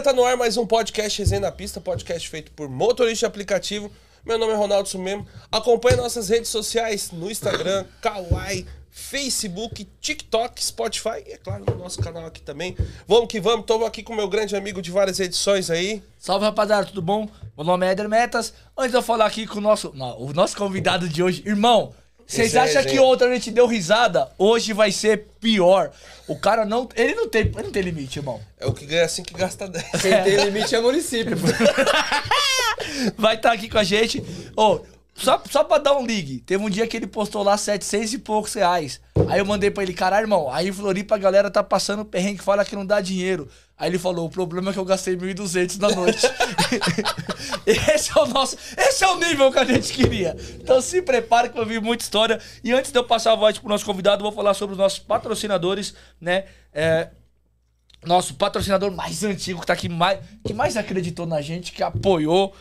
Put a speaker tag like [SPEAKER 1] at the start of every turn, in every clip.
[SPEAKER 1] galera, tá no ar mais um podcast Resenha na Pista, podcast feito por motorista aplicativo. Meu nome é Ronaldo Sumemo. Acompanhe nossas redes sociais no Instagram, Kawaii, Facebook, TikTok, Spotify e, é claro, no nosso canal aqui também. Vamos que vamos, tô aqui com meu grande amigo de várias edições aí.
[SPEAKER 2] Salve rapaziada, tudo bom? Meu nome é Eder Metas. Antes de eu falar aqui com o nosso, não, o nosso convidado de hoje, irmão, vocês
[SPEAKER 1] é
[SPEAKER 2] acham que
[SPEAKER 1] resenha.
[SPEAKER 2] ontem a gente deu risada? Hoje vai ser pior. O cara não. Ele não tem, ele não tem limite, irmão.
[SPEAKER 1] É o que ganha 5 e gasta 10.
[SPEAKER 3] Quem tem limite é município.
[SPEAKER 2] Vai estar aqui com a gente. Ô, só, só pra dar um ligue. Teve um dia que ele postou lá 700 e poucos reais. Aí eu mandei pra ele, caralho, irmão. Aí em Floripa a galera tá passando perrengue, fala que não dá dinheiro. Aí ele falou, o problema é que eu gastei 1.200 na noite. esse é o nosso, esse é o nível que a gente queria. Então se prepare que vai vir muita história. E antes de eu passar a voz pro nosso convidado, vou falar sobre os nossos patrocinadores, né? É, nosso patrocinador mais antigo, que tá aqui mais, que mais acreditou na gente, que apoiou,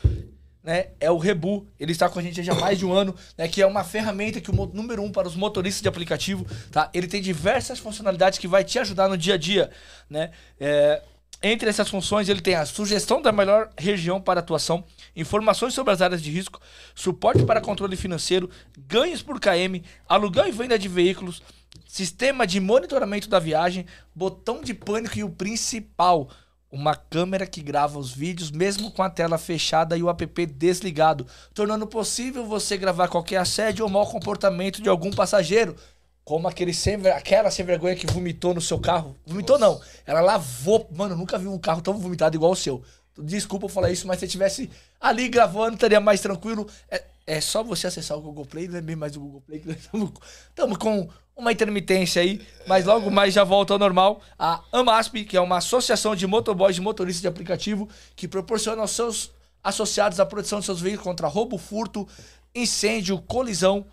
[SPEAKER 2] né? É o Rebu. Ele está com a gente já há mais de um ano, né? Que é uma ferramenta que o número um para os motoristas de aplicativo, tá? Ele tem diversas funcionalidades que vai te ajudar no dia a dia, né? É, entre essas funções, ele tem a sugestão da melhor região para atuação, informações sobre as áreas de risco, suporte para controle financeiro, ganhos por KM, aluguel e venda de veículos, sistema de monitoramento da viagem, botão de pânico e o principal, uma câmera que grava os vídeos mesmo com a tela fechada e o app desligado, tornando possível você gravar qualquer assédio ou mau comportamento de algum passageiro. Como aquele sem, aquela sem vergonha que vomitou no seu carro. Vomitou não. Ela lavou. Mano, nunca vi um carro tão vomitado igual o seu. Desculpa eu falar isso, mas se você tivesse ali gravando, estaria mais tranquilo. É, é só você acessar o Google Play, lembrei mais do Google Play, que nós estamos com uma intermitência aí, mas logo mais já volta ao normal. A AMASP, que é uma associação de motoboys e motoristas de aplicativo, que proporciona aos seus associados a proteção de seus veículos contra roubo, furto, incêndio, colisão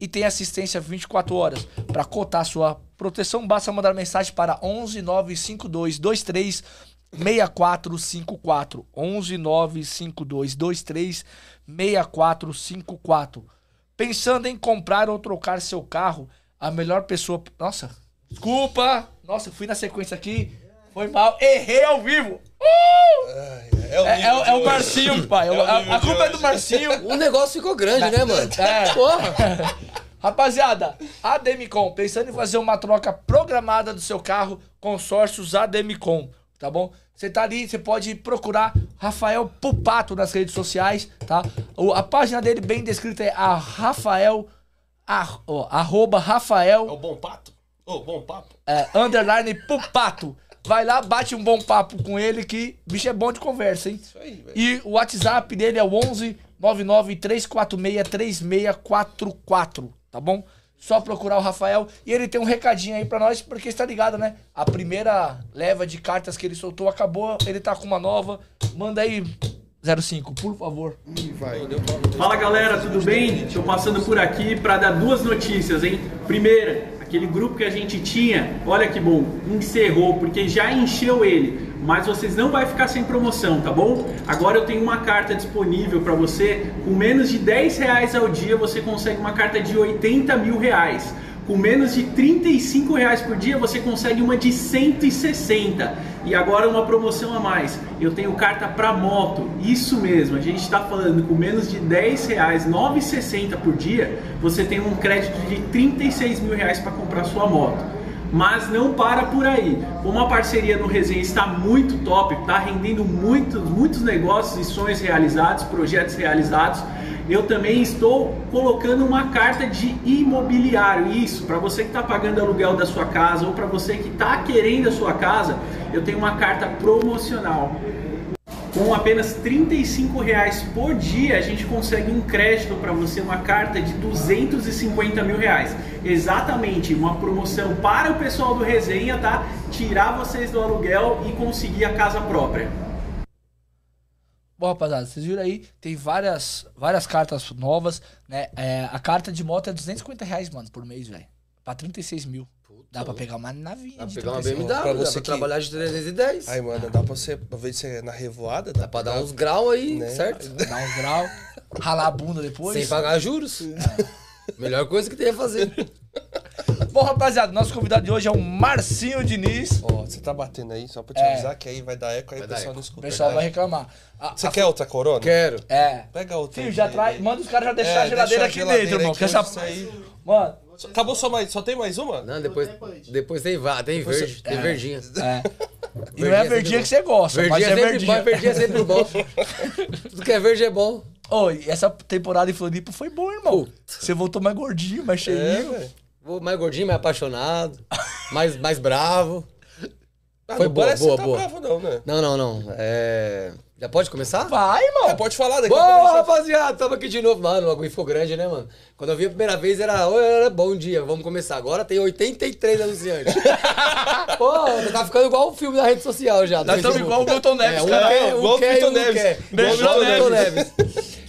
[SPEAKER 2] e tem assistência 24 horas. Para cotar sua proteção, basta mandar mensagem para 11 952 23 6454. 11 952 23 6454. Pensando em comprar ou trocar seu carro, a melhor pessoa. Nossa, desculpa! Nossa, eu fui na sequência aqui. Foi mal. Errei ao vivo. Uh!
[SPEAKER 1] É o,
[SPEAKER 2] É, é o-
[SPEAKER 1] nível de
[SPEAKER 2] é o
[SPEAKER 1] hoje.
[SPEAKER 2] Marcinho, pai.
[SPEAKER 1] É o
[SPEAKER 2] a, a culpa é do. Marcinho.
[SPEAKER 3] O negócio ficou grande, né, mano?
[SPEAKER 2] É.
[SPEAKER 3] Porra.
[SPEAKER 2] Rapaziada, a Demicon, pensando em fazer uma troca programada do seu carro, consórcios Ademicon, tá bom? Você tá ali, você pode procurar Rafael Pupato nas redes sociais, tá? O- a página dele bem descrita é a Rafael, a, ó, arroba
[SPEAKER 1] É
[SPEAKER 2] Rafael
[SPEAKER 1] o bom pato? Ô, bom papo.
[SPEAKER 2] é, underline Pupato. Vai lá, bate um bom papo com ele que bicho é bom de conversa, hein?
[SPEAKER 1] Isso aí, velho.
[SPEAKER 2] E o WhatsApp dele é o 11 99 346 3644, tá bom? Só procurar o Rafael e ele tem um recadinho aí pra nós, porque está ligado, né? A primeira leva de cartas que ele soltou acabou, ele tá com uma nova. Manda aí 05, por favor.
[SPEAKER 1] Vai.
[SPEAKER 4] Fala galera, tudo bem? Estou passando por aqui para dar duas notícias, hein? Primeira, aquele grupo que a gente tinha, olha que bom, encerrou porque já encheu ele. Mas vocês não vai ficar sem promoção, tá bom? Agora eu tenho uma carta disponível para você. Com menos de 10 reais ao dia você consegue uma carta de 80 mil reais. Com menos de 35 reais por dia você consegue uma de 160. E agora uma promoção a mais. Eu tenho carta para moto. Isso mesmo, a gente está falando com menos de 10 reais, 9,60 por dia, você tem um crédito de 36 mil reais para comprar sua moto. Mas não para por aí. Como a parceria no Resenha está muito top, está rendendo muitos, muitos negócios e sonhos realizados, projetos realizados, eu também estou colocando uma carta de imobiliário. Isso, para você que está pagando aluguel da sua casa ou para você que está querendo a sua casa, eu tenho uma carta promocional. Com apenas 35 reais por dia, a gente consegue um crédito para você, uma carta de 250 mil reais. Exatamente, uma promoção para o pessoal do Resenha, tá? Tirar vocês do aluguel e conseguir a casa própria.
[SPEAKER 2] Bom, rapaziada, vocês viram aí, tem várias, várias cartas novas, né? É, a carta de moto é 250 reais, mano, por mês, velho. Pra 36 mil. Dá pra pegar uma navinha
[SPEAKER 3] Dá pra pegar uma
[SPEAKER 2] 36
[SPEAKER 3] BMW,
[SPEAKER 1] Pra
[SPEAKER 3] dá
[SPEAKER 1] você
[SPEAKER 3] pra
[SPEAKER 1] que-
[SPEAKER 3] trabalhar de 310.
[SPEAKER 1] Aí, mano, dá pra você, pra ver se é na revoada, dá,
[SPEAKER 3] Dá pra dar uns graus aí,
[SPEAKER 1] né?
[SPEAKER 3] certo?
[SPEAKER 2] Dar um grau, ralar a bunda depois.
[SPEAKER 3] Sem pagar juros. Melhor coisa que tem a fazer.
[SPEAKER 2] Bom, rapaziada, nosso convidado de hoje é o Marcinho Diniz.
[SPEAKER 1] Ó, você tá batendo aí, só pra te
[SPEAKER 2] É.
[SPEAKER 1] avisar que aí vai dar eco, aí
[SPEAKER 3] Vai
[SPEAKER 1] o pessoal não
[SPEAKER 2] O
[SPEAKER 1] escuta.
[SPEAKER 2] pessoal
[SPEAKER 1] né?
[SPEAKER 2] vai reclamar. A-
[SPEAKER 1] Você
[SPEAKER 2] a-
[SPEAKER 1] quer outra corona?
[SPEAKER 3] Quero.
[SPEAKER 2] É.
[SPEAKER 1] Pega outra.
[SPEAKER 2] Filho, já traz. Manda os caras já deixar
[SPEAKER 1] É,
[SPEAKER 2] a geladeira
[SPEAKER 1] deixa a
[SPEAKER 2] aqui
[SPEAKER 1] geladeira
[SPEAKER 2] dentro, irmão. Que essa...
[SPEAKER 1] hoje
[SPEAKER 2] Mano,
[SPEAKER 1] Acabou só mais. Só tem mais uma?
[SPEAKER 3] Não, depois, depois tem, tem verde, tem verdinha.
[SPEAKER 2] é. E não é
[SPEAKER 3] é
[SPEAKER 2] verdinha
[SPEAKER 3] sempre
[SPEAKER 2] que você gosta,
[SPEAKER 3] Verdinha
[SPEAKER 2] mas
[SPEAKER 3] é
[SPEAKER 2] é verdinha.
[SPEAKER 3] bom, verdinha é sempre bom. Tudo que é verde é bom.
[SPEAKER 2] Ô, e essa temporada em Floripa foi boa, irmão.
[SPEAKER 3] Puta.
[SPEAKER 2] Você voltou mais gordinho, mais
[SPEAKER 1] É,
[SPEAKER 2] cheinho.
[SPEAKER 1] velho.
[SPEAKER 3] Vou mais gordinho, mais apaixonado, mais, mais bravo.
[SPEAKER 1] Ah,
[SPEAKER 3] Foi
[SPEAKER 1] não
[SPEAKER 3] boa,
[SPEAKER 1] parece
[SPEAKER 3] boa,
[SPEAKER 1] tá
[SPEAKER 3] boa.
[SPEAKER 1] bravo, não, né?
[SPEAKER 3] Não, não, não. É... Já pode começar?
[SPEAKER 2] Vai, irmão.
[SPEAKER 1] É, pode falar daqui a pouco.
[SPEAKER 3] Boa, rapaziada, tamo aqui de novo. Mano, o bagulho ficou grande, né, mano? Quando eu vi a primeira vez era, "Oi, era bom dia, vamos começar. Agora tem 83 anunciantes. Pô, tá ficando igual o filme da rede social já.
[SPEAKER 2] Nós estamos igual o Milton Neves,
[SPEAKER 3] É, um
[SPEAKER 2] cara.
[SPEAKER 3] quer,
[SPEAKER 1] Igual
[SPEAKER 3] um
[SPEAKER 1] o
[SPEAKER 3] quer
[SPEAKER 1] Milton
[SPEAKER 3] um
[SPEAKER 1] Neves.
[SPEAKER 3] quer.
[SPEAKER 1] Igual o
[SPEAKER 3] Igual o
[SPEAKER 1] Milton
[SPEAKER 3] Neves.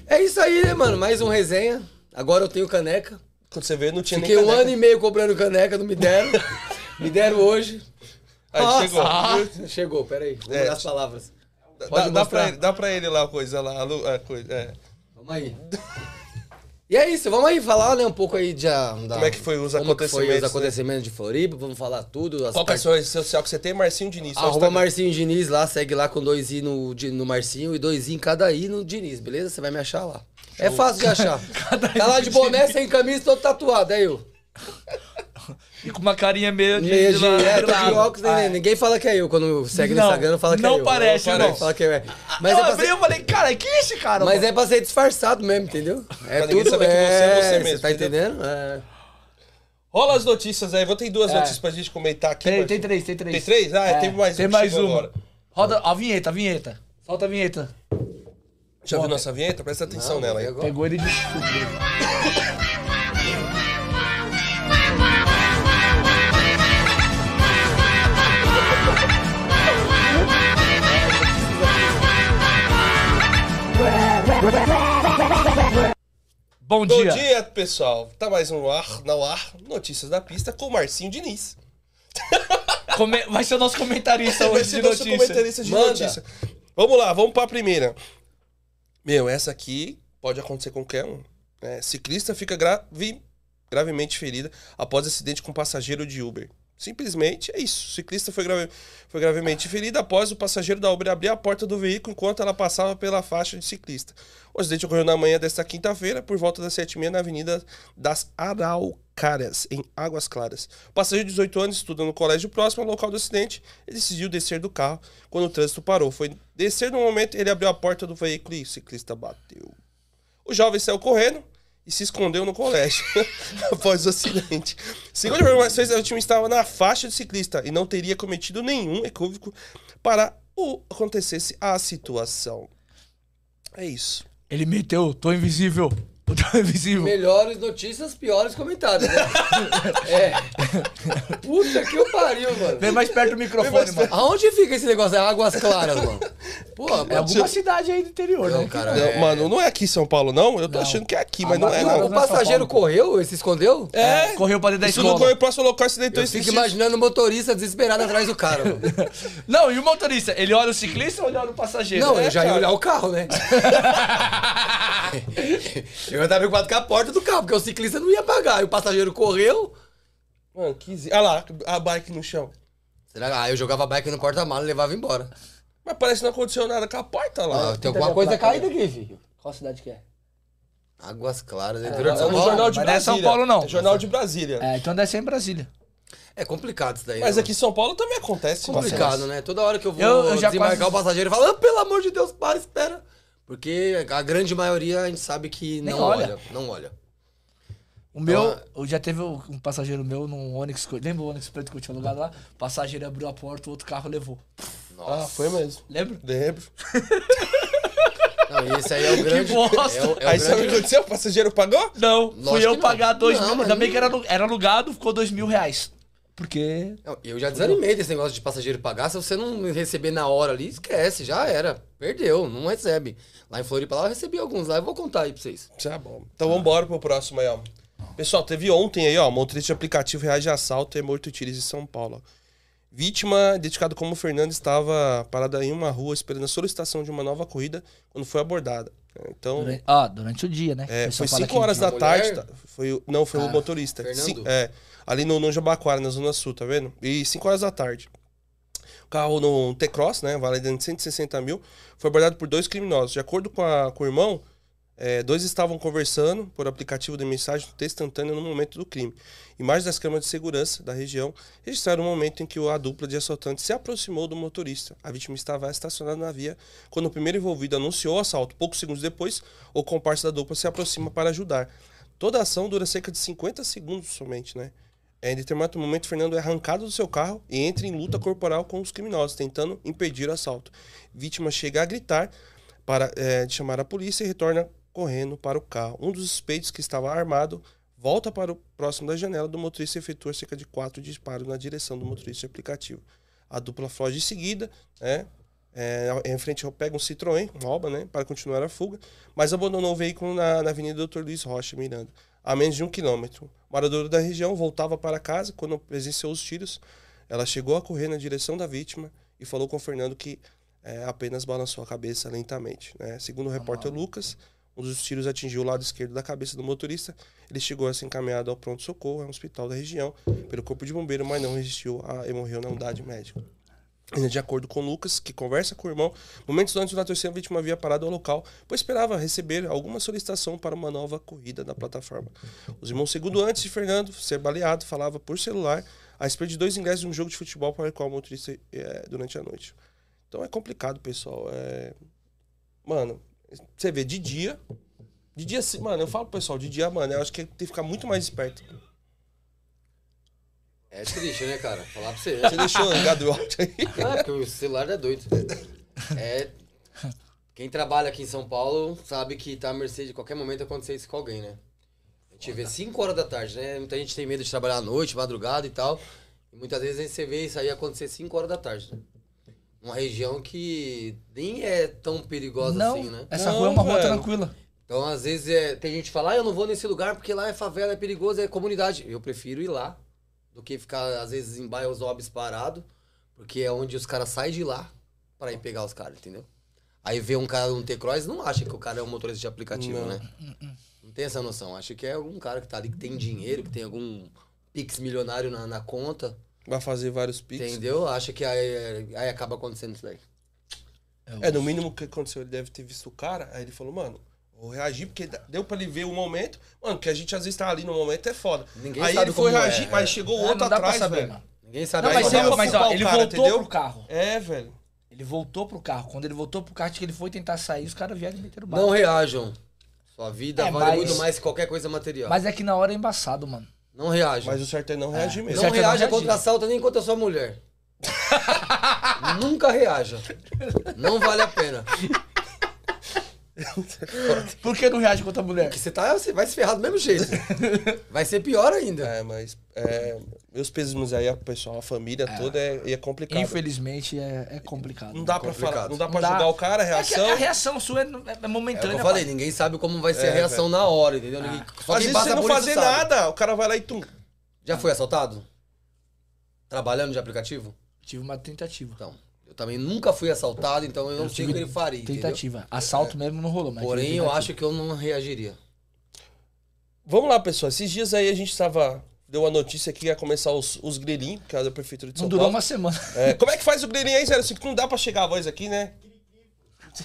[SPEAKER 3] É isso aí, né, mano? Mais um resenha. Agora eu tenho caneca.
[SPEAKER 1] Quando você vê, não tinha
[SPEAKER 3] Fiquei
[SPEAKER 1] nem
[SPEAKER 3] um
[SPEAKER 1] caneca.
[SPEAKER 3] ano e meio comprando caneca, não me deram. me deram hoje.
[SPEAKER 1] Aí
[SPEAKER 3] Nossa.
[SPEAKER 1] chegou.
[SPEAKER 3] Ah, chegou, peraí. Vou
[SPEAKER 1] É,
[SPEAKER 3] mudar as palavras.
[SPEAKER 1] Dá,
[SPEAKER 3] Pode
[SPEAKER 1] dá, pra ele, dá pra ele lá a coisa lá. a lu- a coisa, é.
[SPEAKER 3] Vamos aí. E é isso, vamos aí falar, né, um pouco aí de, ah, da,
[SPEAKER 1] Como é que foi os
[SPEAKER 3] como que foi
[SPEAKER 1] acontecimentos,
[SPEAKER 3] os
[SPEAKER 1] né?
[SPEAKER 3] acontecimentos de Floripa, vamos falar tudo. As
[SPEAKER 1] Qual que é sua rede social que você tem? Marcinho Diniz.
[SPEAKER 3] Arroba. Marcinho Diniz lá, segue lá com dois i no, no Marcinho e dois i em cada i no Diniz, beleza? Você vai me achar lá. É fácil de achar. tá lá de boné, sem camisa, todo tatuado, é eu.
[SPEAKER 2] E com uma carinha meio de...
[SPEAKER 3] Meia de,
[SPEAKER 2] de
[SPEAKER 3] é,
[SPEAKER 2] de
[SPEAKER 3] tô de
[SPEAKER 2] lado.
[SPEAKER 3] óculos, né?
[SPEAKER 2] Ah, é.
[SPEAKER 3] Ninguém fala que é eu. Quando segue no
[SPEAKER 2] Não,
[SPEAKER 3] Instagram, não fala que
[SPEAKER 2] não
[SPEAKER 3] é eu.
[SPEAKER 2] parece,
[SPEAKER 3] não
[SPEAKER 2] irmão.
[SPEAKER 3] Fala que é. Mas
[SPEAKER 2] eu
[SPEAKER 3] é
[SPEAKER 2] abri
[SPEAKER 3] ser,
[SPEAKER 2] eu falei, cara, que é esse cara,
[SPEAKER 3] mas
[SPEAKER 2] mano?
[SPEAKER 3] é pra ser disfarçado mesmo, entendeu? É
[SPEAKER 1] Pra
[SPEAKER 3] tudo,
[SPEAKER 1] saber que você é você mesmo,
[SPEAKER 3] tá
[SPEAKER 1] entendeu?
[SPEAKER 3] entendendo? É.
[SPEAKER 1] Rola as notícias aí. Vou ter duas
[SPEAKER 2] É.
[SPEAKER 1] notícias pra gente comentar aqui.
[SPEAKER 2] Tem, tem três, tem três.
[SPEAKER 1] Tem três? Ah,
[SPEAKER 2] É,
[SPEAKER 1] tem mais
[SPEAKER 2] Tem
[SPEAKER 1] um
[SPEAKER 2] mais uma.
[SPEAKER 1] agora.
[SPEAKER 2] Roda a vinheta, a vinheta. Solta a vinheta.
[SPEAKER 1] Já viu nossa vinheta? Presta atenção
[SPEAKER 3] Não,
[SPEAKER 1] nela aí.
[SPEAKER 3] agora?
[SPEAKER 2] Pegou ele de Bom
[SPEAKER 1] Bom
[SPEAKER 2] dia.
[SPEAKER 1] dia, pessoal. Tá mais um ar, no ar, Notícias da Pista com o Marcinho Diniz.
[SPEAKER 2] Come- Vai ser o nosso comentarista
[SPEAKER 1] Vai
[SPEAKER 2] hoje
[SPEAKER 1] ser
[SPEAKER 2] de
[SPEAKER 1] nosso
[SPEAKER 2] notícia.
[SPEAKER 1] comentarista de
[SPEAKER 3] Manda.
[SPEAKER 1] notícia. Vamos lá, vamos pra primeira. Meu, essa aqui pode acontecer com qualquer um. né? ciclista fica grave, gravemente ferida após acidente com passageiro de Uber. Simplesmente é isso. O ciclista foi, grave- foi gravemente ferido após o passageiro da Uber abrir a porta do veículo enquanto ela passava pela faixa de ciclista. O acidente ocorreu na manhã desta quinta-feira, por volta das 7h30, na Avenida das Araucárias, em Águas Claras. O passageiro de 18 anos estuda no colégio próximo ao local do acidente. Ele decidiu descer do carro quando o trânsito parou. Foi descer no momento, ele abriu a porta do veículo e o ciclista bateu. O jovem saiu correndo e se escondeu no colégio após o acidente. Segundo informações, o time estava na faixa de ciclista e não teria cometido nenhum equívoco para o acontecesse a situação. É isso.
[SPEAKER 2] Ele meteu, tô invisível. Tô invisível.
[SPEAKER 3] Melhores notícias, piores comentários, né? é. Puta que eu pariu, mano.
[SPEAKER 2] Vem mais perto do microfone, mano.
[SPEAKER 3] Aonde fica esse negócio? É Águas Claras, mano. Pô,
[SPEAKER 2] É
[SPEAKER 3] mano.
[SPEAKER 2] alguma cidade aí do interior,
[SPEAKER 3] Não,
[SPEAKER 2] né?
[SPEAKER 3] cara.
[SPEAKER 1] Não,
[SPEAKER 3] é-
[SPEAKER 1] Mano, não é aqui em São Paulo, não? Eu tô
[SPEAKER 2] Não.
[SPEAKER 1] achando que é aqui,
[SPEAKER 2] Ah,
[SPEAKER 1] mas não
[SPEAKER 2] mas
[SPEAKER 1] é,
[SPEAKER 2] não,
[SPEAKER 1] não.
[SPEAKER 3] O passageiro correu e se escondeu?
[SPEAKER 1] É,
[SPEAKER 2] Correu pra dentro da
[SPEAKER 1] Isso
[SPEAKER 2] escola.
[SPEAKER 1] não correu próximo ao local, acidentou
[SPEAKER 3] Eu
[SPEAKER 1] esse
[SPEAKER 3] fico imaginando o motorista desesperado atrás do cara, mano.
[SPEAKER 2] Não, e o motorista? Ele olha o ciclista ou ele olha o passageiro?
[SPEAKER 3] Não,
[SPEAKER 1] É,
[SPEAKER 3] eu já ia
[SPEAKER 1] cara.
[SPEAKER 3] olhar o carro, né? eu tava preocupado com a porta do carro, porque o ciclista não ia pagar. E o passageiro correu.
[SPEAKER 1] Mano, que... zi- Olha lá, a bike no chão.
[SPEAKER 3] Será que ah, eu jogava a bike no porta-malas e levava embora?
[SPEAKER 1] Mas parece que não aconteceu nada com a porta lá.
[SPEAKER 3] Ah, tem alguma coisa caída aqui, filho.
[SPEAKER 2] Qual cidade que é?
[SPEAKER 3] Águas Claras,
[SPEAKER 1] É,
[SPEAKER 3] interior de São
[SPEAKER 1] no
[SPEAKER 3] Paulo.
[SPEAKER 1] Jornal de
[SPEAKER 2] Mas não é. São Paulo, não.
[SPEAKER 1] É Jornal de Brasília.
[SPEAKER 2] É, então deve ser em Brasília.
[SPEAKER 3] É complicado isso daí.
[SPEAKER 1] Mas
[SPEAKER 3] né,
[SPEAKER 1] aqui em São Paulo também acontece.
[SPEAKER 3] complicado, né? Toda hora que eu vou
[SPEAKER 2] Eu- eu já
[SPEAKER 3] desembarcar
[SPEAKER 2] quase-
[SPEAKER 3] o passageiro, eu falo, ah, pelo amor de Deus, para, espera. Porque a grande maioria a gente sabe que
[SPEAKER 2] Nem
[SPEAKER 3] não
[SPEAKER 2] olha.
[SPEAKER 3] olha. Não olha.
[SPEAKER 2] O meu,
[SPEAKER 3] Então,
[SPEAKER 2] eu já teve um passageiro meu num Onix, que lembra o Onix preto que eu tinha alugado lá? O passageiro abriu a porta, o outro carro levou.
[SPEAKER 1] Ah, foi mesmo.
[SPEAKER 2] Lembra?
[SPEAKER 1] Lembro.
[SPEAKER 3] Não, esse aí é o grande.
[SPEAKER 2] bosta.
[SPEAKER 3] É o, é o
[SPEAKER 1] Aí sabe o que
[SPEAKER 3] grande...
[SPEAKER 1] aconteceu? O passageiro pagou?
[SPEAKER 2] Não,
[SPEAKER 3] Lógico
[SPEAKER 2] fui eu
[SPEAKER 3] que
[SPEAKER 2] pagar dois
[SPEAKER 3] Não,
[SPEAKER 2] mil. Ainda bem que era, era alugado, ficou dois mil reais. Porque.
[SPEAKER 3] Não, eu já desanimei desse negócio de passageiro pagar. Se você não receber na hora ali, esquece, já era. Perdeu, não recebe. Lá em Floripa, lá eu recebi alguns lá, eu vou contar aí pra vocês.
[SPEAKER 1] Tá bom. Então vamos embora pro próximo aí, ó. Pessoal, teve ontem aí, ó, motorista de aplicativo reage a assalto e é morto em tiros em São Paulo. ó. Vítima, identificada como Fernanda, estava parada em uma rua esperando a solicitação de uma nova corrida quando foi abordada. Então,
[SPEAKER 2] Durante, ó, durante o dia, né?
[SPEAKER 1] é,
[SPEAKER 2] O
[SPEAKER 1] foi
[SPEAKER 2] fala
[SPEAKER 1] 5
[SPEAKER 2] que-
[SPEAKER 1] horas da tarde. tá? Foi, o- não, foi o
[SPEAKER 3] Cara,
[SPEAKER 1] motorista.
[SPEAKER 3] Fernando?
[SPEAKER 1] Cin- é, ali no, no Jabaquara, na Zona Sul, tá vendo? E 5 horas da tarde. O carro no T-Cross, né? Valendo 160 mil, foi abordado por dois criminosos. De acordo com, a- com o irmão, é, dois estavam conversando por aplicativo de mensagem instantânea no momento do crime. Imagens das câmeras de segurança da região registraram o momento em que a dupla de assaltantes se aproximou do motorista. A vítima estava estacionada na via quando o primeiro envolvido anunciou o assalto. Poucos segundos depois, o comparsa da dupla se aproxima para ajudar. Toda a ação dura cerca de 50 segundos somente, né? É, em determinado momento, Fernando é arrancado do seu carro e entra em luta corporal com os criminosos, tentando impedir o assalto. Vítima chega a gritar para é, chamar a polícia e retorna correndo para o carro. Um dos suspeitos que estava armado volta para o próximo da janela do motorista e efetua cerca de quatro disparos na direção do motorista aplicativo. A dupla foge em seguida, né? É, em frente pega um Citroën, rouba, né? Para continuar a fuga, mas abandonou o veículo na, na Avenida Dr. Luiz Rocha, Miranda, a menos de um quilômetro. Moradora da região voltava para casa quando presenciou os tiros. Ela chegou a correr na direção da vítima e falou com o Fernando que é, apenas balançou a cabeça lentamente. Né? Segundo o repórter Lucas, um dos tiros atingiu o lado esquerdo da cabeça do motorista. Ele chegou a ser encaminhado ao pronto-socorro, a um hospital da região, pelo corpo de bombeiro, mas não resistiu a, e morreu na unidade médica. Ainda de acordo com Lucas, que conversa com o irmão, momentos antes da torcida, vítima havia parado ao local, pois esperava receber alguma solicitação para uma nova corrida da plataforma. Os irmãos, segundo antes de Fernando ser baleado, falava por celular a respeito de dois ingressos de um jogo de futebol para o qual o motorista é, durante a noite. Então é complicado, pessoal. É... Mano, você vê, de dia. De dia, mano, eu falo pro pessoal, de dia, mano, eu acho que tem que ficar muito mais esperto.
[SPEAKER 3] É triste, né, cara? Falar pra você.
[SPEAKER 1] Você deixou ligado o áudio aí?
[SPEAKER 3] Ah, porque o celular é doido. É. Quem trabalha aqui em São Paulo sabe que tá à mercê de qualquer momento acontecer isso com alguém, né? A gente vê 5 horas da tarde, né? Muita gente tem medo de trabalhar à noite, madrugada e tal. E muitas vezes você vê isso aí acontecer 5 horas da tarde, né? Uma região que nem é tão perigosa
[SPEAKER 2] Não,
[SPEAKER 3] assim, né?
[SPEAKER 2] essa
[SPEAKER 1] Não,
[SPEAKER 2] rua é uma rua
[SPEAKER 1] velho.
[SPEAKER 2] tranquila.
[SPEAKER 3] Então, às vezes, é, tem gente que fala, ah, eu não vou nesse lugar porque lá é favela, é perigoso, é comunidade. Eu prefiro ir lá do que ficar, às vezes, em bairros óbvios parado, porque é onde os caras saem de lá pra ir pegar os caras, entendeu? Aí vê um cara no T-Cross, não acha que o cara é um motorista de aplicativo,
[SPEAKER 1] Não.
[SPEAKER 3] né? Não tem essa noção. Acha que é algum cara que tá ali, que tem dinheiro, que tem algum pix milionário na, na conta,
[SPEAKER 1] Vai fazer vários piques.
[SPEAKER 3] entendeu? Acha que aí, aí acaba acontecendo isso daí.
[SPEAKER 1] É, no mínimo que aconteceu, ele deve ter visto o cara, aí ele falou, mano, vou reagir, porque deu pra ele ver o momento. Mano, que a gente às vezes tá ali no momento é foda.
[SPEAKER 3] Ninguém
[SPEAKER 1] aí
[SPEAKER 3] sabe
[SPEAKER 1] ele foi
[SPEAKER 3] como é,
[SPEAKER 1] reagir,
[SPEAKER 3] é.
[SPEAKER 1] mas chegou
[SPEAKER 2] Ah,
[SPEAKER 1] outro
[SPEAKER 2] não dá pra
[SPEAKER 1] atrás,
[SPEAKER 2] saber,
[SPEAKER 1] velho.
[SPEAKER 2] mano.
[SPEAKER 3] Ninguém sabe
[SPEAKER 2] Não,
[SPEAKER 3] aí
[SPEAKER 2] mas, ele,
[SPEAKER 1] pra
[SPEAKER 2] mas
[SPEAKER 1] culpar
[SPEAKER 2] ó,
[SPEAKER 1] o
[SPEAKER 2] ele
[SPEAKER 1] cara,
[SPEAKER 2] voltou
[SPEAKER 1] entendeu?
[SPEAKER 2] pro carro.
[SPEAKER 1] É, velho.
[SPEAKER 2] Ele voltou pro carro. Quando ele voltou pro carro, acho que ele foi tentar sair, os caras vieram e meteram
[SPEAKER 3] Não
[SPEAKER 2] bala.
[SPEAKER 3] reajam. Sua vida
[SPEAKER 2] É,
[SPEAKER 3] vale
[SPEAKER 2] mas-
[SPEAKER 3] muito mais que qualquer coisa material.
[SPEAKER 2] Mas é que na hora é embaçado, mano.
[SPEAKER 3] Não reajam.
[SPEAKER 1] Mas o certo é não reagir mesmo.
[SPEAKER 3] não
[SPEAKER 2] é não
[SPEAKER 3] reaja contra assalto nem contra sua mulher. Nunca reaja. Não vale a pena.
[SPEAKER 2] Por que não reage contra a mulher?
[SPEAKER 3] Porque você, tá, você vai se ferrar do mesmo jeito. Vai ser pior ainda.
[SPEAKER 1] É, mas é, meus pesos aí, o pessoal, a família toda é, é complicado.
[SPEAKER 2] Infelizmente é, é complicado.
[SPEAKER 1] Não dá pra
[SPEAKER 3] complicado.
[SPEAKER 1] falar, não dá pra
[SPEAKER 2] Não dá.
[SPEAKER 1] julgar o cara, a
[SPEAKER 2] É
[SPEAKER 1] reação.
[SPEAKER 2] a reação sua é, é- é
[SPEAKER 3] É
[SPEAKER 2] momentânea.
[SPEAKER 3] que eu falei,
[SPEAKER 2] pai.
[SPEAKER 3] ninguém sabe como vai ser
[SPEAKER 1] É,
[SPEAKER 3] a reação na hora, entendeu? Ninguém, só
[SPEAKER 1] Às vezes
[SPEAKER 3] passa
[SPEAKER 1] você não fazer
[SPEAKER 3] sabe.
[SPEAKER 1] nada, o cara vai lá e tum.
[SPEAKER 3] Já foi assaltado? Trabalhando de aplicativo?
[SPEAKER 2] Tive uma tentativa.
[SPEAKER 3] Então, também nunca fui assaltado, então eu não sei o que ele faria, entendeu?
[SPEAKER 2] Tentativa. Assalto mesmo não rolou, mas
[SPEAKER 3] Porém, eu acho que eu não reagiria.
[SPEAKER 1] Vamos lá, pessoal. Esses dias aí a gente tava. Deu a notícia que ia começar os, os grilinhos, que é da Prefeitura de São
[SPEAKER 2] Não durou
[SPEAKER 1] Paulo.
[SPEAKER 2] uma semana.
[SPEAKER 1] É, como é que faz o grilinho aí, Zé? Assim, que não dá pra chegar a voz aqui, né?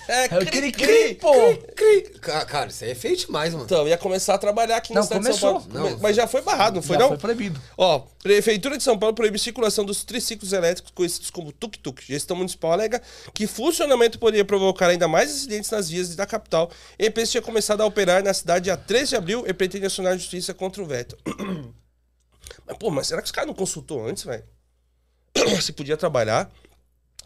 [SPEAKER 1] É,
[SPEAKER 2] É o cri-cri, pô.
[SPEAKER 3] Cri. Ca- Cara, isso aí é feio demais, mano.
[SPEAKER 1] Então, ia começar a trabalhar aqui na
[SPEAKER 2] Não,
[SPEAKER 1] cidade de São
[SPEAKER 2] começou.
[SPEAKER 1] Paulo.
[SPEAKER 3] Não.
[SPEAKER 1] Mas já foi barrado, não foi
[SPEAKER 2] Já
[SPEAKER 1] não?
[SPEAKER 2] foi proibido.
[SPEAKER 1] Ó, Prefeitura de São Paulo proíbe circulação dos triciclos elétricos conhecidos como tuk-tuk. Gestão municipal alega que funcionamento poderia provocar ainda mais acidentes nas vias da capital. A empresa tinha começado a operar na cidade dia 13 de abril e pretende acionar a justiça contra o veto. mas, pô, mas será que os caras não consultou antes, velho? Se podia trabalhar.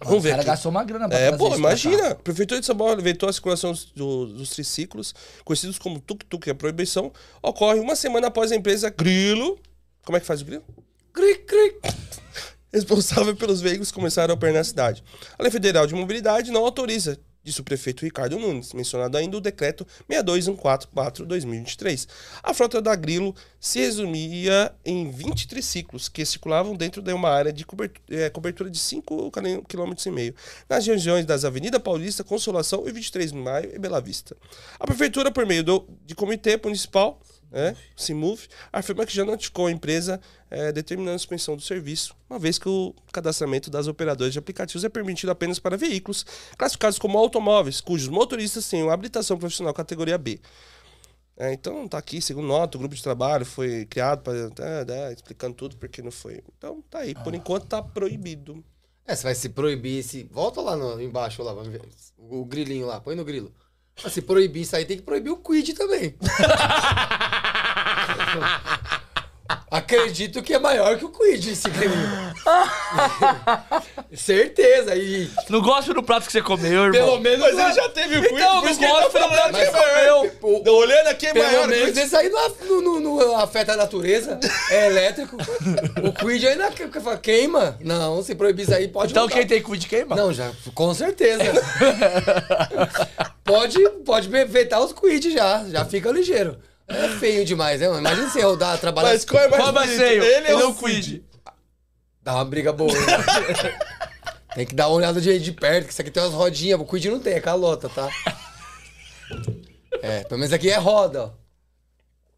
[SPEAKER 1] Vamos
[SPEAKER 2] o
[SPEAKER 1] ver
[SPEAKER 2] cara
[SPEAKER 1] aqui.
[SPEAKER 2] gastou uma grana pra
[SPEAKER 1] É, pô, imagina. A Prefeitura de São Paulo vetou a circulação dos, do- dos triciclos, conhecidos como tuk-tuk. A proibição ocorre uma semana após a empresa Grilo. Como é que faz o Grilo?
[SPEAKER 3] Cri, cri.
[SPEAKER 1] responsável pelos veículos começaram a operar na cidade. A Lei Federal de Mobilidade não autoriza disse o prefeito Ricardo Nunes, mencionado ainda o decreto 62144-2023. A frota da Grilo se resumia em 20 triciclos que circulavam dentro de uma área de cobertura, eh, cobertura de 5,5 km, nas regiões das Avenida Paulista, Consolação e 23 de Maio e Bela Vista. A prefeitura, por meio do, de comitê municipal, né, Simove, afirma que já notificou a empresa eh, determinando a suspensão do serviço, uma vez que o cadastramento das operadoras de aplicativos é permitido apenas para veículos classificados como automóveis, cujos motoristas tenham habilitação profissional categoria B. É, então tá aqui, segundo nota, o grupo de trabalho foi criado para explicando tudo porque não foi. Então tá aí, por enquanto tá proibido.
[SPEAKER 3] É, você vai se proibir esse. Volta lá no, embaixo lá, vamos ver. O, o grilinho lá, põe no grilo. Mas se proibir isso aí, tem que proibir o quid também. Acredito que é maior que o quid esse grilinho. Certeza. E
[SPEAKER 2] Não gosto do prato que você comeu, irmão.
[SPEAKER 3] pelo menos.
[SPEAKER 1] Mas ele já teve o quiz,
[SPEAKER 2] Então,
[SPEAKER 1] por
[SPEAKER 2] não
[SPEAKER 1] isso que ele
[SPEAKER 2] gosto
[SPEAKER 1] tá
[SPEAKER 2] pelo
[SPEAKER 1] falando
[SPEAKER 2] prato
[SPEAKER 1] que é
[SPEAKER 2] comeu.
[SPEAKER 1] Tô olhando aqui é
[SPEAKER 3] Pelo
[SPEAKER 1] maior.
[SPEAKER 3] menos
[SPEAKER 1] quiz.
[SPEAKER 3] esse aí não, não- não- não afeta a natureza, é elétrico. O quid ainda que- que- queima. Não, se proibir isso aí, pode
[SPEAKER 2] Então
[SPEAKER 3] mudar.
[SPEAKER 2] quem tem de queima?
[SPEAKER 3] Não, já, com certeza. pode, pode vetar os quid já, já fica ligeiro. É feio demais, né? mano? Imagina você rodar, trabalhar.
[SPEAKER 1] Mas qual é mais
[SPEAKER 2] Qual vai
[SPEAKER 1] bonito?
[SPEAKER 2] ser?
[SPEAKER 1] Ele
[SPEAKER 2] é
[SPEAKER 1] o Quid?
[SPEAKER 3] Dá uma briga boa. tem que dar uma olhada de, de perto, que isso aqui tem umas rodinhas. O quid não tem, é calota, tá? É, pelo menos aqui é roda, ó.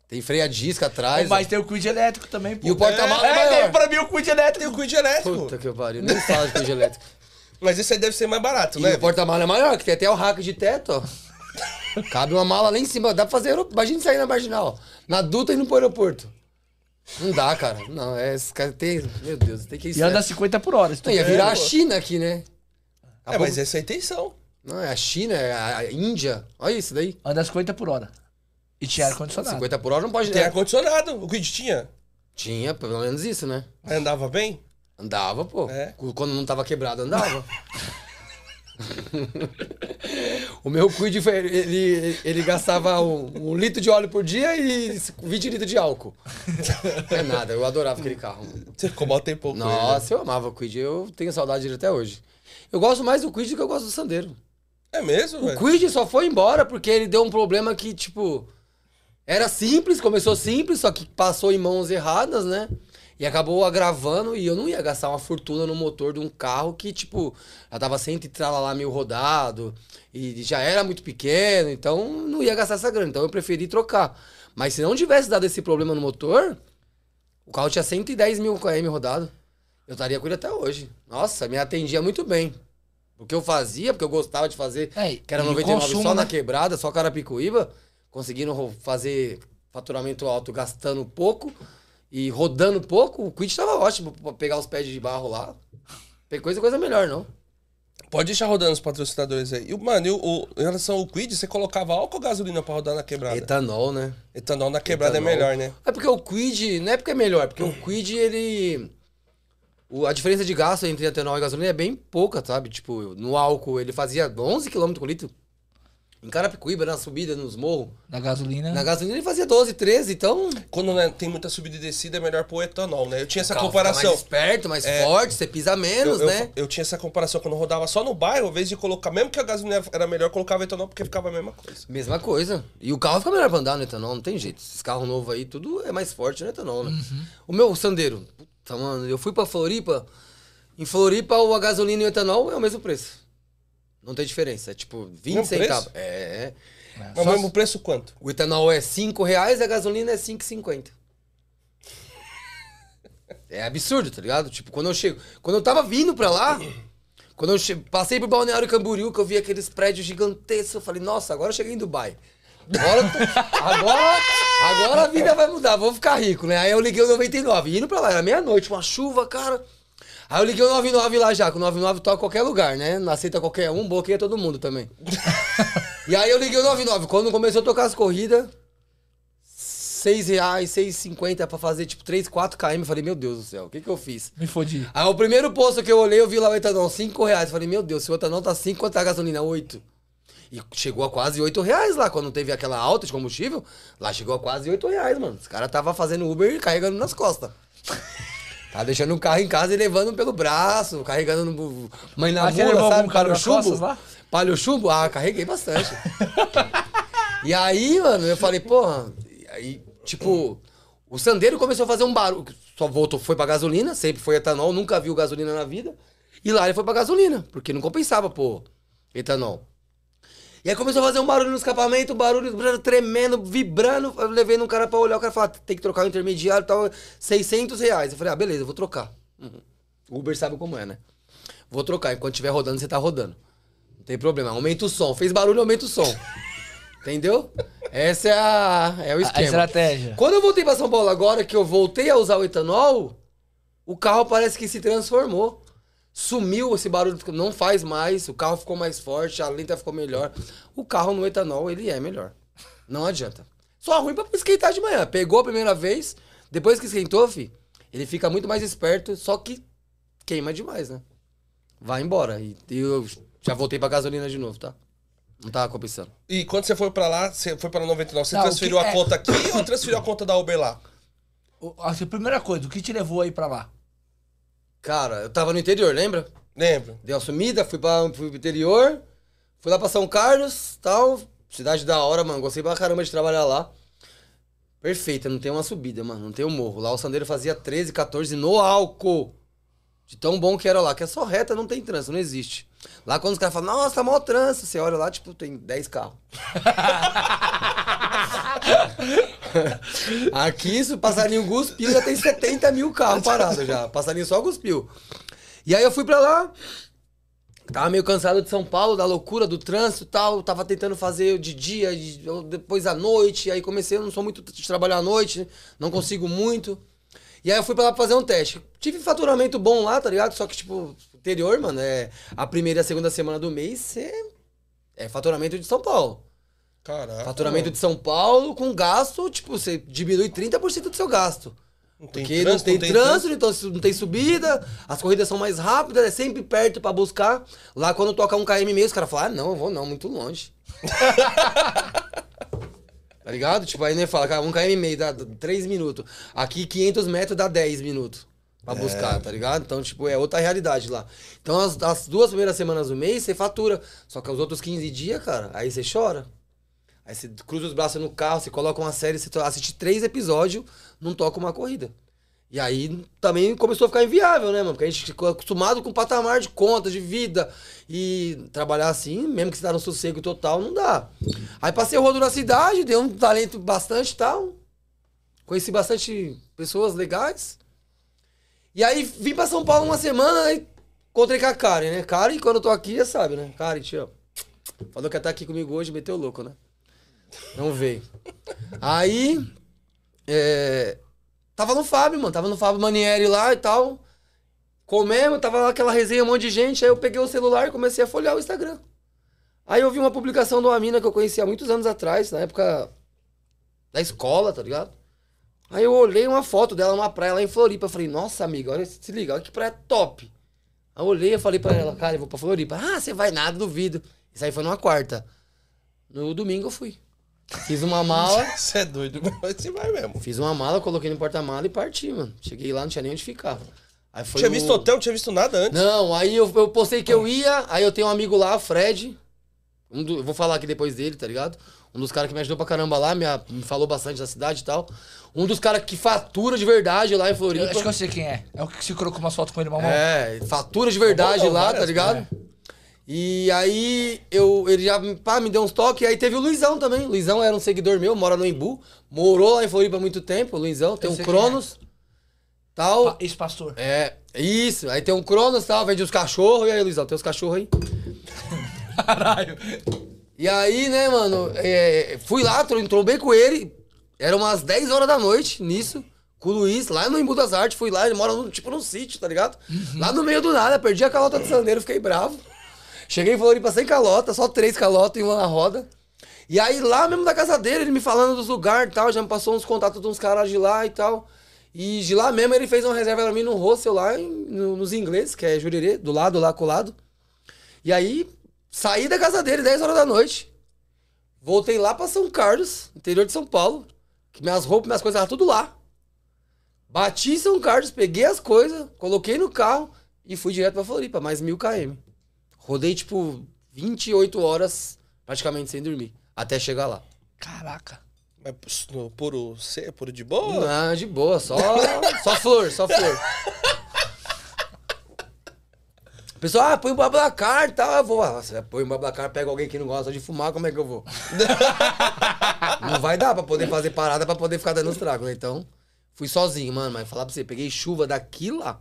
[SPEAKER 3] Tem freio a disco atrás.
[SPEAKER 2] Mas
[SPEAKER 3] ó.
[SPEAKER 2] tem o quid elétrico também, pô.
[SPEAKER 3] E o porta-mala é,
[SPEAKER 2] É,
[SPEAKER 3] maior.
[SPEAKER 2] tem pra mim o quid elétrico.
[SPEAKER 1] Tem o quid elétrico.
[SPEAKER 3] Puta que pariu, nem fala de quid elétrico.
[SPEAKER 1] Mas esse aí deve ser mais barato,
[SPEAKER 3] E
[SPEAKER 1] né?
[SPEAKER 3] o porta-mala é maior, que tem até o rack de teto, ó. Cabe uma mala lá em cima, dá pra fazer aeroporto. Imagina sair na marginal, na Dutra e no aeroporto. Não dá, cara. Não, é, esse cara tem. Meu Deus, tem que ir
[SPEAKER 2] E anda 50 por hora.
[SPEAKER 3] Não, ia virar a China aqui, né?
[SPEAKER 1] É, mas essa é a intenção.
[SPEAKER 3] Não, é a China, é a a Índia. Olha isso daí.
[SPEAKER 2] Anda 50 por hora. E tinha ar-condicionado.
[SPEAKER 3] 50 por hora não pode
[SPEAKER 1] Tem ar-condicionado. O Quid tinha.
[SPEAKER 3] Tinha, pelo menos isso, né?
[SPEAKER 1] Aí Andava bem?
[SPEAKER 3] Andava, pô.
[SPEAKER 1] É?
[SPEAKER 3] Quando não tava quebrado, andava. o meu Quid, foi- ele, ele gastava um, um litro de óleo por dia e 20 litros de álcool. É nada, eu adorava aquele carro.
[SPEAKER 1] Você ficou mal tempo com ele, né?
[SPEAKER 3] Nossa, eu amava o Quid, eu tenho saudade dele até hoje. Eu gosto mais do Quid do que eu gosto do Sandero.
[SPEAKER 1] É mesmo,
[SPEAKER 3] O
[SPEAKER 1] velho?
[SPEAKER 3] Quid só foi embora porque ele deu um problema que, tipo, era simples, começou simples, só que passou em mãos erradas, né? E acabou agravando e eu não ia gastar uma fortuna no motor de um carro que, tipo, já tava sempre lá mil rodado e já era muito pequeno, então não ia gastar essa grana. Então eu preferi trocar. Mas se não tivesse dado esse problema no motor, o carro tinha 110 mil km rodado. Eu estaria com ele até hoje. Nossa, me atendia muito bem. O que eu fazia, porque eu gostava de fazer,
[SPEAKER 2] É,
[SPEAKER 3] que era
[SPEAKER 2] e
[SPEAKER 3] 99
[SPEAKER 2] consumo,
[SPEAKER 3] só na
[SPEAKER 2] né?
[SPEAKER 3] quebrada, só Carapicuíba, conseguindo fazer faturamento alto gastando pouco e rodando pouco, o Quid tava ótimo pra pegar os pés de barro lá. Tem coisa, coisa melhor, não.
[SPEAKER 1] Pode deixar rodando os patrocinadores aí. E, mano, e o, o- em relação ao Quid, você colocava álcool ou gasolina pra rodar na quebrada?
[SPEAKER 3] Etanol, né?
[SPEAKER 1] Etanol na quebrada
[SPEAKER 3] Etanol.
[SPEAKER 1] é melhor, né?
[SPEAKER 3] É porque o Quid, não é porque é melhor, é porque o Quid, ele. o- a diferença de gasto entre etanol e gasolina é bem pouca, sabe? Tipo, no álcool ele fazia 11 km por litro. Em Carapicuíba, na subida, nos morros.
[SPEAKER 2] Na gasolina.
[SPEAKER 3] Na gasolina ele fazia 12, 13, então.
[SPEAKER 1] Quando né, tem muita subida e descida, é melhor pôr etanol, né? Eu tinha essa
[SPEAKER 3] o carro fica
[SPEAKER 1] comparação.
[SPEAKER 3] mais esperto, mais
[SPEAKER 1] É.
[SPEAKER 3] forte, você pisa menos,
[SPEAKER 1] eu, eu-
[SPEAKER 3] né?
[SPEAKER 1] eu tinha essa comparação quando eu rodava só no bairro, ao invés de colocar, mesmo que a gasolina era melhor, eu colocava etanol porque ficava a mesma coisa.
[SPEAKER 3] Mesma coisa. E o carro fica melhor pra andar no etanol, não tem jeito. Esses carros novos aí, tudo é mais forte no etanol, né? O meu Sandeiro, puta, mano, eu fui pra Floripa. Em Floripa, o- a gasolina e o etanol é o mesmo preço. Não tem diferença. É tipo 20
[SPEAKER 1] Mesmo
[SPEAKER 3] centavos.
[SPEAKER 1] preço?
[SPEAKER 3] É.
[SPEAKER 1] Mas
[SPEAKER 3] Só
[SPEAKER 1] mesmo preço quanto?
[SPEAKER 3] O etanol é 5 reais e a gasolina é 5,50. É absurdo, tá ligado? Tipo, quando eu chego. Quando eu tava vindo pra lá, quando eu che- passei por Balneário Camboriú, que eu vi aqueles prédios gigantescos, eu falei, nossa, agora eu cheguei em Dubai. Agora, agora, agora a vida vai mudar, vou ficar rico, né? Aí eu liguei o 99, indo pra lá, era meia-noite, uma chuva, cara. Aí eu liguei o 99 lá já, que o 99 toca qualquer lugar, né? Não aceita qualquer um, bloqueia todo mundo também. E aí eu liguei o 99. Quando começou a tocar as corridas, 6 reais, 6,50 pra fazer tipo 3, 4 km. Eu falei, meu Deus do céu, o que que eu fiz?
[SPEAKER 2] Me fodi.
[SPEAKER 3] Aí o primeiro posto que eu olhei, eu vi lá o etanol, 5 reais. Eu falei, meu Deus, se o etanol tá 5, quanto tá a gasolina? 8. E chegou a quase 8 reais lá, quando teve aquela alta de combustível. Lá chegou a quase 8 reais, mano. Os caras tava fazendo Uber e carregando nas costas. Tava deixando o carro em casa e levando pelo braço, carregando no, mãe na
[SPEAKER 2] Mas
[SPEAKER 3] mula, sabe? Palho chumbo.
[SPEAKER 2] lá?
[SPEAKER 3] Palho chumbo? Ah, carreguei bastante. e aí, mano, eu falei, porra, aí, tipo, o Sandeiro começou a fazer um barulho. Só voltou, foi pra gasolina, sempre foi etanol, nunca viu gasolina na vida. E lá ele foi pra gasolina, porque não compensava, pô, etanol. E aí começou a fazer um barulho no escapamento, barulho tremendo, vibrando. Eu levei um cara pra olhar, o cara falou, "Ah, tem que trocar o intermediário e tal, 600 reais. Eu falei, ah, beleza, eu vou trocar. Uhum. O Uber sabe como é, né? Vou trocar, enquanto estiver rodando, você tá rodando. Não tem problema, aumenta o som. Fez barulho, aumenta o som. Entendeu? Essa é, a, é o
[SPEAKER 2] A
[SPEAKER 3] esquema.
[SPEAKER 2] estratégia.
[SPEAKER 3] Quando eu voltei pra São Paulo agora, que eu voltei a usar o etanol, o carro parece que se transformou. Sumiu esse barulho, não faz mais, o carro ficou mais forte, a lenta ficou melhor. O carro no etanol, ele é melhor. Não adianta. Só ruim pra esquentar de manhã. Pegou a primeira vez, depois que esquentou, fi, ele fica muito mais esperto, só que queima demais, né? Vai embora. E eu já voltei pra gasolina de novo, tá? Não tava compensando.
[SPEAKER 1] E quando você foi pra lá, você foi pra 99, você transferiu
[SPEAKER 2] que
[SPEAKER 1] a
[SPEAKER 2] é-
[SPEAKER 1] conta aqui ou transferiu a conta da Uber lá?
[SPEAKER 2] O- assim, primeira coisa, o que te levou aí pra lá?
[SPEAKER 3] Cara, eu tava no interior, lembra?
[SPEAKER 1] Lembro.
[SPEAKER 3] Dei uma sumida, fui, pra, fui pro interior, fui lá pra São Carlos, tal. Cidade da hora, mano. Gostei pra caramba de trabalhar lá. Perfeita, não tem uma subida, mano. Não tem um morro. Lá o Sandeiro fazia 13, 14 no álcool. De tão bom que era lá, que é só reta, não tem trânsito, não existe. Lá quando os caras falam, nossa, tá mó trânsito, você olha lá, tipo, tem 10 carros. Aqui, se o passarinho cuspiu, já tem 70 mil carros parados já. Passarinho só cuspiu. E aí eu fui pra lá, Tava meio cansado de São Paulo, da loucura, do trânsito e tal. Tava tentando fazer de dia, de- depois à noite. Aí comecei, eu não sou muito de trabalhar à noite, não consigo muito. E aí eu fui pra lá pra fazer um teste. Tive faturamento bom lá, tá ligado? Só que, tipo, interior, mano, é a primeira e a segunda semana do mês é, é faturamento de São Paulo.
[SPEAKER 1] Caraca.
[SPEAKER 3] Faturamento de São Paulo com gasto, tipo, você diminui 30% do seu gasto.
[SPEAKER 1] Não tem
[SPEAKER 3] Porque
[SPEAKER 1] trânsito,
[SPEAKER 3] não tem, trânsito, então não tem subida, as corridas são mais rápidas, é sempre perto pra buscar. Lá quando toca um km meio, os caras falam, ah, não, eu vou não, muito longe. tá ligado? Tipo, aí nem fala, cara, um km meio dá 3 minutos. Aqui 500 metros dá 10 minutos pra buscar, tá ligado? Então, tipo, é outra realidade lá. Então, as, as duas primeiras semanas do mês, você fatura. Só que os outros 15 dias, cara, aí você chora. Aí você cruza os braços no carro, você coloca uma série, você assiste três episódios, não toca uma corrida. E aí também começou a ficar inviável, né, mano? Porque a gente ficou acostumado com patamar de conta, de vida. E trabalhar assim, mesmo que você tá no sossego total, não dá. Aí passei o rodo na cidade, dei um talento bastante e tal. Conheci bastante pessoas legais. E aí vim pra São Paulo uma semana e encontrei com a Karen, né? Karen, quando eu tô aqui, já sabe, né? Karen, amo. Falou que ia estar aqui comigo hoje, meteu louco, né? Não veio. Aí. É, tava no Fábio, mano. Tava no Fábio Manieri lá e tal. Comemos, tava lá aquela resenha, um monte de gente. Aí eu peguei o celular e comecei a folhear o Instagram. Aí eu vi uma publicação de uma mina que eu conhecia há muitos anos atrás, na época da escola, tá ligado? Aí eu olhei uma foto dela numa praia lá em Floripa. Eu falei, nossa, amiga, olha, se liga, olha que praia top. Aí eu olhei e falei pra ela, cara, eu vou pra Floripa. Ah, você vai nada, duvido. Isso aí foi numa quarta. No domingo eu fui. Fiz uma mala.
[SPEAKER 1] Você é doido, mas você vai mesmo.
[SPEAKER 3] Fiz uma mala, coloquei no porta-mala e parti, mano. Cheguei lá, não tinha nem onde ficar. Aí foi
[SPEAKER 1] tinha visto hotel, não tinha visto nada antes.
[SPEAKER 3] Não, aí eu, eu postei que eu ia, aí eu tenho um amigo lá, Fred. Um do- eu vou falar aqui depois dele, tá ligado? Um dos caras que me ajudou pra caramba lá, me, me falou bastante da cidade e tal. Um dos caras que fatura de verdade lá em
[SPEAKER 2] Eu
[SPEAKER 3] Floripa.
[SPEAKER 2] acho que eu sei quem é. É o que se colocou umas fotos com ele, mamão.
[SPEAKER 3] É, fatura de verdade
[SPEAKER 1] Não,
[SPEAKER 3] lá,
[SPEAKER 1] várias,
[SPEAKER 3] tá ligado? E aí eu, ele já pá, me deu uns toques, e aí teve o Luizão também. O Luizão era um seguidor meu, mora no Embu, morou lá em Floripa há muito tempo, o Luizão, tem
[SPEAKER 2] Eu
[SPEAKER 3] um
[SPEAKER 2] quem
[SPEAKER 3] Cronos. Tal.
[SPEAKER 2] Pa- Ex-pastor.
[SPEAKER 3] É, isso. Aí tem um Cronos e tal, vende os cachorros. E aí, Luizão, tem os cachorros aí?
[SPEAKER 2] Caralho.
[SPEAKER 3] E aí, né, mano, é, fui lá, tro- trombei com ele. Era umas 10 horas da noite, nisso. Com o Luiz, lá no Embu das Artes. Fui lá, ele mora no, tipo num sítio, tá ligado? Lá no meio do nada, perdi a calota do Sandeiro, fiquei bravo. Cheguei em Floripa sem calota, só três calotas e uma na roda. E aí, lá mesmo da casa dele, ele me falando dos lugares e tal, já me passou uns contatos de uns caras de lá e tal. E de lá mesmo ele fez uma reserva pra mim no hostel lá, em- no- nos ingleses, que é Jurerê, do lado, lá colado. E aí, saí da casa dele 10 horas da noite. Voltei lá pra São Carlos, interior de São Paulo. Que minhas roupas, minhas coisas tudo lá. Bati em São Carlos, peguei as coisas, coloquei no carro e fui direto pra Floripa, mais mil km. Rodei, tipo, 28 horas praticamente sem dormir, até chegar lá.
[SPEAKER 2] Caraca.
[SPEAKER 1] Mas no puro C, puro de boa?
[SPEAKER 3] Não, de boa, só, só flor, só flor. O pessoal, ah, põe o Bablacar e tal. Eu vou, ah, você põe o Bablacar, pega alguém que não gosta de fumar, como é que eu vou? não vai dar pra poder fazer parada, pra poder ficar dando os tragos, né? Então, fui sozinho, mano. Mas falar pra você, peguei chuva daqui lá.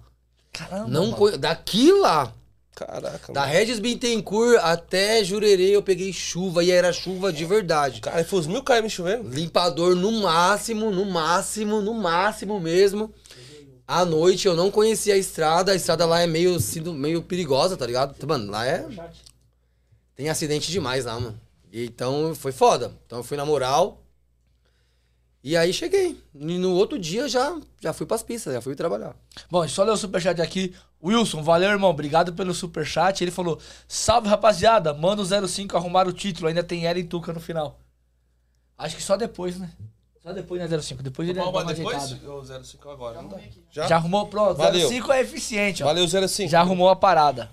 [SPEAKER 2] Caramba.
[SPEAKER 3] Não
[SPEAKER 2] mano.
[SPEAKER 3] Daqui lá.
[SPEAKER 1] Caraca,
[SPEAKER 3] Da
[SPEAKER 1] mano.
[SPEAKER 3] Regis Bittencourt até Jurerê eu peguei chuva e era chuva de verdade.
[SPEAKER 1] Cara, foi uns mil km chovendo?
[SPEAKER 3] Limpador no máximo, no máximo, no máximo mesmo. À noite eu não conhecia a estrada, a estrada lá é meio, sido meio perigosa, tá ligado? Mano, lá é. Tem acidente demais lá, mano. E Então foi foda. Então eu fui na moral. E aí cheguei. E no outro dia já, já fui pras pistas, já fui trabalhar.
[SPEAKER 2] Bom, só ler o superchat aqui. Wilson, valeu, irmão. Obrigado pelo superchat. Ele falou: Salve, rapaziada. Manda o 05 arrumar o título. Ainda tem Eren e Tuca no final. Acho que só depois, né? Só depois, né, 05? Depois ele uma
[SPEAKER 1] depois? Ou 05 agora? Dá. Já?
[SPEAKER 2] Já arrumou? Pronto.
[SPEAKER 1] Valeu.
[SPEAKER 2] 05 é eficiente, ó.
[SPEAKER 1] Valeu, 05.
[SPEAKER 2] Já arrumou a parada.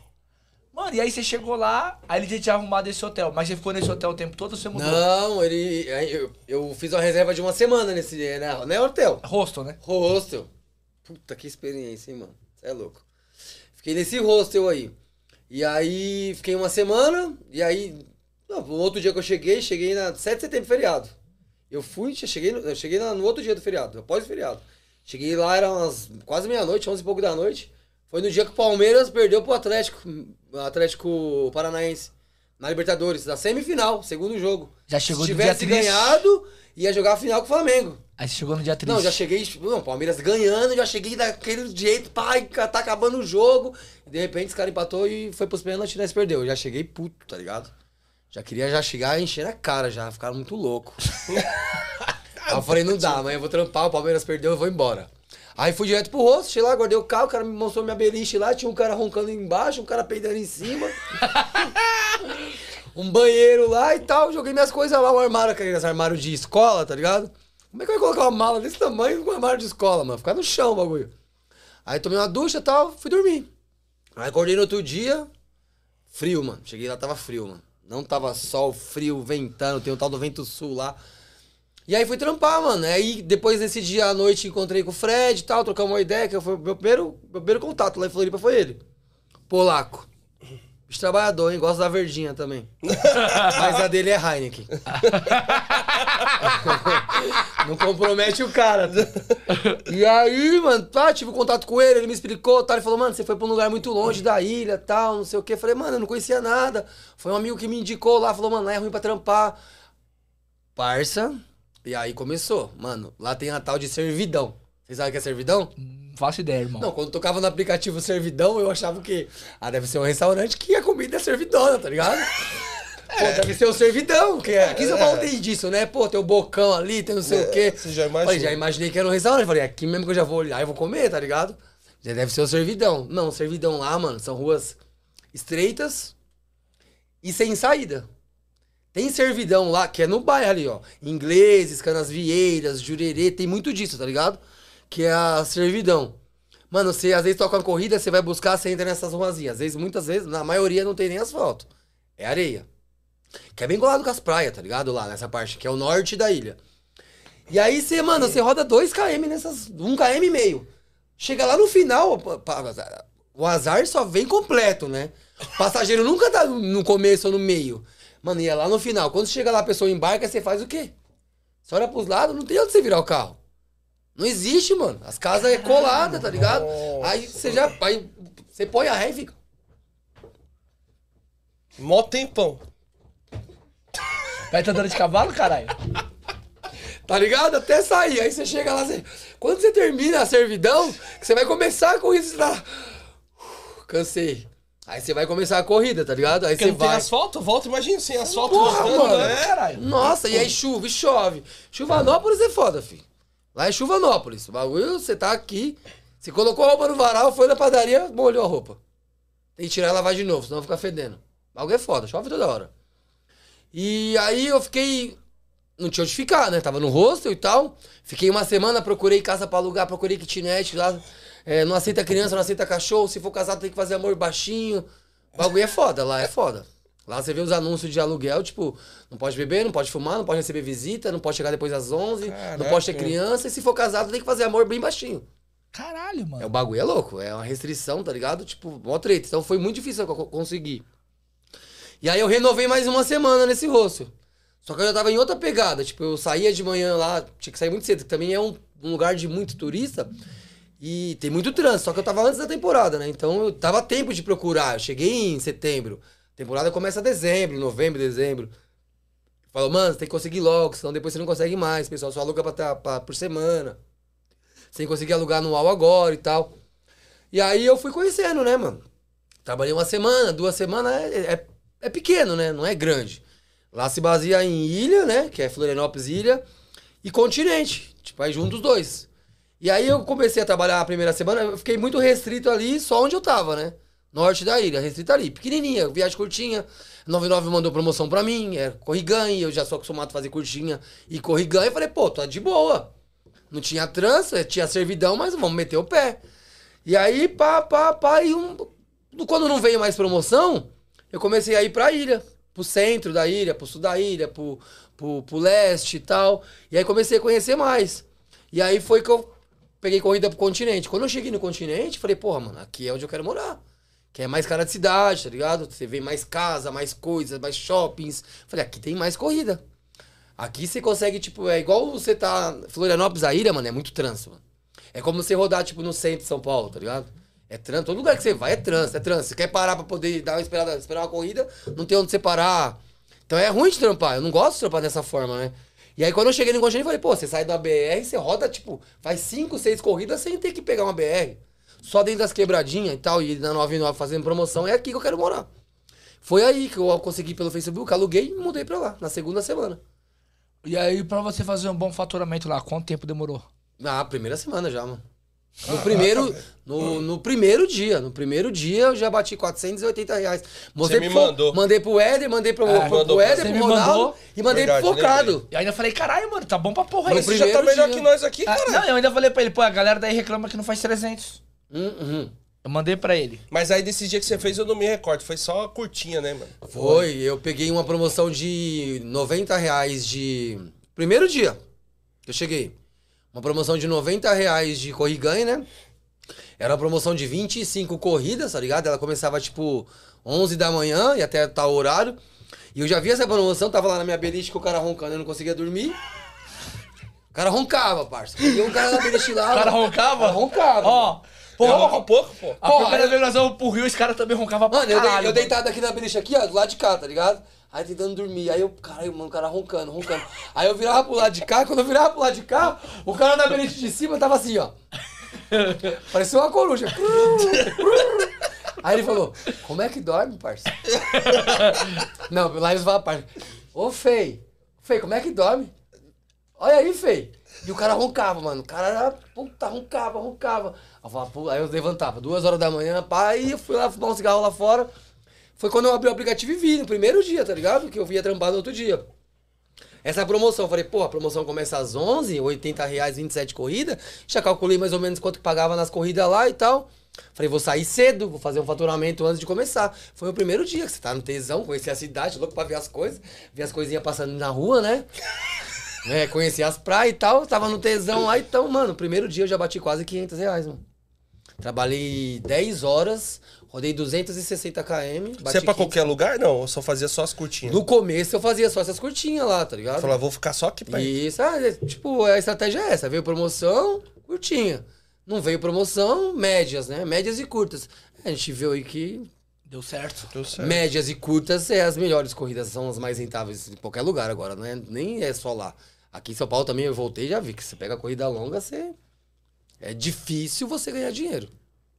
[SPEAKER 2] Mano, e aí você chegou lá, aí ele já tinha arrumado esse hotel. Mas você ficou nesse hotel o tempo todo ou você mudou?
[SPEAKER 3] Não, ele. Eu, eu fiz uma reserva de uma semana nesse né? Não é hotel.
[SPEAKER 2] Hostel, né?
[SPEAKER 3] Hostel. Puta que experiência, hein, mano. Você é louco. Fiquei nesse hostel aí. E aí fiquei uma semana, e aí. Não, no outro dia que eu cheguei, cheguei na 7 de setembro, feriado. Eu fui, cheguei, eu cheguei no outro dia do feriado, após o feriado. Cheguei lá, era umas quase meia-noite, 11 e pouco da noite. Foi no dia que o Palmeiras perdeu pro Atlético, Atlético Paranaense, na Libertadores, na semifinal, segundo jogo.
[SPEAKER 2] Já chegou
[SPEAKER 3] Se
[SPEAKER 2] no dia
[SPEAKER 3] tivesse
[SPEAKER 2] triste.
[SPEAKER 3] ganhado, ia jogar a final com o Flamengo.
[SPEAKER 2] Aí você chegou no dia triste.
[SPEAKER 3] Não, já cheguei, não, Palmeiras ganhando, já cheguei daquele jeito, pai, tá acabando o jogo. E de repente os caras empatou e foi pros pênaltis e nós perdeu. Eu já cheguei puto, tá ligado? Já queria já chegar enchendo a cara já, ficaram muito louco. Aí eu falei, não dá, amanhã eu vou trampar, o Palmeiras perdeu, eu vou embora. Aí fui direto pro rosto, cheguei lá, guardei o carro, o cara me mostrou minha beliche lá, tinha um cara roncando embaixo, um cara peidando em cima. um banheiro lá e tal, joguei minhas coisas lá, um armário, aqueles armários de escola, tá ligado? Como é que eu ia colocar uma mala desse tamanho com um armário de escola, mano? Ficar no chão o bagulho. Aí tomei uma ducha e tal, fui dormir. Aí acordei no outro dia, frio, mano. Cheguei lá, tava frio, mano. Não tava sol, frio, ventando, tem o tal do vento sul lá. E aí fui trampar, mano. Aí depois desse dia à noite encontrei com o Fred e tal, trocamos uma ideia, que foi o meu primeiro, meu primeiro contato lá em Floripa foi ele. Polaco. Bicho trabalhador, hein? Gosta da verdinha também. Mas a dele é Heineken. Não compromete o cara. E aí, mano, tá, tive contato com ele, ele me explicou, tal, ele falou, mano, você foi pra um lugar muito longe da ilha, tal, não sei o quê. Falei, mano, eu não conhecia nada. Foi um amigo que me indicou lá, falou, mano, lá é ruim pra trampar. Parça. E aí começou. Mano, lá tem a tal de servidão. Vocês sabem o que é servidão?
[SPEAKER 2] Não faço ideia, irmão.
[SPEAKER 3] Não, quando tocava no aplicativo servidão, eu achava que. Ah, deve ser um restaurante que a comida é servidona, tá ligado? Pô, deve ser o servidão, que é. Aqui em São Paulo tem disso, né? Pô, tem o bocão ali, tem não sei
[SPEAKER 1] É,
[SPEAKER 3] o quê.
[SPEAKER 1] você já imagina.
[SPEAKER 3] Falei, já imaginei que era um restaurante. Falei, aqui mesmo que eu já vou olhar e vou comer, tá ligado? Já deve ser o servidão. Não, o servidão lá, mano, são ruas estreitas e sem saída. Tem servidão lá, que é no bairro ali, ó. Ingleses, Canasvieiras, Jurerê, tem muito disso, tá ligado? Que é a servidão. Mano, você às vezes toca uma corrida, você vai buscar, você entra nessas ruazinhas. Às vezes, muitas vezes, na maioria não tem nem asfalto. É areia. Que é bem colado com as praias, tá ligado? Lá nessa parte, que é o norte da ilha. E aí você, mano, você roda 2km nessas. 1km e meio. Chega lá no final, o azar só vem completo, né? Passageiro nunca tá no começo ou no meio. Mano, e é lá no final. Quando chega lá, a pessoa embarca, você faz o quê? Você olha pros lados, não tem onde você virar o carro. Não existe, mano. As casas é colada, tá ligado? Aí você já. Aí você põe a ré e fica.
[SPEAKER 1] Mó tempão.
[SPEAKER 2] Vai tá dando de cavalo, caralho?
[SPEAKER 3] Tá ligado? Até sair. Aí você chega lá, você... quando você termina a servidão, você vai começar a corrida, você tá. Uf, Cansei. Aí você vai começar a corrida, tá ligado? Aí
[SPEAKER 1] Porque
[SPEAKER 3] você
[SPEAKER 1] não tem
[SPEAKER 3] vai.
[SPEAKER 1] asfalto? Volta, imagina sem asfalto
[SPEAKER 3] Porra,
[SPEAKER 1] voltando,
[SPEAKER 3] mano.
[SPEAKER 1] né?
[SPEAKER 2] Caralho.
[SPEAKER 3] Nossa, e aí chuva, e chove. Chuvanópolis é foda, filho. Lá é Chuvanópolis. O bagulho, você tá aqui. Você colocou a roupa no varal, foi na padaria, molhou a roupa. Tem que tirar e lavar de novo, senão fica fedendo. O bagulho é foda, chove toda hora. E aí eu fiquei não tinha onde ficar, né? Tava no hostel e tal. Fiquei uma semana, procurei casa pra alugar, procurei kitnet lá. É, não aceita criança, não aceita cachorro. Se for casado, tem que fazer amor baixinho. O bagulho é foda, lá é foda. Lá você vê os anúncios de aluguel, tipo, não pode beber, não pode fumar, não pode receber visita, não pode chegar depois das 11, não
[SPEAKER 1] Caraca.
[SPEAKER 3] pode ter criança. E se for casado, tem que fazer amor bem baixinho.
[SPEAKER 2] Caralho,
[SPEAKER 3] É,
[SPEAKER 2] mano.
[SPEAKER 3] o bagulho é louco, é uma restrição, tá ligado? Tipo, mó treta. Então foi muito difícil eu co- conseguir. E aí eu renovei mais uma semana nesse rosto. Só que eu já tava em outra pegada. Tipo, eu saía de manhã lá, tinha que sair muito cedo, que também é um, um lugar de muito turista. E tem muito trânsito. Só que eu tava antes da temporada, né? Então eu tava tempo de procurar. Eu cheguei em setembro. A temporada começa em dezembro, novembro, dezembro. Falou, mano, você tem que conseguir logo, senão depois você não consegue mais. Pessoal só aluga pra, pra- por semana. Sem conseguir alugar anual agora e tal. E aí eu fui conhecendo, né, mano? Trabalhei uma semana, duas semanas, é, é, é pequeno, né? Não é grande. Lá se baseia em ilha, né? Que é Florianópolis Ilha, e continente. Tipo, aí juntos os dois. E aí eu comecei a trabalhar a primeira semana, eu fiquei muito restrito ali, só onde eu tava, né? Norte da ilha, restrito ali. Pequenininha, viagem curtinha. 99 mandou promoção pra mim, é corre ganha, eu já sou acostumado a fazer curtinha e corre ganha. Eu falei, pô, tá de boa. Não tinha trânsito, tinha servidão, mas vamos meter o pé. E aí, pá, pá, pá, e um... quando não veio mais promoção, eu comecei a ir pra ilha, pro centro da ilha, pro sul da ilha, pro, pro, pro leste e tal. E aí comecei a conhecer mais. E aí foi que eu peguei corrida pro continente. Quando eu cheguei no continente, falei, porra, mano, aqui é onde eu quero morar. Que é mais cara de cidade, tá ligado? Você vê mais casa, mais coisas, mais shoppings. Falei, aqui tem mais corrida. Aqui você consegue, tipo, é igual você tá. Florianópolis, a ilha, mano, é muito trânsito, mano. É como você rodar, tipo, no centro de São Paulo, tá ligado? É trânsito. Todo lugar que você vai é trânsito, é trânsito. Você quer parar pra poder dar uma esperada, esperar uma corrida, não tem onde você parar. Então é ruim de trampar. Eu não gosto de trampar dessa forma, né? E aí quando eu cheguei no Continente, eu falei, pô, você sai da BR, você roda, tipo, faz 5, 6 corridas sem ter que pegar uma BR. Só dentro das quebradinhas e tal, e na 99 fazendo promoção, é aqui que eu quero morar. Foi aí que eu consegui pelo Facebook, aluguei e mudei pra lá, na segunda semana.
[SPEAKER 2] E aí, pra você fazer um bom faturamento lá, quanto tempo demorou?
[SPEAKER 3] Na primeira semana já, mano. No primeiro, no, no primeiro dia, no primeiro dia eu já bati 480 reais. Mostrei
[SPEAKER 1] Você me
[SPEAKER 3] pro
[SPEAKER 1] mandou.
[SPEAKER 3] Mandei pro Éder, mandei pro,
[SPEAKER 2] É,
[SPEAKER 3] pro,
[SPEAKER 1] mandou
[SPEAKER 3] pro Éder, pro Ronaldo
[SPEAKER 2] mandou.
[SPEAKER 3] e mandei
[SPEAKER 1] Verdade,
[SPEAKER 3] pro Focado.
[SPEAKER 2] E ainda falei, caralho, mano, tá bom pra porra
[SPEAKER 3] No
[SPEAKER 2] isso.
[SPEAKER 1] Você já tá melhor
[SPEAKER 3] dia.
[SPEAKER 1] que nós aqui,
[SPEAKER 2] Ah,
[SPEAKER 1] cara.
[SPEAKER 2] não, eu ainda falei pra ele, pô, a galera daí reclama que não faz 300.
[SPEAKER 3] Hum, uhum.
[SPEAKER 2] Eu mandei pra ele.
[SPEAKER 1] Mas aí desse dia que você fez, eu não me recordo. Foi só curtinha, né, mano?
[SPEAKER 3] Foi, eu peguei uma promoção de 90 reais de. Primeiro dia que eu cheguei. Uma promoção de 90 reais de corriganha, né? Era uma promoção de 25 corridas, tá ligado? Ela começava tipo 11 da manhã e até tal horário. E eu já vi essa promoção, tava lá na minha beliche com o cara roncando, eu não conseguia dormir. O cara roncava, parça. E um cara na beliche lá.
[SPEAKER 2] O cara roncava?
[SPEAKER 3] O cara roncava.
[SPEAKER 2] Ó,
[SPEAKER 1] pô, ronca um pouco, pô.
[SPEAKER 2] a
[SPEAKER 3] Porra,
[SPEAKER 2] primeira
[SPEAKER 3] eu-
[SPEAKER 2] vez nós vamos pro Rio, os caras também roncavam pra
[SPEAKER 3] Mano, eu,
[SPEAKER 2] caralho.
[SPEAKER 3] eu
[SPEAKER 2] mano.
[SPEAKER 3] deitado aqui na beliche aqui, ó, do lado de cá, tá ligado? Aí tentando dormir. Aí eu, caralho, mano, o cara roncando, roncando. Aí eu virava pro lado de cá, quando eu virava pro lado de cá, o cara na beliche de cima tava assim, ó. Parecia uma coruja. Aí ele falou, como é que dorme, parça? Não, lá eles falam, parça. Ô, Fei, Fei, como é que dorme? Olha aí, Fei. E o cara roncava, mano. O cara era, puta, roncava, roncava. Aí eu, levantava, duas horas da manhã, pá, aí eu fui lá fumar um cigarro lá fora. Foi quando eu abri o aplicativo e vi, no primeiro dia, tá ligado? Que eu via trampar no outro dia. Essa promoção, falei, pô, a promoção começa às 11, 80 reais, 27 corridas. Já calculei mais ou menos quanto que pagava nas corridas lá e tal. Falei, vou sair cedo, vou fazer um faturamento antes de começar. Foi o primeiro dia que você tá no tesão, conhecer a cidade, louco pra ver as coisas, ver as coisinhas passando na rua, né? É, conheci as praias e tal, tava no tesão lá, então, mano, primeiro dia eu já bati quase 500 reais, mano. Trabalhei 10 horas, rodei 260 km.
[SPEAKER 1] Você é pra
[SPEAKER 3] 500.
[SPEAKER 1] qualquer lugar? Não, eu só fazia só as curtinhas.
[SPEAKER 3] No começo eu fazia só essas curtinhas lá, tá ligado?
[SPEAKER 1] Falava, vou ficar só aqui, pai.
[SPEAKER 3] Isso, ah, é, tipo, a estratégia é essa. Veio promoção, curtinha. Não veio promoção, médias, né? Médias e curtas. A gente viu aí que
[SPEAKER 2] Deu certo.
[SPEAKER 1] Deu certo.
[SPEAKER 3] médias e curtas é as melhores corridas, são as mais rentáveis em qualquer lugar agora, não é, nem é só lá. Aqui em São Paulo também eu voltei e já vi que você pega a corrida longa, você... É difícil você ganhar dinheiro.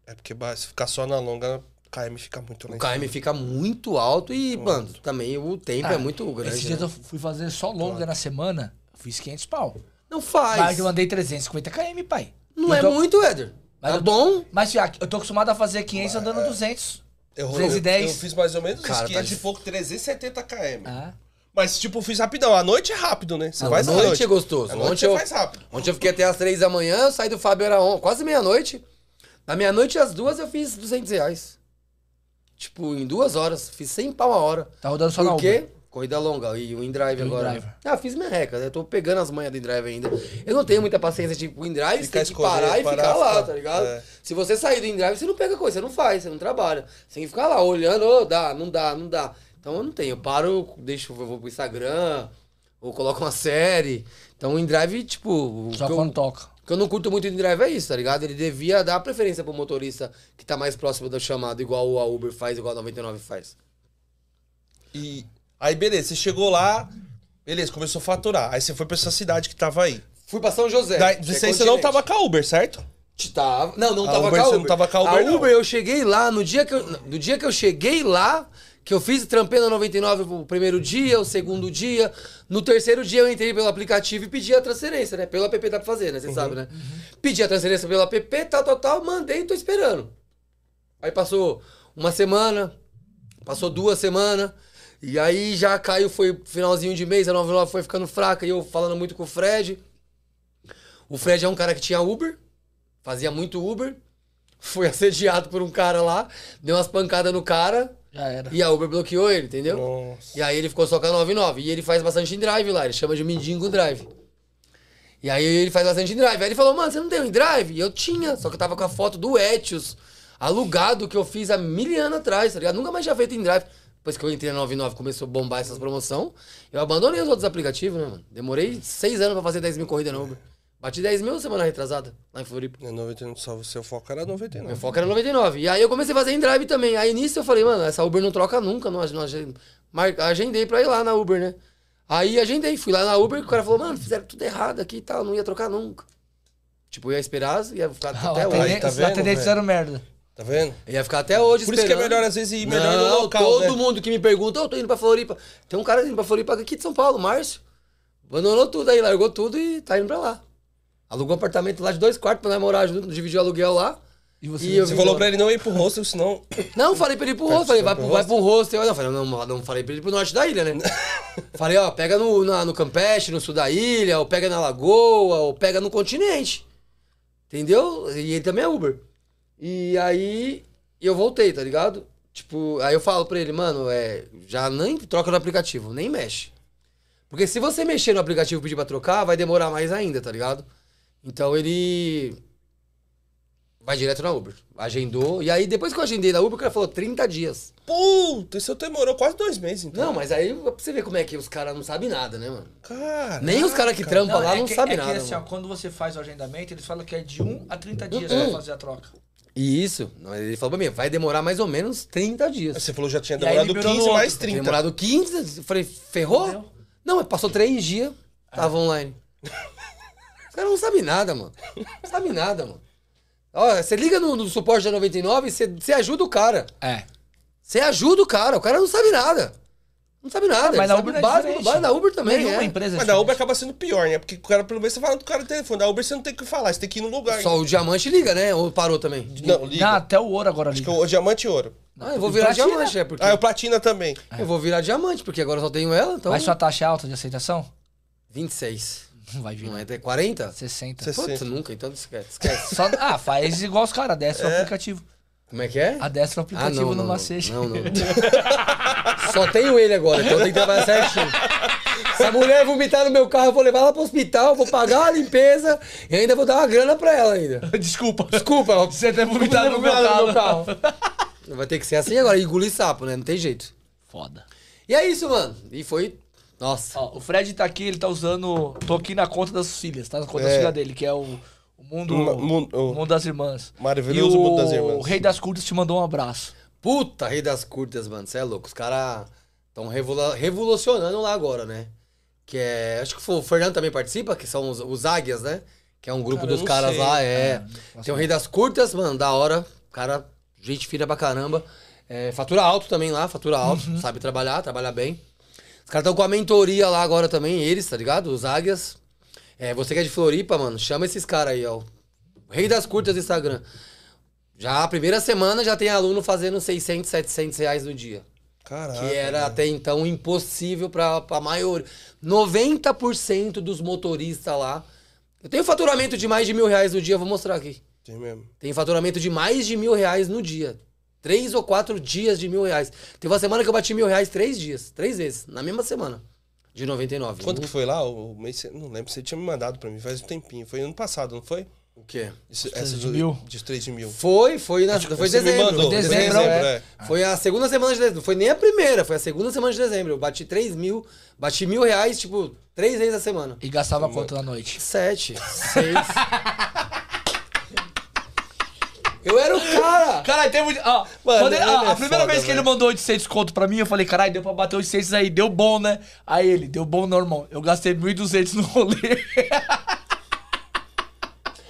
[SPEAKER 1] É porque se ficar só na longa, o KM fica muito
[SPEAKER 3] O KM
[SPEAKER 1] cima.
[SPEAKER 3] fica muito alto e, mano, também o tempo é muito grande.
[SPEAKER 2] Esses
[SPEAKER 3] né?
[SPEAKER 2] dias eu fui fazer só longa na semana, eu fiz 500 pau.
[SPEAKER 3] Não faz.
[SPEAKER 2] Mas eu andei 350 km, pai.
[SPEAKER 3] Não
[SPEAKER 2] Eu
[SPEAKER 3] é
[SPEAKER 2] tô-
[SPEAKER 3] muito, Éder.
[SPEAKER 2] Mas
[SPEAKER 3] é
[SPEAKER 2] eu-
[SPEAKER 3] bom.
[SPEAKER 2] Mas, eu tô acostumado a fazer 500 andando 200.
[SPEAKER 1] Eu, eu,
[SPEAKER 2] 210.
[SPEAKER 1] eu fiz mais ou menos
[SPEAKER 3] Cara,
[SPEAKER 1] uns
[SPEAKER 3] tá
[SPEAKER 1] 500
[SPEAKER 3] de-
[SPEAKER 1] e pouco, 370 km.
[SPEAKER 2] Ah.
[SPEAKER 1] Mas, tipo, fiz rapidão. À noite é rápido, né? Você
[SPEAKER 3] Não,
[SPEAKER 1] faz
[SPEAKER 3] noite
[SPEAKER 1] noite.
[SPEAKER 3] é gostoso.
[SPEAKER 1] À noite
[SPEAKER 3] Ontem
[SPEAKER 1] você
[SPEAKER 3] eu-
[SPEAKER 1] faz rápido.
[SPEAKER 3] Ontem eu fiquei até às três da manhã, eu saí do Fábio era on, quase meia-noite. Da meia-noite às duas eu fiz 200 reais. Tipo, em duas horas. Fiz 100 pau a hora.
[SPEAKER 2] Tá rodando só na
[SPEAKER 3] Por quê? Corrida longa e o InDrive agora. Ah, fiz minha reca, né? Tô pegando as manhas do InDrive ainda. Eu não tenho muita paciência, tipo, o InDrive, você
[SPEAKER 1] Ficar
[SPEAKER 3] tem que
[SPEAKER 1] escolher,
[SPEAKER 3] parar e
[SPEAKER 1] parar,
[SPEAKER 3] ficar lá,
[SPEAKER 1] ficar-
[SPEAKER 3] tá ligado?
[SPEAKER 1] é.
[SPEAKER 3] Se você sair do InDrive, você não pega coisa, você não faz, você não trabalha. Você tem que ficar lá olhando, ô, dá, não dá, não dá. Então eu não tenho, eu paro, deixo, eu vou pro Instagram, ou coloco uma série. Então o InDrive, tipo... o
[SPEAKER 2] Só
[SPEAKER 3] que eu-
[SPEAKER 2] quando toca.
[SPEAKER 3] o que eu não curto muito do InDrive é isso, tá ligado? Ele devia dar preferência pro motorista que tá mais próximo da chamada, igual a Uber faz, igual a 99 faz.
[SPEAKER 1] E aí, beleza, você chegou lá, beleza, começou a faturar. Aí você foi pra essa cidade que tava aí.
[SPEAKER 3] Fui pra São José.
[SPEAKER 1] Daí,
[SPEAKER 3] é
[SPEAKER 1] você, você não tava com a Uber, certo?
[SPEAKER 3] Tava. Não, não
[SPEAKER 1] A
[SPEAKER 3] tava
[SPEAKER 1] Uber,
[SPEAKER 3] com a
[SPEAKER 1] você
[SPEAKER 3] Uber.
[SPEAKER 1] não tava com a Uber,
[SPEAKER 3] A
[SPEAKER 1] não.
[SPEAKER 3] Uber, eu cheguei lá, no dia que eu, no dia que eu cheguei lá, que eu fiz, trampei na 99 o primeiro dia, o segundo dia. No terceiro dia eu entrei pelo aplicativo e pedi a transferência, né? Pelo app dá pra fazer, né? Você sabe, né? Pedi a transferência pelo app, tal, tal, tal, mandei e tô esperando. Aí passou uma semana, passou duas semanas, e aí já caiu, foi finalzinho de mês, a 99 foi ficando fraca, e eu falando muito com o Fred. O Fred é um cara que tinha Uber, fazia muito Uber, foi assediado por um cara lá, deu umas pancadas no cara,
[SPEAKER 2] Já era.
[SPEAKER 3] e a Uber bloqueou ele, entendeu?
[SPEAKER 1] Nossa.
[SPEAKER 3] E aí ele ficou só com a 99. E ele faz bastante em drive lá, ele chama de Mindingo Drive. E aí ele faz bastante em drive. Aí ele falou, mano, você não tem um em drive? E eu tinha, só que eu tava com a foto do Etios, alugado, que eu fiz há mil anos atrás, tá ligado? Nunca mais tinha feito em drive. Depois que eu entrei na 99 começou a bombar essas promoções, eu abandonei os outros aplicativos, né, mano? Demorei seis anos pra fazer 10 mil corridas no Uber. Bati 10 mil semana retrasada, lá em Floripa.
[SPEAKER 1] É 99, só o seu foco era 99.
[SPEAKER 3] Meu foco era 99. E aí eu comecei a fazer em drive também. Aí nisso eu falei, mano, essa Uber não troca nunca. Não, não, mar- agendei pra ir lá na Uber, né? Aí agendei, fui lá na Uber e o cara falou, mano, fizeram tudo errado aqui e tal, não ia trocar nunca. Tipo, eu ia esperar, ia ficar
[SPEAKER 2] Ah,
[SPEAKER 3] até hoje.
[SPEAKER 2] atendente-
[SPEAKER 1] tá
[SPEAKER 2] os
[SPEAKER 1] vendo,
[SPEAKER 2] atendentes
[SPEAKER 1] velho?
[SPEAKER 2] fizeram merda.
[SPEAKER 1] Tá vendo?
[SPEAKER 3] Ia ficar até hoje
[SPEAKER 1] Por isso que é
[SPEAKER 3] esperando.
[SPEAKER 1] melhor, às vezes, ir melhor no
[SPEAKER 3] Não,
[SPEAKER 1] local,
[SPEAKER 3] todo
[SPEAKER 1] né?
[SPEAKER 3] mundo que me pergunta, eu tô indo pra Floripa. Tem um cara indo pra Floripa aqui de São Paulo, Márcio. Abandonou tudo aí, largou tudo e tá indo pra lá. Alugou um apartamento lá de dois quartos pra nós morar junto, dividiu o aluguel lá.
[SPEAKER 2] E você?
[SPEAKER 3] E eu
[SPEAKER 1] Você falou pra ele não ir pro hostel, senão...
[SPEAKER 3] Não, falei pra ele ir pro hostel. Falei, vai pro, vai pro hostel. Não, falei, não, não falei pra ele ir pro norte da ilha, né? falei, ó, pega no, na- no Campeche, no sul da ilha, ou pega na Lagoa, ou pega no continente. Entendeu? E ele também é Uber. E aí eu voltei, tá ligado? Tipo, aí eu falo pra ele, mano, é, já nem troca no aplicativo, nem mexe. Porque se você mexer no aplicativo e pedir pra trocar, vai demorar mais ainda, tá ligado? Então ele vai direto na Uber. Agendou. E aí, depois que eu agendei na Uber, o cara falou 30 dias.
[SPEAKER 1] Puta, isso demorou quase dois meses, então.
[SPEAKER 3] Não, mas aí pra você ver como é que os caras não sabem nada, né, mano?
[SPEAKER 1] Cara.
[SPEAKER 3] Nem os caras que trampam lá não
[SPEAKER 2] que,
[SPEAKER 3] sabem
[SPEAKER 2] é
[SPEAKER 3] nada.
[SPEAKER 2] Que, assim, ó, quando você faz o agendamento, eles falam que é de 1 a 30 dias
[SPEAKER 3] Uhum.
[SPEAKER 2] pra fazer a troca.
[SPEAKER 3] E isso, não, ele falou pra mim, vai demorar mais ou menos 30 dias.
[SPEAKER 1] Você falou que já tinha demorado
[SPEAKER 2] liberou
[SPEAKER 1] 15
[SPEAKER 2] no
[SPEAKER 1] mais
[SPEAKER 2] outro.
[SPEAKER 1] 30.
[SPEAKER 3] Demorado 15, eu falei, ferrou?
[SPEAKER 2] Entendeu?
[SPEAKER 3] Não, mas passou três dias, tava online. Os caras não sabem nada, mano. Não sabem nada, mano. Ó, você liga no, no suporte da 99 e você, você ajuda o cara.
[SPEAKER 2] É.
[SPEAKER 3] Você ajuda o cara, o cara não sabe nada. Não sabe nada.
[SPEAKER 2] mas na
[SPEAKER 3] sabe
[SPEAKER 2] Uber
[SPEAKER 3] o
[SPEAKER 2] é
[SPEAKER 3] básico,
[SPEAKER 2] diferente.
[SPEAKER 3] básico, na Uber também,
[SPEAKER 2] Nenhuma
[SPEAKER 3] é.
[SPEAKER 2] empresa é
[SPEAKER 1] Mas da Uber acaba sendo pior, né? Porque o cara, pelo menos, você fala do cara no telefone. Da Uber você não tem o que falar, você tem que ir no lugar.
[SPEAKER 3] Só o diamante liga, né? Ou parou também?
[SPEAKER 1] Não, liga.
[SPEAKER 2] Não, até o ouro agora
[SPEAKER 1] Acho
[SPEAKER 2] liga.
[SPEAKER 1] que é o diamante e ouro.
[SPEAKER 3] Ah, eu vou virar
[SPEAKER 2] Platina.
[SPEAKER 3] diamante, é porque...
[SPEAKER 1] Ah, é o platina também.
[SPEAKER 3] Eu vou virar diamante, porque agora eu só tenho ela, então...
[SPEAKER 2] Mas sua taxa é alta de aceitação?
[SPEAKER 3] 26.
[SPEAKER 2] Não vai vir.
[SPEAKER 3] Não é até 40?
[SPEAKER 2] 60.
[SPEAKER 1] Sessenta.
[SPEAKER 3] Putz, nunca, então esquece. esquece.
[SPEAKER 2] Só- ah, faz igual os caras, desce o aplicativo.
[SPEAKER 3] Como é que é?
[SPEAKER 2] Adestra o aplicativo
[SPEAKER 3] não,
[SPEAKER 2] no
[SPEAKER 3] não,
[SPEAKER 2] macete.
[SPEAKER 3] Não, não. Só tenho ele agora, então tem que trabalhar certinho. Se a mulher vomitar no meu carro, eu vou levar ela pro hospital, vou pagar a limpeza e ainda vou dar uma grana pra ela ainda.
[SPEAKER 2] Desculpa.
[SPEAKER 3] Desculpa,
[SPEAKER 2] Você ter vomitado no meu
[SPEAKER 3] vomitado
[SPEAKER 2] carro.
[SPEAKER 3] Vai ter que ser assim agora, engolir sapo, né? Não tem jeito.
[SPEAKER 2] Foda.
[SPEAKER 3] E é isso, mano. E foi. Nossa.
[SPEAKER 2] Ó, o Fred tá aqui, ele tá usando. Tô aqui na conta das filhas, tá? Na conta
[SPEAKER 1] É.
[SPEAKER 2] da filha dele, que é o, o mundo,
[SPEAKER 1] Ma- mun-
[SPEAKER 2] o
[SPEAKER 1] o-
[SPEAKER 2] mundo das irmãs.
[SPEAKER 1] Maravilhoso
[SPEAKER 2] E o
[SPEAKER 1] Mundo das Irmãs.
[SPEAKER 2] O Rei das Curtas te mandou um abraço.
[SPEAKER 3] Puta, rei das curtas, mano. Você é louco. Os caras estão revolucionando lá agora, né? Que é. Acho que o Fernando também participa, que são os, os Águias, né? Que é um grupo
[SPEAKER 1] Cara,
[SPEAKER 3] dos caras
[SPEAKER 1] sei.
[SPEAKER 3] lá. É. Tem o Rei das Curtas, mano, da hora. Cara, gente fina pra caramba. É, fatura alto também lá, fatura alto.
[SPEAKER 1] Uhum.
[SPEAKER 3] Sabe trabalhar, trabalha bem. Os caras estão com a mentoria lá agora também, eles, tá ligado? Os Águias. É, você que é de Floripa, mano, chama esses caras aí, ó. Rei das Curtas do Instagram. Já a primeira semana já tem aluno fazendo 600, 700 reais no dia.
[SPEAKER 1] Caraca.
[SPEAKER 3] que era
[SPEAKER 1] mano.
[SPEAKER 3] até então impossível pra, pra maioria. 90% dos motoristas lá. Eu tenho faturamento de mais de mil reais no dia, vou mostrar aqui.
[SPEAKER 1] Tem mesmo.
[SPEAKER 3] Tem faturamento de mais de mil reais no dia. Três ou quatro dias de mil reais. Teve uma semana que eu bati mil reais três dias. Três vezes. Na mesma semana. De 99.
[SPEAKER 1] Quanto que foi lá? O mês, não lembro, você tinha me mandado pra mim faz um tempinho. Foi ano passado, não foi?
[SPEAKER 3] O quê?
[SPEAKER 1] Isso,
[SPEAKER 2] três
[SPEAKER 1] essa
[SPEAKER 2] de mil?
[SPEAKER 1] De 3 de mil.
[SPEAKER 3] Foi, foi na foi
[SPEAKER 1] você me
[SPEAKER 3] dezembro.
[SPEAKER 1] mandou,
[SPEAKER 3] Foi
[SPEAKER 2] dezembro,
[SPEAKER 3] é.
[SPEAKER 1] é.
[SPEAKER 3] Foi a segunda semana de dezembro. Não foi nem a primeira, foi a segunda semana de dezembro. Eu bati três mil, bati mil reais, tipo, três vezes a semana.
[SPEAKER 2] E gastava quanto na noite?
[SPEAKER 3] Sete, seis. eu era o cara.
[SPEAKER 2] Caralho, tem muito. Ó,
[SPEAKER 1] Mano,
[SPEAKER 2] quando ele-
[SPEAKER 1] é
[SPEAKER 2] a primeira
[SPEAKER 1] foda,
[SPEAKER 2] vez que ele
[SPEAKER 1] velho.
[SPEAKER 2] mandou 800 conto pra mim, eu falei, caralho, deu pra bater 800 aí, deu bom, né? Aí ele, deu bom não, irmão. Eu gastei 1.200 no rolê.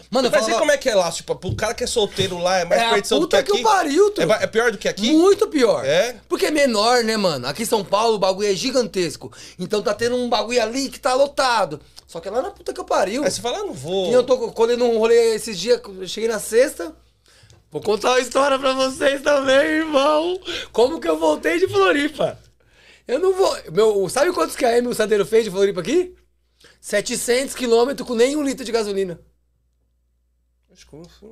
[SPEAKER 3] Mano, eu
[SPEAKER 1] Mas
[SPEAKER 3] falava,
[SPEAKER 1] como é que é lá? Tipo, pro cara que é solteiro lá, é mais
[SPEAKER 3] é a
[SPEAKER 1] perdição do que
[SPEAKER 3] puta
[SPEAKER 1] aqui?
[SPEAKER 3] que o pariu, tu.
[SPEAKER 1] é, ba- é pior do que aqui?
[SPEAKER 3] Muito pior.
[SPEAKER 1] É?
[SPEAKER 3] Porque é menor, né, mano? Aqui em São Paulo o bagulho é gigantesco. Então tá tendo um bagulho ali que tá lotado. Só que é lá na puta que eu pariu.
[SPEAKER 1] Aí você fala, ah, não vou.
[SPEAKER 3] E eu tô colhendo um rolê esses dias, eu cheguei na sexta. Vou contar uma história pra vocês também, irmão. Como que eu voltei de Floripa? Eu não vou. Meu, sabe quantos km o Sandeiro fez de Floripa aqui? 700 quilômetros com nem um litro de gasolina.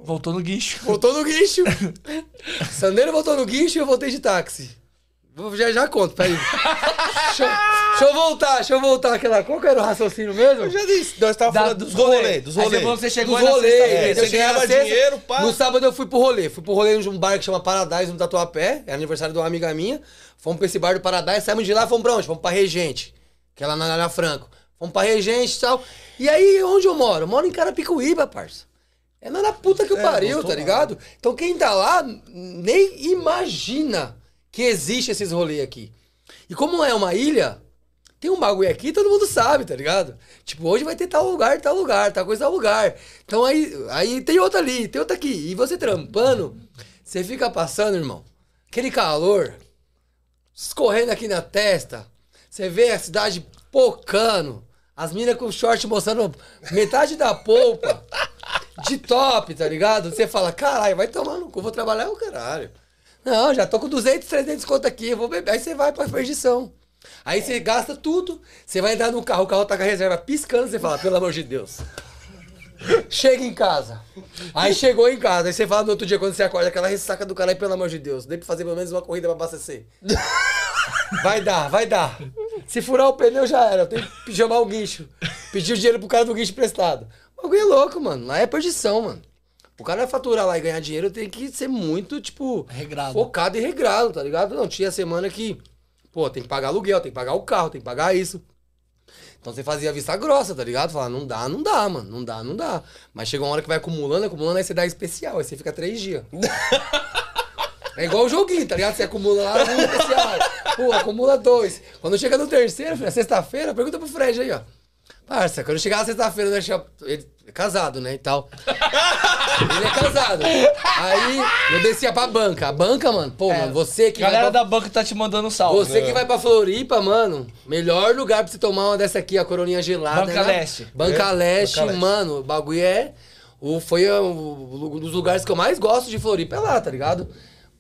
[SPEAKER 2] Voltou no guincho.
[SPEAKER 3] Voltou no guincho. Sandeiro voltou no guincho e eu voltei de táxi. Já, já conto, peraí. deixa, eu- voltar, deixa eu voltar aquela. Qual que era o raciocínio mesmo?
[SPEAKER 1] Eu já disse. Nós
[SPEAKER 2] Da-
[SPEAKER 1] falando dos rolês, dos rolês.
[SPEAKER 2] você chegou
[SPEAKER 3] Dos
[SPEAKER 2] sexta-feira.
[SPEAKER 1] É, você ganhava dinheiro, pá.
[SPEAKER 3] No sábado eu fui pro rolê. Fui pro rolê num bar que chama Paradise, no Tatuapé. É aniversário de uma amiga minha. Fomos pra esse bar do Paradise, saímos de lá, fomos pra onde? Fomos pra Regente. Que é lá na Ana Franco. Fomos pra Regente e tal. E aí, onde eu moro? Eu moro em Carapicuíba, parça. É na puta que eu
[SPEAKER 1] É,
[SPEAKER 3] pariu, tá ligado? Então quem tá lá nem imagina que existe esses rolês aqui. E como é uma ilha, tem um bagulho aqui, todo mundo sabe, tá ligado? Tipo, hoje vai ter tal lugar, tal lugar, tal coisa, tal lugar. Então aí, aí tem outra ali, tem outra aqui. E você trampando, você fica passando, irmão, aquele calor escorrendo aqui na testa. Você vê a cidade pocando, as minas com short mostrando metade da polpa, de top, tá ligado? Você fala, caralho, vai tomar no cu, vou trabalhar o caralho. Não, já tô com 200, 300 conto aqui, vou beber. Aí você vai pra perdição. Aí você gasta tudo, você vai entrar no carro, o carro tá com a reserva piscando, você fala, pelo amor de Deus. Chega em casa. Aí chegou em casa, aí você fala no outro dia, quando você acorda, aquela ressaca do cara, aí, pelo amor de Deus, dei pra fazer pelo menos uma corrida pra abastecer. Vai dar, vai dar. Se furar o pneu já era, eu tenho que chamar o guincho. Pedir o dinheiro pro cara do guincho emprestado. O bagulho é louco, mano. Lá é perdição, mano. O cara faturar lá e ganhar dinheiro tem que ser muito, tipo,
[SPEAKER 2] Regrado.
[SPEAKER 3] focado e regrado, tá ligado? Não, tinha semana que, pô, tem que pagar aluguel, tem que pagar o carro, tem que pagar isso. Então você fazia vista grossa, tá ligado? Falava, não dá, não dá, mano. Não dá, não dá. Mas chega uma hora que vai acumulando, acumulando, aí você dá especial, aí você fica três dias. É igual o joguinho, tá ligado? Você acumula lá um especial. Pô, acumula dois. Quando chega no terceiro, é sexta-feira, pergunta pro Fred aí, ó. Parça, quando chegar na sexta-feira, né, deixa- ele é casado, né, e tal. Ele é casado. Aí eu descia pra banca. A banca, mano, pô, mano, você que
[SPEAKER 2] É. Galera
[SPEAKER 3] vai pra...
[SPEAKER 2] da banca tá te mandando um salve.
[SPEAKER 3] Você que vai pra Floripa, mano, melhor lugar pra você tomar uma dessa aqui, a coroninha gelada.
[SPEAKER 2] Banca
[SPEAKER 3] né?
[SPEAKER 2] Leste.
[SPEAKER 3] Banca
[SPEAKER 1] É,
[SPEAKER 3] Leste,
[SPEAKER 1] Banca
[SPEAKER 3] mano, o bagulho é. O, foi um dos lugares que eu mais gosto de Floripa, é lá, tá ligado?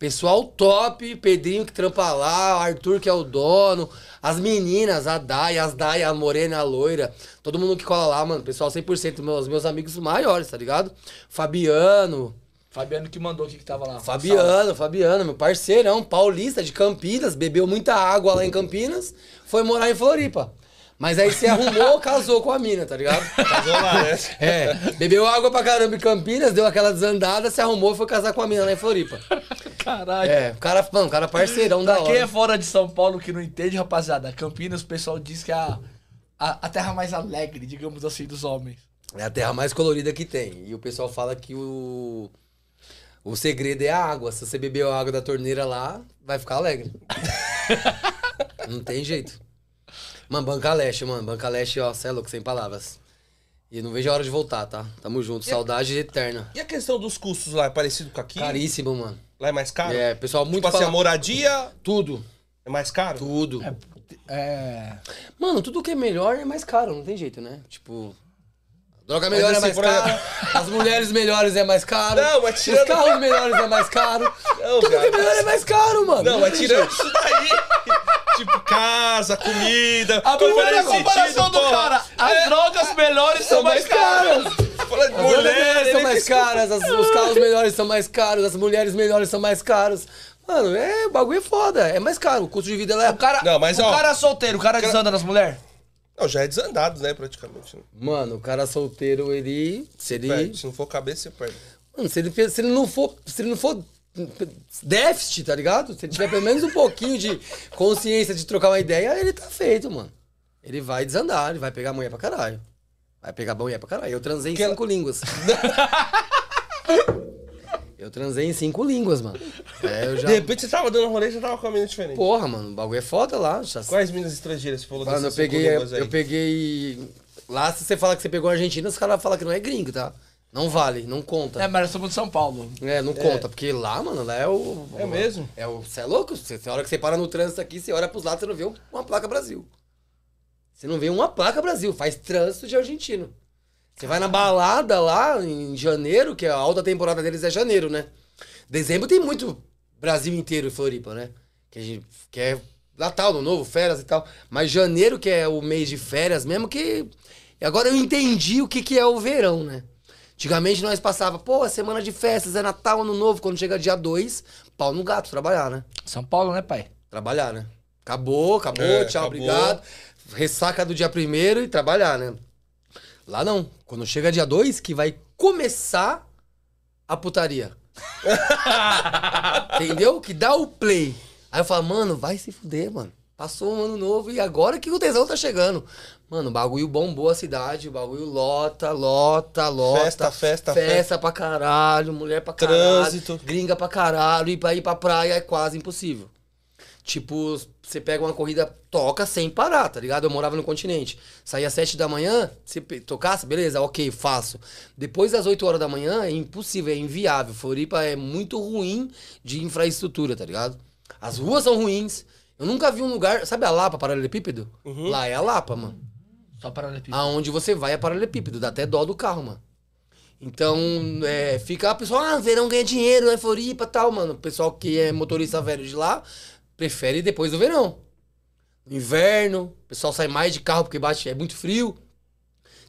[SPEAKER 3] Pessoal top, Pedrinho que trampa lá, Arthur que é o dono, as meninas, a Dai, as Dai, a Morena, a Loira, todo mundo que cola lá, mano, pessoal 100%, meus, meus amigos maiores, tá ligado? Fabiano,
[SPEAKER 2] Fabiano que mandou aqui que tava lá. Salve.
[SPEAKER 3] Fabiano, Fabiano, meu parceirão, paulista de Campinas, bebeu muita água lá em Campinas, foi morar em Floripa. Mas aí se arrumou, casou com a mina, tá ligado?
[SPEAKER 1] Casou lá, né?
[SPEAKER 3] É, bebeu água pra caramba em Campinas, deu aquela desandada, se arrumou e foi casar com a mina lá em Floripa.
[SPEAKER 2] Caralho.
[SPEAKER 3] É, o cara, mano, o cara parceirão da
[SPEAKER 2] Pra quem é
[SPEAKER 3] hora.
[SPEAKER 2] fora de São Paulo que não entende, rapaziada, Campinas, o pessoal diz que é a, a, a terra mais alegre, digamos assim, dos homens.
[SPEAKER 3] É a terra mais colorida que tem. E o pessoal fala que o. O segredo é a água. Se você beber a água da torneira lá, vai ficar alegre. Não tem jeito. Mano, Banca Leste, mano. Banca Leste, ó, cê é louco, sem palavras. E não vejo a hora de voltar, tá? Tamo junto. Saudade eterna.
[SPEAKER 1] E a questão dos custos lá é parecido com aqui?
[SPEAKER 3] Caríssimo, mano.
[SPEAKER 1] Lá é mais caro?
[SPEAKER 3] É, pessoal muito
[SPEAKER 1] Tipo assim, a moradia
[SPEAKER 3] Tudo.
[SPEAKER 1] é mais caro?
[SPEAKER 3] Tudo.
[SPEAKER 2] É.
[SPEAKER 3] Mano, tudo que é melhor é mais caro, não tem jeito, né? Tipo. Droga melhor é
[SPEAKER 1] assim,
[SPEAKER 3] mais cara, as mulheres melhores é mais caro,
[SPEAKER 1] Não, mas
[SPEAKER 3] os
[SPEAKER 1] tirando-
[SPEAKER 3] carros melhores é mais caro,
[SPEAKER 1] Não,
[SPEAKER 3] tudo que é melhor é mais caro, mano.
[SPEAKER 1] Não, mas tirando isso daí. Tipo, casa, comida.
[SPEAKER 2] A primeira comparação
[SPEAKER 1] sentido,
[SPEAKER 2] do
[SPEAKER 1] porra.
[SPEAKER 2] cara. As drogas melhores são mais caras.
[SPEAKER 1] De
[SPEAKER 3] As drogas
[SPEAKER 1] mulher,
[SPEAKER 3] melhores
[SPEAKER 1] ele
[SPEAKER 3] são mais caras, as- os carros melhores são mais caros, as mulheres melhores são mais caros. Mano, é, o bagulho é foda, é mais caro. O custo de vida lá é.
[SPEAKER 2] O cara,
[SPEAKER 1] Não, mas,
[SPEAKER 2] o
[SPEAKER 1] ó,
[SPEAKER 2] cara solteiro, o cara desanda nas mulheres?
[SPEAKER 1] Não, já é desandado, né, praticamente. né?
[SPEAKER 3] Mano, o cara solteiro, ele. Se ele.
[SPEAKER 1] Perde. Se não for cabeça, você perde.
[SPEAKER 3] Mano, se ele, se ele não for. Se ele não for. Déficit, tá ligado? Se ele tiver pelo menos um pouquinho de consciência de trocar uma ideia, ele tá feito, mano. Ele vai desandar, ele vai pegar mulher pra caralho. Vai pegar mulher pra caralho. Eu transei em
[SPEAKER 1] Que ela-
[SPEAKER 3] cinco línguas. eu transei em cinco línguas, mano. É, eu já.
[SPEAKER 1] De repente você tava dando rolê e já tava com uma mina diferente.
[SPEAKER 3] Porra, mano, o bagulho é foda lá. Já...
[SPEAKER 1] Quais minas estrangeiras você falou
[SPEAKER 3] Mano, eu
[SPEAKER 1] dessas cinco
[SPEAKER 3] peguei. Eu peguei. Lá, se você falar que você pegou a Argentina, os caras falam que não é gringo, tá? Não vale, não conta.
[SPEAKER 2] É, mas nós somos de São Paulo.
[SPEAKER 3] É, não conta, porque lá, mano, lá é o.
[SPEAKER 1] É mesmo?
[SPEAKER 3] É o. Você é louco? Você, a hora que você para no trânsito aqui, você olha pros lados, você não vê um- uma placa Brasil. Você não vê uma placa Brasil, faz trânsito de argentino. Você vai na balada lá em janeiro, que a alta temporada deles é janeiro, né? Dezembro tem muito Brasil inteiro em Floripa, né? Que, a gente, que é Natal, no novo, férias e tal. Mas janeiro, que é o mês de férias mesmo, que. Agora eu entendi o que, que é o verão, né? Antigamente nós passava, pô, é semana de festas, é Natal, Ano Novo, quando chega dia 2, pau no gato, trabalhar, né?
[SPEAKER 2] São Paulo, né, pai?
[SPEAKER 3] Trabalhar, né? Acabou, acabou,
[SPEAKER 1] É,
[SPEAKER 3] tchau,
[SPEAKER 1] acabou.
[SPEAKER 3] obrigado. Ressaca do dia primeiro e trabalhar, né? Lá não. Quando chega dia 2, que vai começar a putaria. Entendeu? Que dá o play. Aí eu falo, mano, vai se fuder, mano. Passou um ano novo e agora que o tesão tá chegando. Mano, o bagulho bombou a cidade, o bagulho lota, lota, lota.
[SPEAKER 1] Festa, festa,
[SPEAKER 3] Festa pra caralho, mulher pra caralho.
[SPEAKER 1] Trânsito.
[SPEAKER 3] Gringa pra caralho. E pra ir pra praia é quase impossível. Tipo, você pega uma corrida, toca sem parar, tá ligado? Eu morava no continente. Saía às 7 da manhã, se tocasse, beleza, ok, faço. Depois das 8 horas da manhã, é impossível, é inviável. Floripa é muito ruim de infraestrutura, tá ligado? As ruas são ruins. Eu nunca vi um lugar. Sabe a Lapa, paralelepípedo? Lá é a Lapa, mano.
[SPEAKER 2] Só para
[SPEAKER 3] Aonde você vai é paralelepípedo, dá até dó do carro, mano. Então, é, fica a pessoa, ah, verão ganha dinheiro, é Floripa e tal, mano. O pessoal que é motorista velho de lá prefere depois do verão. No inverno, o pessoal sai mais de carro porque bate, é muito frio.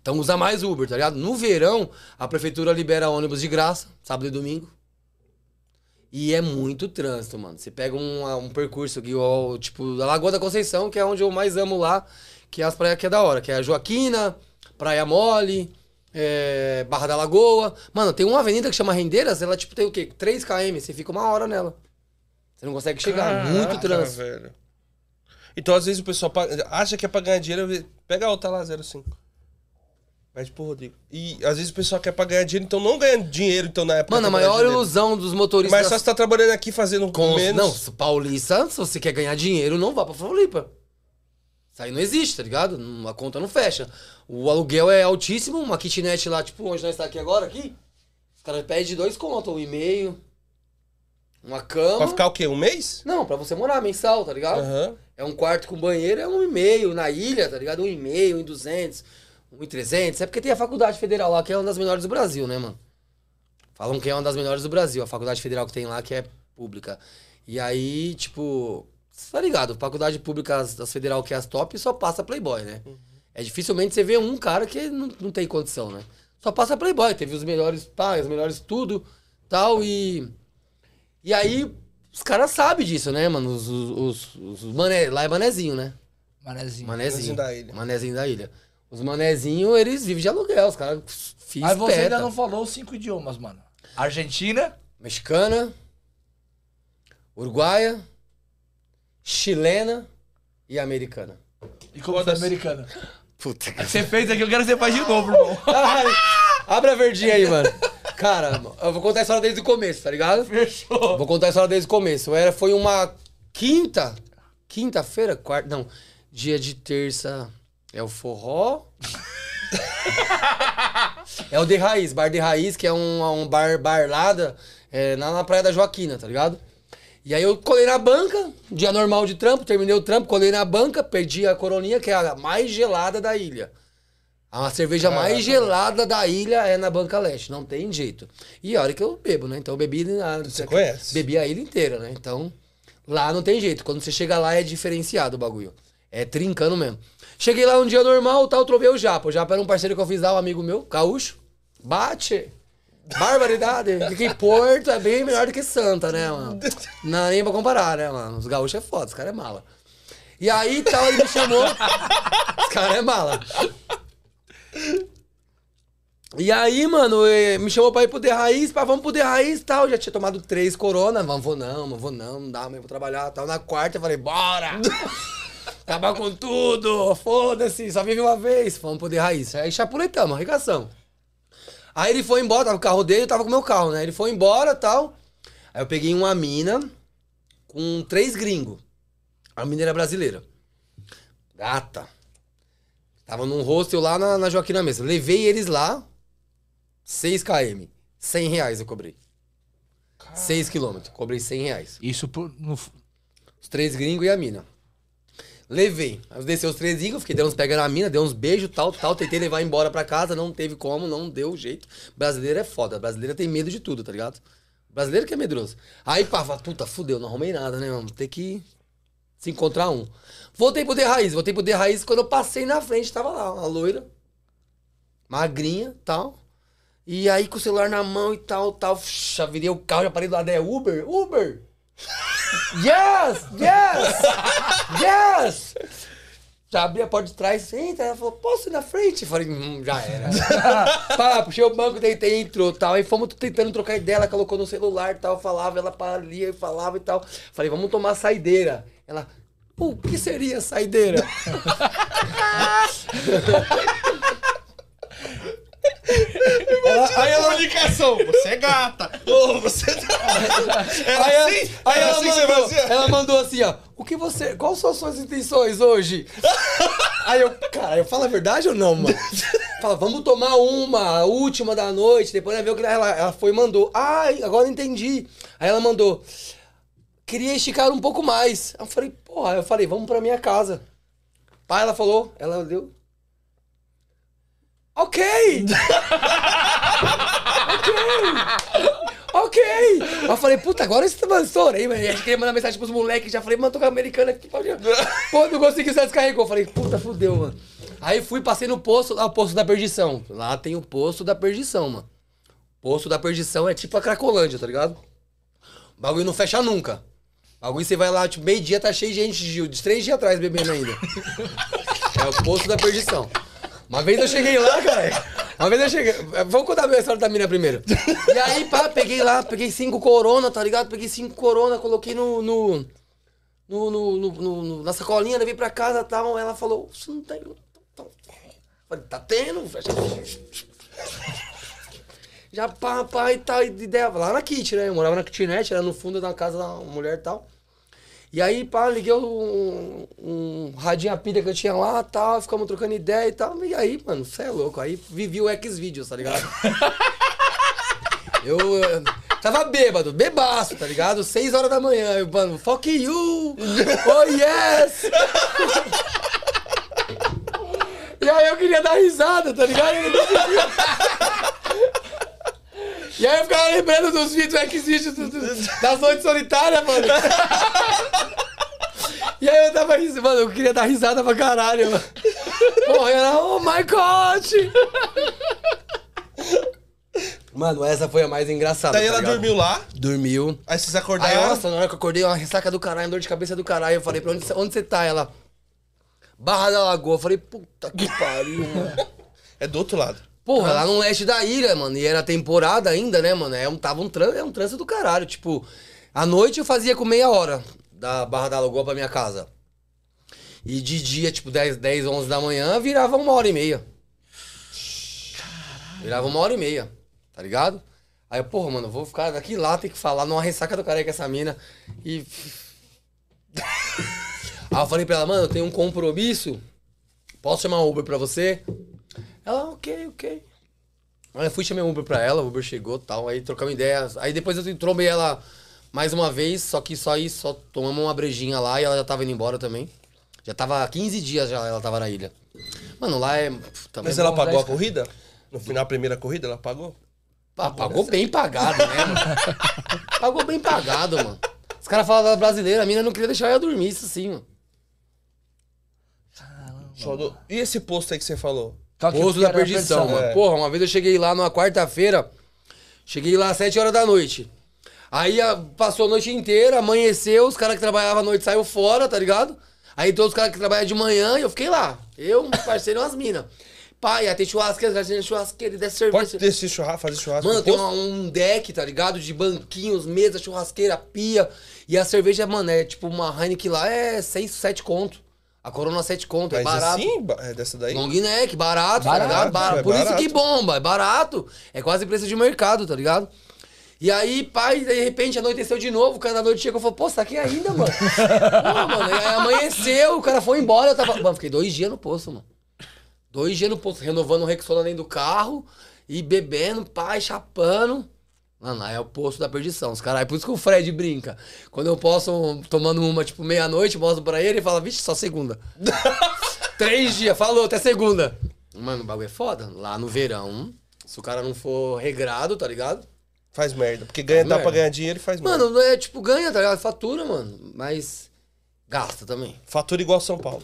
[SPEAKER 3] Então usa mais Uber, tá ligado? No verão, a prefeitura libera ônibus de graça, sábado e domingo. E é muito trânsito, mano. Você pega um, um percurso tipo, a Lagoa da Conceição, que é onde eu mais amo lá, que é as praias que é da hora, que é a Joaquina, Praia Mole, é, Barra da Lagoa. Mano, tem uma avenida que chama Rendeiras, ela tipo tem o quê? 3 km, você fica uma hora nela. Você não consegue chegar, muito
[SPEAKER 1] Caraca,
[SPEAKER 3] trânsito.
[SPEAKER 1] velho. Então, às vezes, o pessoal acha que é pra ganhar dinheiro, pega a outra lá, 05. Pede pro Rodrigo. E às vezes o pessoal quer pra ganhar dinheiro, então não ganha dinheiro, então, na época.
[SPEAKER 3] Mano, a maior
[SPEAKER 1] dinheiro.
[SPEAKER 3] ilusão dos motoristas.
[SPEAKER 1] Mas só você tá trabalhando aqui fazendo
[SPEAKER 3] Com,
[SPEAKER 1] menos.
[SPEAKER 3] Não, paulista, se você quer ganhar dinheiro, não vá pra Floripa. Isso aí não existe, tá ligado? A conta não fecha. O aluguel é altíssimo, uma kitnet lá, tipo, onde nós tá aqui agora, aqui. Os caras pedem dois contos, um e meio. Uma cama.
[SPEAKER 1] Pra ficar o quê? Um mês?
[SPEAKER 3] Não, pra você morar mensal, tá ligado?
[SPEAKER 1] Aham.
[SPEAKER 3] É um quarto com banheiro, é um e meio. Na ilha, tá ligado? Um e meio, um e duzentos, um e trezentos. É porque tem a faculdade federal lá, que é uma das melhores do Brasil, né, mano? Falam que é uma das melhores do Brasil, a faculdade federal que tem lá, que é pública. E aí, tipo, você tá ligado? Faculdade pública, as, das federal que é as top, só passa Playboy, né? É dificilmente você vê um cara que não, não tem condição, né? Só passa Playboy, teve os melhores pais, os melhores tudo, tal, e... E aí, os caras sabem disso, né, mano? Os, os, os, os mané, lá é manezinho, né?
[SPEAKER 2] Manezinho.
[SPEAKER 3] Manezinho.
[SPEAKER 1] Manezinho da ilha.
[SPEAKER 3] Manezinho da ilha. Os manezinhos, eles vivem de aluguel, os caras fiz
[SPEAKER 2] Mas você ainda não falou os cinco idiomas, mano. Argentina,
[SPEAKER 3] Mexicana, uruguaia, chilena e americana.
[SPEAKER 2] e como foi
[SPEAKER 1] Foda-se.
[SPEAKER 2] americana.
[SPEAKER 3] Puta que
[SPEAKER 2] Você fez aqui, eu quero que você faz de novo, irmão.
[SPEAKER 3] Ai, Abre a verdinha aí, mano. Cara, eu vou contar a história desde o começo, tá ligado?
[SPEAKER 2] Fechou.
[SPEAKER 3] Vou contar a história desde o começo. Era, foi uma quinta, quinta-feira, quarta, não, dia de terça é o forró. é o de raiz, bar de raiz, que é um, um bar barlada é, na, na praia da Joaquina, tá ligado? E aí eu colei na banca, dia normal de trampo, terminei o trampo, colei na banca, perdi a coroninha, que é a mais gelada da ilha. A cerveja mais gelada da ilha é na Banca Leste, não tem jeito. E a hora que eu bebo, né? Então eu bebi. A,
[SPEAKER 1] Você conhece.
[SPEAKER 3] Bebi a ilha inteira, né? Então, Lá não tem jeito. Quando você chega lá é diferenciado o bagulho. É trincando mesmo. Cheguei lá um dia normal, tal, trovei o Japa. O Japa era um parceiro que eu fiz lá, um amigo meu, Gaúcho. Bate. Barbaridade. Que Porto é bem melhor do que Santa, né, mano? Não, nem pra comparar, né, mano? Os gaúchos é foda, os caras é mala. E aí, tal, ele me chamou. Os caras é mala. E aí, mano, me chamou pra ir pro The Raiz, pá, vamos pro The Raiz e tal. Já tinha tomado três corona, vamos, vou não, não vou não, não dá, mas vou trabalhar tal. Na quarta eu falei, bora! Acabar com tudo, foda-se, só vive uma vez. Vamos The Raiz. Aí chapuletamos, arregação. Aí ele foi embora, tava com o carro dele, eu tava com o meu carro, né? Ele foi embora e tal. Aí eu peguei uma mina com três gringos. A mina era brasileira. Gata. Tava num hostel lá na, na Joaquina Mesa. Levei eles lá, 6 km. 100 reais eu cobrei. 6 quilômetros, cobrei 100 reais.
[SPEAKER 2] Isso por, no,
[SPEAKER 3] Os três gringos e a mina. Levei. Aí eu desci os três gringos, fiquei dando uns pegando a mina, dei uns beijos, tal, tal. Tentei levar embora pra casa, não teve como, não deu jeito. Brasileiro é foda. Brasileiro tem medo de tudo, tá ligado? Brasileiro que é medroso. Aí, pá, fala, puta, fudeu, não arrumei nada, né, mano? Tem que se encontrar um. Voltei pro The Raiz, voltei pro The Raiz. Quando eu passei na frente, tava lá, uma loira, magrinha tal. E aí, com o celular na mão e tal, tal. Já virei o carro, já parei do lado, é Uber? Uber! Yes! Yes! Yes! Já abri a porta de trás, entra, ela falou, posso ir na frente? Falei, hum, já era. Pá, puxei o banco, deitei, entrou tal. Aí fomos tentando trocar ideia, ela colocou no celular tal, falava, ela lia e falava e tal. Falei, vamos tomar saideira. Ela, o que seria saideira?
[SPEAKER 1] Aí a comunicação, você é gata. Ô, você tá... Era
[SPEAKER 3] Aí,
[SPEAKER 1] assim?
[SPEAKER 3] aí
[SPEAKER 1] Era
[SPEAKER 3] ela,
[SPEAKER 1] assim que você
[SPEAKER 3] mandou,
[SPEAKER 1] fazia?
[SPEAKER 3] ela mandou assim, ó. O que você. Quais são as suas intenções hoje? aí eu, cara, eu falo a verdade ou não, mano? Fala, vamos tomar uma, a última da noite, depois ela viu que ela, ela foi e mandou. Ai, agora entendi. Aí ela mandou. Queria esticar um pouco mais. Aí eu falei, porra, eu falei, vamos pra minha casa. Pai, ela falou, ela deu. Ok! Ok! Aí eu falei, puta, agora você tá estourei, mano. Eu queria mandar mensagem pros moleques, já falei, mano, tô com a americana aqui. Pô, não consegui, só descarregou. Falei, puta, fudeu, mano. Aí fui, passei no posto, lá o posto da perdição. Lá tem o posto da perdição, mano. Posto da perdição é tipo a Cracolândia, tá ligado? O bagulho não fecha nunca. O bagulho você vai lá, tipo, meio-dia tá cheio de gente, de, de três dias atrás bebendo ainda. é o posto da perdição. Uma vez eu cheguei lá, cara. Uma vez eu cheguei. Vamos contar a minha história da mina primeiro. E aí, pá, peguei lá, peguei cinco corona, tá ligado? Peguei cinco corona, coloquei no. no, no, no, no- na sacolinha, levei pra casa e tal. Ela falou, isso não tem. Falei, tá tendo? Já pá, pá e tal, ideia. Lá na kit, né? Eu morava na kitnet, era no fundo da casa da mulher e tal. E aí, pá, liguei um, um radinho a pilha que eu tinha lá e tal, ficamos trocando ideia e tal. E aí, mano, você é louco. Aí vivi o X-Videos, tá ligado? eu, eu tava bêbado, bebaço, tá ligado? Seis horas da manhã, eu, mano, fuck you! Oh yes! e aí eu queria dar risada, tá ligado? Eu não conseguia. E aí eu ficava lembrando dos vídeos X-Videos do- do- das noites solitárias, mano. E aí eu tava risando, mano, eu queria dar risada pra caralho, mano. Porra, eu era, oh my god! Mano, essa foi a mais engraçada.
[SPEAKER 1] Daí
[SPEAKER 3] tá
[SPEAKER 1] ela
[SPEAKER 3] ligado?
[SPEAKER 1] dormiu lá,
[SPEAKER 3] Dormiu.
[SPEAKER 1] aí vocês
[SPEAKER 3] Aí,
[SPEAKER 1] acordaram.
[SPEAKER 3] nossa, na hora que eu acordei, uma ressaca do caralho, dor de cabeça do caralho. Eu falei, pra onde, onde você tá? Ela, Barra da Lagoa. Eu falei, puta que pariu, mano.
[SPEAKER 1] É do outro lado.
[SPEAKER 3] Porra, lá no leste da ilha, mano. E era temporada ainda, né, mano? É um, tava um, tran é um trânsito do caralho. Tipo, à noite eu fazia com meia hora da Barra da Lagoa pra minha casa. E de dia, tipo, 10, 10 11 da manhã, virava uma hora e meia. Virava uma hora e meia, tá ligado? Aí, eu, porra, mano, eu vou ficar daqui lá, tem que falar numa ressaca do caralho com essa mina. E. Aí eu falei pra ela, mano, eu tenho um compromisso. Posso chamar um Uber pra você? Ela, ok, ok. Aí eu fui chamei um Uber pra ela, o Uber chegou e tal, aí trocamos ideias. Aí depois eu trombei ela mais uma vez, só que só aí só tomamos uma brejinha lá e ela já tava indo embora também. Já tava há 15 dias já ela tava na ilha. Mano, lá é. Também
[SPEAKER 1] Mas ela
[SPEAKER 3] bom,
[SPEAKER 1] pagou a corrida? No final, a primeira corrida, ela pagou?
[SPEAKER 3] Ah, pagou bem pagado, né, mano? pagou bem pagado, mano. Os caras falavam da brasileira, a mina não queria deixar eu dormir, isso sim, mano.
[SPEAKER 1] Do- E esse posto aí que você falou?
[SPEAKER 3] Poço
[SPEAKER 2] que
[SPEAKER 3] da perdição, mano.
[SPEAKER 1] É.
[SPEAKER 3] Porra, uma vez eu cheguei lá numa quarta-feira, cheguei lá às 7 horas da noite. Aí passou a noite inteira, amanheceu, os caras que trabalhavam à noite saiu fora, tá ligado? Aí todos os caras que trabalhavam de manhã, e eu fiquei lá. Eu, parceiro e umas minas. Pai, ia ter churrasqueira, garçom churrasqueira, e desce cerveja.
[SPEAKER 1] Pode descer churrasco, fazer churrasco
[SPEAKER 3] Mano,
[SPEAKER 1] no
[SPEAKER 3] tem uma- um deck, tá ligado? De banquinhos, mesa, churrasqueira, pia. E a cerveja, mano, é tipo uma Heineken lá, é 6, 7 conto. A Corona 7 conto, é
[SPEAKER 1] Mas
[SPEAKER 3] barato.
[SPEAKER 1] assim, é dessa daí?
[SPEAKER 3] Long neck, barato, tá
[SPEAKER 2] Barato,
[SPEAKER 3] ligado? Barato.
[SPEAKER 1] é
[SPEAKER 3] Por isso
[SPEAKER 1] barato.
[SPEAKER 3] que bomba, é barato. É quase preço de mercado, tá ligado? E aí, pai, de repente anoiteceu de novo, o cara da noite chegou e falou, pô, você tá aqui ainda, mano? Pô, mano, aí amanheceu, o cara foi embora, eu tava. Mano, fiquei dois dias no posto, mano. Dois dias no posto, renovando o Rexona dentro do carro e bebendo, pai, chapando. Mano, lá é o posto da perdição. Os caras, é por isso que o Fred brinca. Quando eu posso, tomando uma, tipo, meia-noite, mostro pra ele e fala, vixe, só segunda. Três dias, falou, até segunda. Mano, o bagulho é foda. Lá no verão, se o cara não for regrado, tá ligado?
[SPEAKER 1] Faz merda. Porque ganha,
[SPEAKER 3] Faz
[SPEAKER 1] dá
[SPEAKER 3] merda.
[SPEAKER 1] pra ganhar dinheiro e faz merda.
[SPEAKER 3] Mano, é tipo, ganha, tá ligado? Fatura, mano. Mas gasta também.
[SPEAKER 1] Fatura igual São Paulo.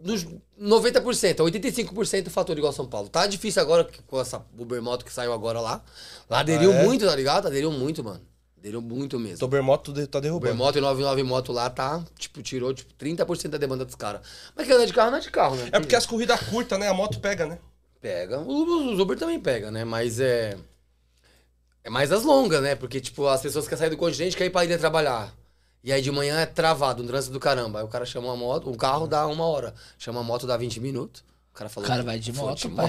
[SPEAKER 3] Dos 90%, 85% fatura igual São Paulo. Tá difícil agora que- com essa Uber Moto que saiu agora lá. Lá aderiu
[SPEAKER 1] Ah, é?
[SPEAKER 3] muito, tá ligado? Aderiu muito, mano. Aderiu muito mesmo.
[SPEAKER 1] Dobermoto tá
[SPEAKER 3] Uber
[SPEAKER 1] derrubando.
[SPEAKER 3] Moto e 99 Moto lá tá, tipo, tirou tipo, 30% da demanda dos caras. Mas quem anda de carro não é de carro, né?
[SPEAKER 1] É porque as corridas curtas, né? A moto pega, né?
[SPEAKER 3] Pega. Os, Uber também pega, né? Mas é. É mais as longas, né? Porque, tipo, as pessoas querem sair do continente querem ir pra ilha trabalhar. E aí de manhã é travado, um trânsito do caramba. Aí o cara chama uma moto, um carro dá uma hora. Chama a moto dá 20 minutos. O cara falou.
[SPEAKER 2] O cara vai de
[SPEAKER 3] "Vou
[SPEAKER 2] moto, pai."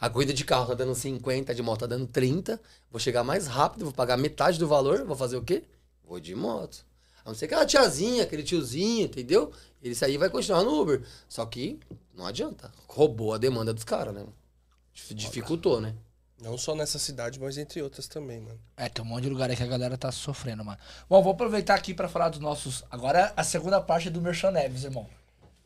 [SPEAKER 3] A corrida de carro tá dando 50, de moto tá dando 30. Vou chegar mais rápido, vou pagar metade do valor. Vou fazer o quê? Vou de moto. A não ser aquela tiazinha, aquele tiozinho, entendeu? Esse aí vai continuar no Uber. Só que não adianta. Roubou a demanda dos caras, né? Dif- Dificultou, né?
[SPEAKER 1] Não só nessa cidade, mas entre outras também, mano.
[SPEAKER 2] É, tem um monte de lugar aí que a galera tá sofrendo, mano. Bom, vou aproveitar aqui pra falar dos nossos. Agora a segunda parte do Merchan Neves, irmão.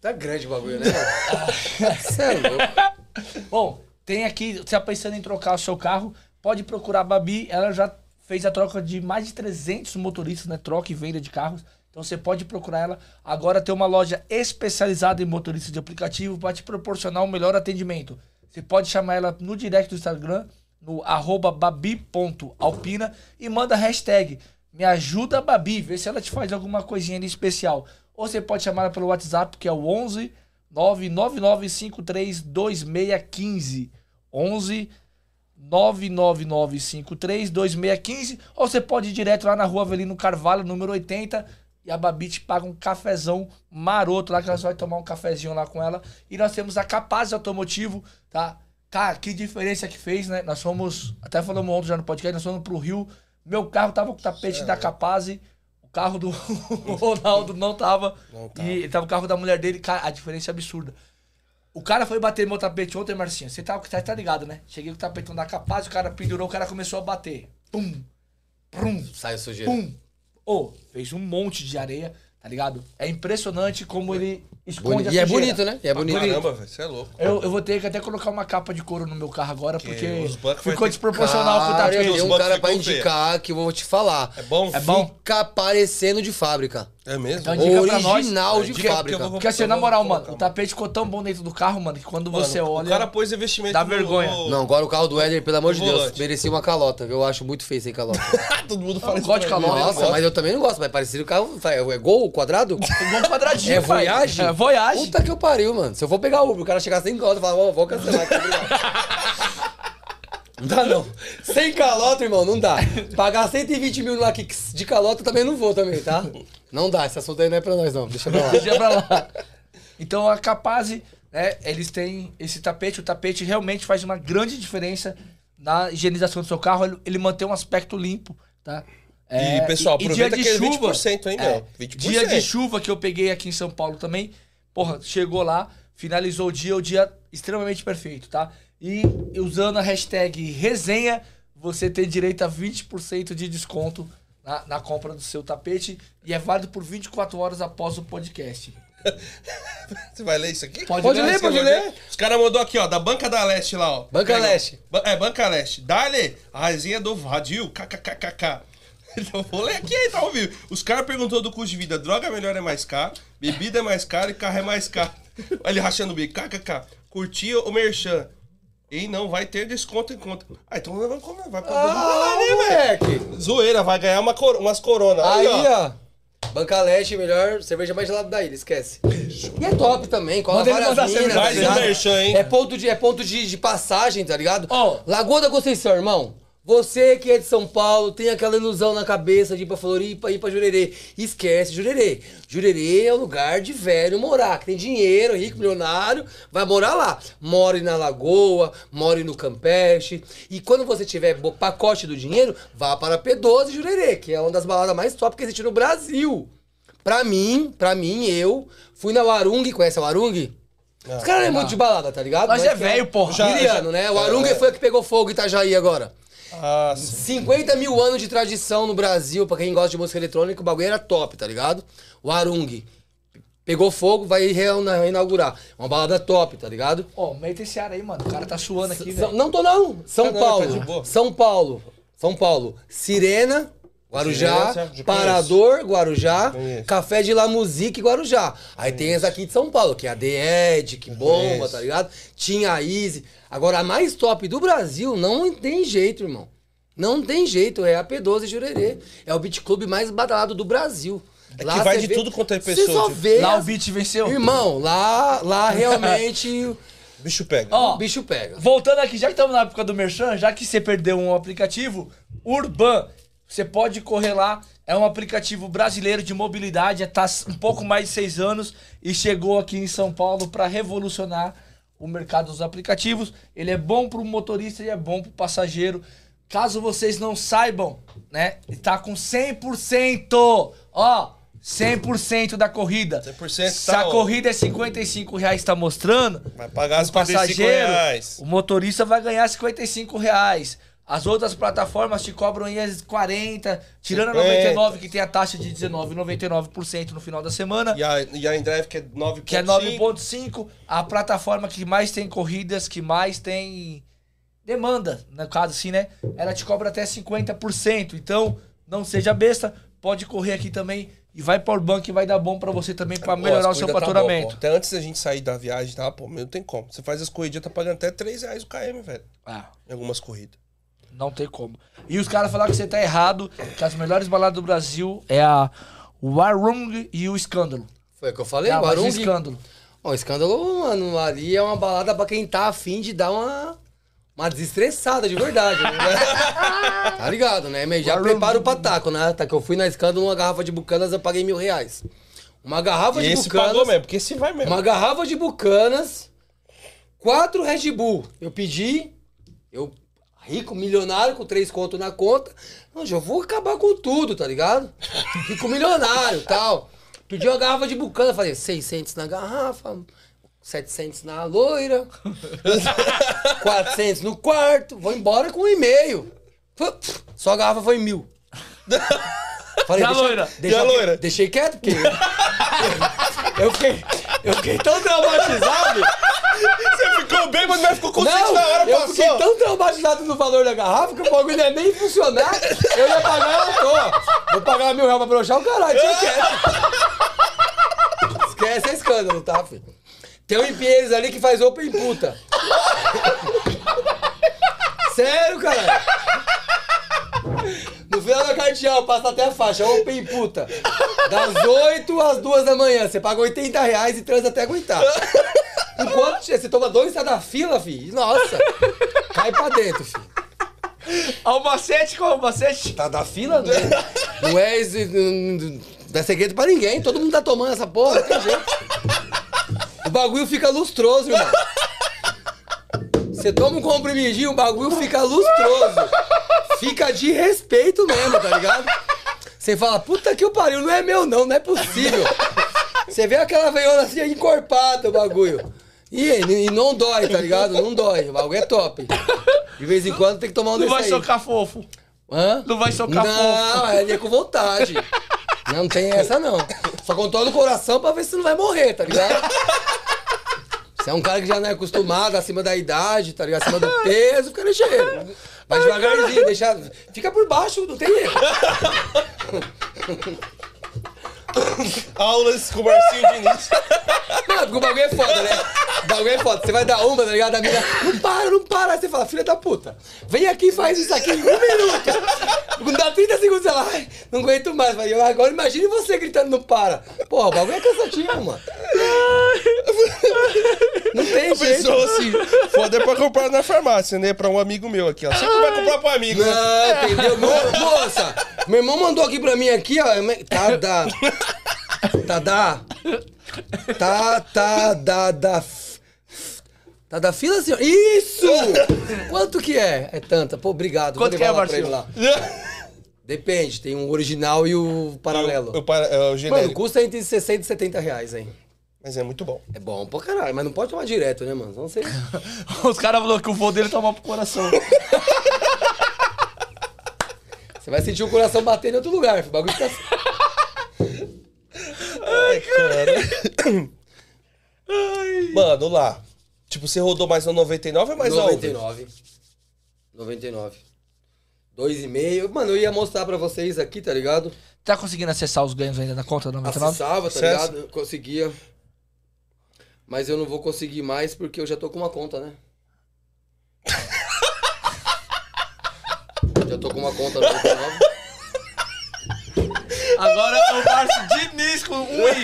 [SPEAKER 3] Tá grande o bagulho, né? Cê é louco.
[SPEAKER 2] Bom, tem aqui, você tá pensando em trocar o seu carro, pode procurar a Babi, ela já fez a troca de mais de 300 motoristas, né? Troca e venda de carros. Então você pode procurar ela. Agora tem uma loja especializada em motoristas de aplicativo para te proporcionar o melhor atendimento. Você pode chamar ela no direct do Instagram, no arroba babi.alpina e manda a hashtag me ajuda Babi, vê se ela te faz alguma coisinha de especial. Ou você pode chamar ela pelo WhatsApp, que é o 11 999532615. 11 999532615. Ou você pode ir direto lá na rua Avelino Carvalho, número 80. E a Babi te paga um cafezão maroto lá, que nós vai tomar um cafezinho lá com ela. E nós temos a Capaz Automotivo, tá? Cara, que diferença que fez, né? Nós fomos, até falamos ontem já no podcast, nós fomos pro Rio. Meu carro tava com o tapete da Capaz. O carro do Ronaldo não tava.
[SPEAKER 1] Não tava.
[SPEAKER 2] E tava o carro da mulher dele. Cara, a diferença é absurda. O cara foi bater meu tapete ontem, Marcinho. Você tá, você tá ligado, né? Cheguei com o tapetão da Capaz, o cara pendurou, o cara começou a bater. Pum, pum,
[SPEAKER 3] Sai o sujeira.
[SPEAKER 2] pum. Ô, fez um monte de areia, tá ligado? É impressionante como ele esconde
[SPEAKER 3] Boni-
[SPEAKER 2] a
[SPEAKER 3] E é
[SPEAKER 2] sujeira.
[SPEAKER 3] bonito, né? E é bonito.
[SPEAKER 1] Caramba, velho, você é louco.
[SPEAKER 2] Eu, eu vou ter que até colocar uma capa de couro no meu carro agora, porque
[SPEAKER 1] bancos vai
[SPEAKER 2] ficou
[SPEAKER 1] que-
[SPEAKER 2] desproporcional com o
[SPEAKER 3] Cara, eu
[SPEAKER 2] tapete.
[SPEAKER 3] tenho um cara pra indicar que eu vou te falar.
[SPEAKER 1] É bom?
[SPEAKER 2] É bom?
[SPEAKER 3] Fica parecendo de fábrica.
[SPEAKER 1] É mesmo?
[SPEAKER 2] Então, dica pra nós.
[SPEAKER 3] Original
[SPEAKER 1] É,
[SPEAKER 3] de
[SPEAKER 1] porque
[SPEAKER 3] fábrica.
[SPEAKER 1] vou-
[SPEAKER 2] Porque assim, na moral,
[SPEAKER 1] colocar,
[SPEAKER 2] mano, o tapete ficou tão bom dentro do carro, mano, que quando você
[SPEAKER 1] Mano,
[SPEAKER 2] olha.
[SPEAKER 1] O cara pôs investimento
[SPEAKER 2] Dá
[SPEAKER 1] no-
[SPEAKER 2] vergonha.
[SPEAKER 1] no-
[SPEAKER 3] Não, agora o carro do Éder, pelo amor de
[SPEAKER 1] No
[SPEAKER 3] Deus,
[SPEAKER 1] volante.
[SPEAKER 3] merecia uma calota. Eu acho muito feio sem calota.
[SPEAKER 1] Todo mundo
[SPEAKER 2] Eu
[SPEAKER 1] fala
[SPEAKER 2] gosto de
[SPEAKER 1] eu
[SPEAKER 3] Nossa,
[SPEAKER 1] gosto.
[SPEAKER 3] mas eu também não gosto. Mas parecido o carro. É gol, quadrado?
[SPEAKER 2] Um quadradinho,
[SPEAKER 3] É. Voyage?
[SPEAKER 2] É Voyage.
[SPEAKER 3] Puta que eu pariu, mano. Se eu for pegar o Uber, o cara chegar sem calota, eu falar, ó, vou cancelar aqui. Não dá não. Sem calota, irmão, não dá. Pagar 120 mil lá aqui de calota também não vou também, tá? Não dá, esse assunto aí não é pra nós não, deixa pra lá.
[SPEAKER 2] Deixa pra lá. Então a Capaz, né, eles têm esse tapete, o tapete realmente faz uma grande diferença na higienização do seu carro, ele, ele mantém um aspecto limpo, tá?
[SPEAKER 1] E, pessoal, aproveita
[SPEAKER 2] dia de
[SPEAKER 1] aquele
[SPEAKER 2] chuva-
[SPEAKER 1] 20%, hein,
[SPEAKER 2] é,
[SPEAKER 1] meu? 20%.
[SPEAKER 2] Dia de chuva que eu peguei aqui em São Paulo também, porra, chegou lá, finalizou o dia, o dia extremamente perfeito, tá? E usando a hashtag resenha, você tem direito a 20% de desconto na, na compra do seu tapete e é válido por 24 horas após o podcast.
[SPEAKER 1] Você vai ler isso aqui?
[SPEAKER 2] Pode
[SPEAKER 3] Pode
[SPEAKER 2] ler,
[SPEAKER 3] ler, pode
[SPEAKER 1] vai
[SPEAKER 3] ler.
[SPEAKER 1] Os caras mandou aqui, ó, da Banca da Leste lá, ó.
[SPEAKER 3] Banca
[SPEAKER 1] Pega.
[SPEAKER 3] Leste.
[SPEAKER 1] Ba- É, Banca Leste. Dale, a resenha do Radil, kkkk. Então vou ler aqui aí, tá ao vivo. Os caras perguntou do custo de vida. Droga melhor é mais caro, bebida é mais caro e carro é mais caro. Olha ele rachando o bico. KKK. Curtia o merchan. E não vai ter desconto em conta. Ah, então nós vamos comer. Vai pra
[SPEAKER 3] Ah,
[SPEAKER 1] né,
[SPEAKER 3] moleque.
[SPEAKER 1] Zoeira, vai ganhar uma cor- umas coronas.
[SPEAKER 3] Aí, ó. Banca Leste, melhor cerveja mais gelada da ilha, esquece. E é top também, cola
[SPEAKER 2] Manda ele
[SPEAKER 3] várias
[SPEAKER 2] mandar
[SPEAKER 3] minas,
[SPEAKER 2] cerveja.
[SPEAKER 3] tá
[SPEAKER 1] Mais
[SPEAKER 3] ligado?
[SPEAKER 1] merchan, hein?
[SPEAKER 3] É ponto de, é ponto de, de passagem, tá ligado?
[SPEAKER 2] Ó.
[SPEAKER 3] Lagoa da Conceição, irmão. Você que é de São Paulo, tem aquela ilusão na cabeça de ir pra Floripa, ir pra Jurerê. Esquece Jurerê. Jurerê é o lugar de velho morar, que tem dinheiro, rico, milionário, vai morar lá. More na Lagoa, more no Campeche. E quando você tiver pacote do dinheiro, vá para P12 Jurerê, que é uma das baladas mais top que existe no Brasil. Pra mim, pra mim, eu fui na Warung, conhece a Warung? Os caras não é muito de balada, tá ligado?
[SPEAKER 2] Nós
[SPEAKER 3] Mas
[SPEAKER 2] é
[SPEAKER 3] que
[SPEAKER 2] velho, porra.
[SPEAKER 1] Já-
[SPEAKER 3] Iriano, né? O Arung foi a que pegou fogo em Itajaí agora.
[SPEAKER 1] Ah, sim.
[SPEAKER 3] 50 mil anos de tradição no Brasil, pra quem gosta de música eletrônica, o bagulho era top, tá ligado? O Arung. Pegou fogo, vai reina- reinaugurar. Uma balada top, tá ligado?
[SPEAKER 2] Ó, mete esse ar aí, mano. O cara tá suando aqui, velho.
[SPEAKER 3] não tô não. São Paulo.
[SPEAKER 1] tá de boa.
[SPEAKER 3] São Paulo. São Paulo. Sirena, Guarujá.
[SPEAKER 1] Já
[SPEAKER 3] Parador, Guarujá.
[SPEAKER 1] Conheço.
[SPEAKER 3] Café de La Musique, Guarujá. Aí tem as aqui de São Paulo, que é a The Ed, que bomba, tá ligado? Tinha a Easy. Agora, a mais top do Brasil, não tem jeito, irmão. Não tem jeito, é a P12 Jurerê. É o beat club mais badalado do Brasil.
[SPEAKER 1] É que vai de
[SPEAKER 3] vê-
[SPEAKER 1] tudo quanto é pessoa,
[SPEAKER 3] só
[SPEAKER 1] tipo.
[SPEAKER 3] vê
[SPEAKER 2] Lá o
[SPEAKER 3] as-
[SPEAKER 2] beat venceu.
[SPEAKER 3] Irmão, lá, lá realmente
[SPEAKER 1] Bicho pega.
[SPEAKER 2] Ó,
[SPEAKER 3] o bicho pega.
[SPEAKER 2] Voltando aqui, já que estamos na época do Merchan, já que você perdeu um aplicativo, Urban, você pode correr lá. É um aplicativo brasileiro de mobilidade, está um pouco mais de seis anos e chegou aqui em São Paulo para revolucionar o mercado dos aplicativos. Ele é bom para o motorista e é bom para o passageiro. Caso vocês não saibam, né? Está com 100%, ó, 100% da corrida.
[SPEAKER 1] 100%
[SPEAKER 2] Se
[SPEAKER 1] tá
[SPEAKER 2] a corrida é 55 reais, está mostrando,
[SPEAKER 1] Vai pagar as
[SPEAKER 2] o
[SPEAKER 1] 45
[SPEAKER 2] passageiro,
[SPEAKER 1] reais.
[SPEAKER 2] o motorista vai ganhar 55 reais. As outras plataformas te cobram aí as 40, tirando a
[SPEAKER 1] 50.
[SPEAKER 2] 99, que tem a taxa de 19,99% no final da semana,
[SPEAKER 1] E a, e a Endrive que é 9.5.
[SPEAKER 2] que é 9,5. A plataforma que mais tem corridas, que mais tem demanda, no caso assim, né? Ela te cobra até 50%. Então, não seja besta, pode correr aqui também e vai para o banco que vai dar bom para você também para melhorar o seu
[SPEAKER 1] corridas tá
[SPEAKER 2] faturamento.
[SPEAKER 1] pô. Até antes da gente sair da viagem, tá? Pô, não tem como. Você faz as corridinhas, tá pagando até 3 reais o KM, velho.
[SPEAKER 2] Ah.
[SPEAKER 1] Em algumas corridas.
[SPEAKER 2] Não tem como. E os caras falaram que você tá errado, que as melhores baladas do Brasil é a Warung e o Escândalo.
[SPEAKER 3] Foi o que eu falei, o
[SPEAKER 2] mas o. Escândalo.
[SPEAKER 3] O escândalo, mano, ali é uma balada pra quem tá afim de dar uma, uma desestressada de verdade, né? tá ligado, né? Mas já
[SPEAKER 2] Arung.
[SPEAKER 3] prepara o pataco, né? Tá que eu fui na escândalo, uma garrafa de bucanas, eu paguei mil reais. Uma garrafa
[SPEAKER 1] E
[SPEAKER 3] de
[SPEAKER 1] esse
[SPEAKER 3] bucanas.
[SPEAKER 1] pagou mesmo, porque esse vai mesmo.
[SPEAKER 3] Uma garrafa de bucanas, quatro Red Bull. Eu pedi, eu rico, milionário, com três contos na conta. Não, já vou acabar com tudo, tá ligado? Rico milionário tal. Pedi uma garrafa de bucana, falei 600 na garrafa, 700 na loira, 400 no quarto, vou embora com um e-mail. Só a garrafa foi mil. Falei,
[SPEAKER 2] E a
[SPEAKER 3] deixa-
[SPEAKER 2] loira?
[SPEAKER 3] deixa
[SPEAKER 1] a
[SPEAKER 3] que-
[SPEAKER 1] loira?
[SPEAKER 3] Deixei quieto, porque. eu, fiquei, eu fiquei tão traumatizado.
[SPEAKER 1] Você ficou bem, mas ficou consciente
[SPEAKER 3] Não,
[SPEAKER 1] na hora,
[SPEAKER 3] eu
[SPEAKER 1] passou.
[SPEAKER 3] fiquei tão traumatizado no valor da garrafa que o bagulho não ia nem funcionar. Eu ia pagar ela toa. Vou pagar mil reais pra broxar o caralho, deixa quieto. Esquece é escândalo, tá, filho? Tem um Pinheiros ali que faz open puta. Sério, caralho? No final da cardeal, passa até a faixa, open puta. Das 8 às 2 da manhã, você paga 80 reais e transa até aguentar. Enquanto você toma dois, sai da fila, filho. Nossa, cai pra dentro, filho.
[SPEAKER 2] Albacete com Albacete.
[SPEAKER 3] Tá da fila, não é? Não é, esse- não dá segredo pra ninguém. Todo mundo tá tomando essa porra, não tem jeito. O bagulho fica lustroso, irmão. Você toma um comprimidinho, o bagulho fica lustroso. Fica de respeito mesmo, tá ligado? Você fala, puta que o pariu, não é meu não, não é possível. Você vê aquela veiona assim, encorpada o bagulho. E, e não dói, tá ligado? Não dói, o bagulho é top. De vez em quando tem que tomar um
[SPEAKER 2] Não vai
[SPEAKER 3] aí.
[SPEAKER 2] socar fofo.
[SPEAKER 3] Hã?
[SPEAKER 2] Não vai socar
[SPEAKER 3] Não,
[SPEAKER 2] fofo.
[SPEAKER 3] ele é com vontade. Não tem essa, não. Só controla o coração pra ver se não vai morrer, tá ligado? Você é um cara que já não é acostumado, acima da idade, tá ligado? Acima do peso, fica ligeiro. Vai devagarzinho, deixa. Fica por baixo, não tem erro.
[SPEAKER 1] Aulas com o Marcinho Diniz.
[SPEAKER 3] Mano, porque o bagulho é foda, né? O bagulho é foda. Você vai dar uma, tá ligado? A mina, não para, não para. Aí você fala, filha da puta, vem aqui e faz isso aqui em um minuto. Quando dá 30 segundos, ela, ai, não aguento mais. Vai, agora imagine você gritando, não para. Porra, o bagulho é cansativo, mano. Não tem
[SPEAKER 1] A
[SPEAKER 3] jeito.
[SPEAKER 1] pessoa assim, foda é pra comprar na farmácia, né? Pra um amigo meu aqui, ó. Sempre vai comprar pro amigo, né?
[SPEAKER 3] Não, entendeu? Mo- moça, meu irmão mandou aqui pra mim aqui, ó. Tá, da. Tá, da. Tá, tá, da, da. Tá da fila, senhor? Isso! Quanto que é? É tanta. Pô, obrigado.
[SPEAKER 2] Quanto
[SPEAKER 3] Vou
[SPEAKER 2] que é,
[SPEAKER 3] lá pra ele
[SPEAKER 2] Marcinho?
[SPEAKER 3] lá. Depende, tem um original e o paralelo.
[SPEAKER 1] O, para- é o
[SPEAKER 3] Mano,
[SPEAKER 1] genérico.
[SPEAKER 3] custa entre 60 e 70 reais, hein?
[SPEAKER 1] Mas é muito bom.
[SPEAKER 3] É bom pra caralho, mas não pode tomar direto, né, mano? Não sei.
[SPEAKER 2] Os caras falaram que o voo dele toma pro coração.
[SPEAKER 3] Você vai sentir o coração bater em outro lugar. filho. O bagulho fica.
[SPEAKER 1] Ai, cara. Mano, lá. Tipo, você rodou mais no 99 ou mais no
[SPEAKER 3] 99. 99. 2,5. Mano, eu ia mostrar pra vocês aqui, tá ligado?
[SPEAKER 2] Tá conseguindo acessar os ganhos ainda na conta da 99?
[SPEAKER 3] Acessava, tá
[SPEAKER 1] Acessa.
[SPEAKER 3] ligado? Conseguia. Mas eu não vou conseguir mais porque eu já tô com uma conta, né? já tô com uma conta no 99.
[SPEAKER 2] Agora é o Márcio Diniz com um i.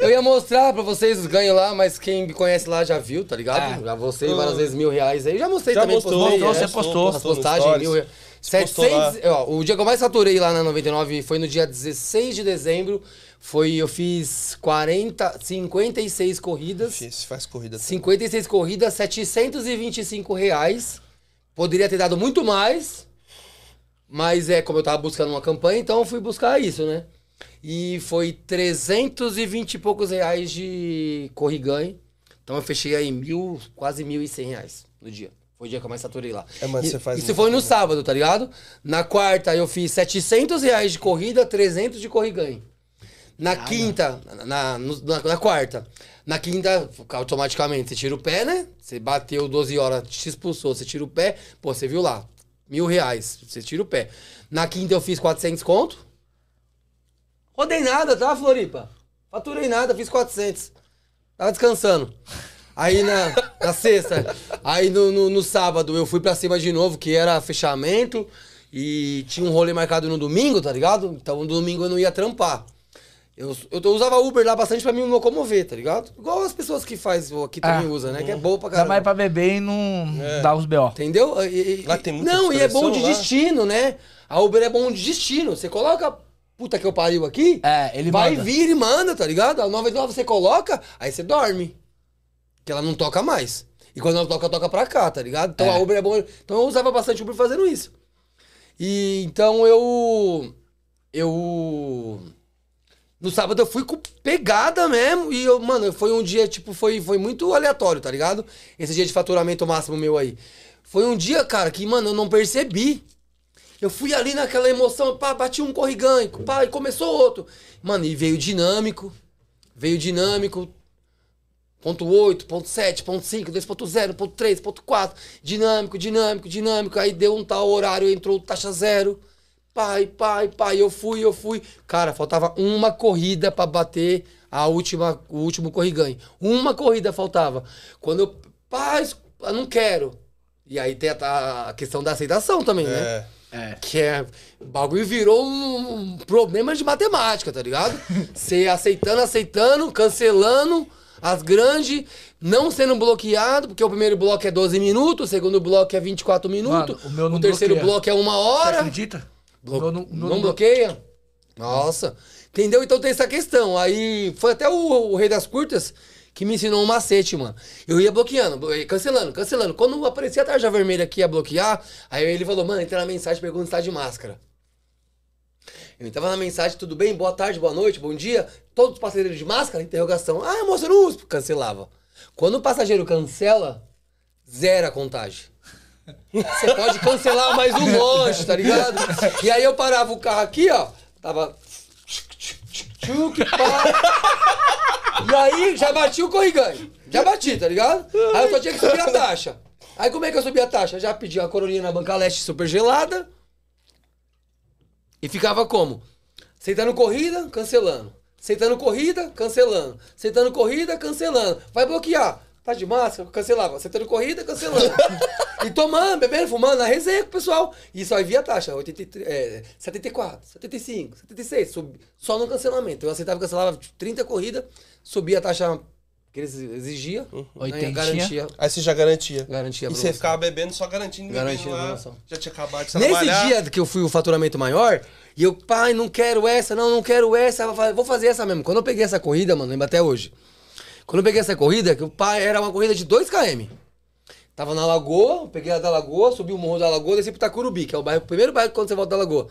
[SPEAKER 3] Eu ia mostrar pra vocês os ganhos lá, mas quem me conhece lá já viu, tá ligado?
[SPEAKER 2] É.
[SPEAKER 3] Já mostrei várias vezes mil reais aí. Já mostrei
[SPEAKER 1] Já
[SPEAKER 3] também,
[SPEAKER 1] mostrou,
[SPEAKER 3] postei. é.
[SPEAKER 2] você postou.
[SPEAKER 3] As postagens, mil reais.
[SPEAKER 1] Postou lá.
[SPEAKER 3] 700, ó, o dia que eu mais faturei lá na 99 foi no dia 16 de dezembro. Foi, eu fiz 40, 56 corridas.
[SPEAKER 1] Você faz corrida.
[SPEAKER 3] 56 corridas, 725 reais. Poderia ter dado muito mais. Mas é como eu tava buscando uma campanha, então eu fui buscar isso, né? E foi 320 e poucos reais de corriganho. Então eu fechei aí mil, quase 1.100 reais no dia. Foi o dia que eu mais saturei lá.
[SPEAKER 1] É, mas
[SPEAKER 3] E-
[SPEAKER 1] você faz
[SPEAKER 3] Isso foi no sábado, tá ligado? Na quarta eu fiz 700 reais de corrida, 300 de corriganho. Na quinta, na, na, na- na quarta. Na quinta, automaticamente, você tira o pé, né? Você bateu 12 horas, te expulsou, você tira o pé. Pô, você viu lá, mil reais, você tira o pé. Na quinta eu fiz 400 conto. Rodei nada, tá, Floripa? Faturei nada, fiz 400. Tava descansando. Aí na, na sexta, aí no, no, no sábado eu fui pra cima de novo, que era fechamento. E tinha um rolê marcado no domingo, tá ligado? Então no domingo eu não ia trampar. Eu, eu, eu usava Uber lá bastante pra me locomover, tá ligado? Igual as pessoas que faz aqui também
[SPEAKER 2] Ah.
[SPEAKER 3] usa, né? Que é boa pra
[SPEAKER 2] Dá mais
[SPEAKER 3] caramba.
[SPEAKER 2] pra beber e não dá os B.O.
[SPEAKER 3] Entendeu? E- e-
[SPEAKER 1] Lá tem muita
[SPEAKER 3] Não, e é bom de
[SPEAKER 1] lá.
[SPEAKER 3] destino, né? A Uber é bom de destino. Você coloca puta que eu pariu aqui,
[SPEAKER 2] É, ele
[SPEAKER 3] vai
[SPEAKER 2] manda.
[SPEAKER 3] vir e manda, tá ligado? A 99 você coloca, aí você dorme. Que ela não toca mais. E quando ela toca, toca pra cá, tá ligado? Então
[SPEAKER 2] É.
[SPEAKER 3] a Uber é bom. Então eu usava bastante Uber fazendo isso. E então eu. Eu. No sábado eu fui com pegada mesmo. E eu, mano, foi um dia, tipo, foi, foi muito aleatório, tá ligado? Esse dia de faturamento máximo meu aí. Foi um dia, cara, que, mano, eu não percebi. Eu fui ali naquela emoção, pá, bati um corriganho, pá, e começou outro. Mano, e veio dinâmico. Veio dinâmico. Ponto 8, ponto 7, ponto 5, 2.0, ponto 3, ponto 4. Dinâmico, dinâmico, dinâmico. Aí deu um tal horário, entrou taxa zero. Pai, pai, pai, eu fui, eu fui. Cara, faltava uma corrida pra bater a última, o último corriganho. Uma corrida faltava. Quando eu, pai, eu não quero. E aí tem a, a questão da aceitação também, né?
[SPEAKER 1] É.
[SPEAKER 2] É.
[SPEAKER 3] Que é. O bagulho virou um, um problema de matemática, tá ligado? Você aceitando, aceitando, cancelando as grandes, não sendo bloqueado, porque o primeiro bloco é 12 minutos, o segundo bloco é 24 minutos,
[SPEAKER 2] Mano, o meu não
[SPEAKER 3] terceiro
[SPEAKER 2] bloqueia.
[SPEAKER 3] bloco é uma
[SPEAKER 2] Você
[SPEAKER 3] hora.
[SPEAKER 2] acredita?
[SPEAKER 3] Blo-
[SPEAKER 2] O meu
[SPEAKER 3] não,
[SPEAKER 2] não- o meu
[SPEAKER 3] bloqueia? Nossa. Entendeu? Então tem essa questão. Aí foi até o, o Rei das Curtas que me ensinou um macete, mano. Eu ia bloqueando, blo- cancelando, cancelando. Quando aparecia a tarja vermelha que ia bloquear, aí ele falou, mano, entra na mensagem pergunta se tá de máscara. Eu entrava na mensagem, tudo bem? Boa tarde, boa noite, bom dia. Todos os passageiros de máscara? Interrogação. Ah, moça, eu não uso. Cancelava. Quando o passageiro cancela, zero a contagem. Você pode cancelar mais um monte, tá ligado? E aí eu parava o carro aqui, ó. Tava. Tchuc. E aí já bati o corriganho. Já bati, tá ligado? Aí eu só tinha que subir a taxa. Aí como é que eu subi a taxa? Já pedi a coroninha na banca leste super gelada. E ficava como? Aceitando corrida, cancelando. Aceitando corrida, cancelando. Aceitando corrida, cancelando. Vai bloquear. Tá de máscara? Cancelava. Aceitando corrida, cancelando. e tomando, bebendo, fumando, na resenha com o pessoal. E só via a taxa. 83, é, 74, 75, 76. Sub, só no cancelamento. Eu aceitava cancelava tipo, 30 corridas, subia a taxa que eles exigiam. Né,
[SPEAKER 2] Oitentinha.
[SPEAKER 3] garantia.
[SPEAKER 1] Aí você já garantia.
[SPEAKER 3] Garantia
[SPEAKER 1] E você ficava bebendo, só garantindo.
[SPEAKER 3] Garantia
[SPEAKER 1] lá. Já tinha acabado de
[SPEAKER 3] Nesse
[SPEAKER 1] trabalhar.
[SPEAKER 3] dia que eu fui o faturamento maior, e eu, pai, não quero essa, não, não quero essa, vou fazer essa mesmo. Quando eu peguei essa corrida, mano, lembro até hoje. Quando eu peguei essa corrida, que o pai era uma corrida de 2 km. Tava na lagoa, peguei a da lagoa, subi o morro da lagoa, desci pro Tacurubi, que é o, bairro, o primeiro bairro quando você volta da lagoa.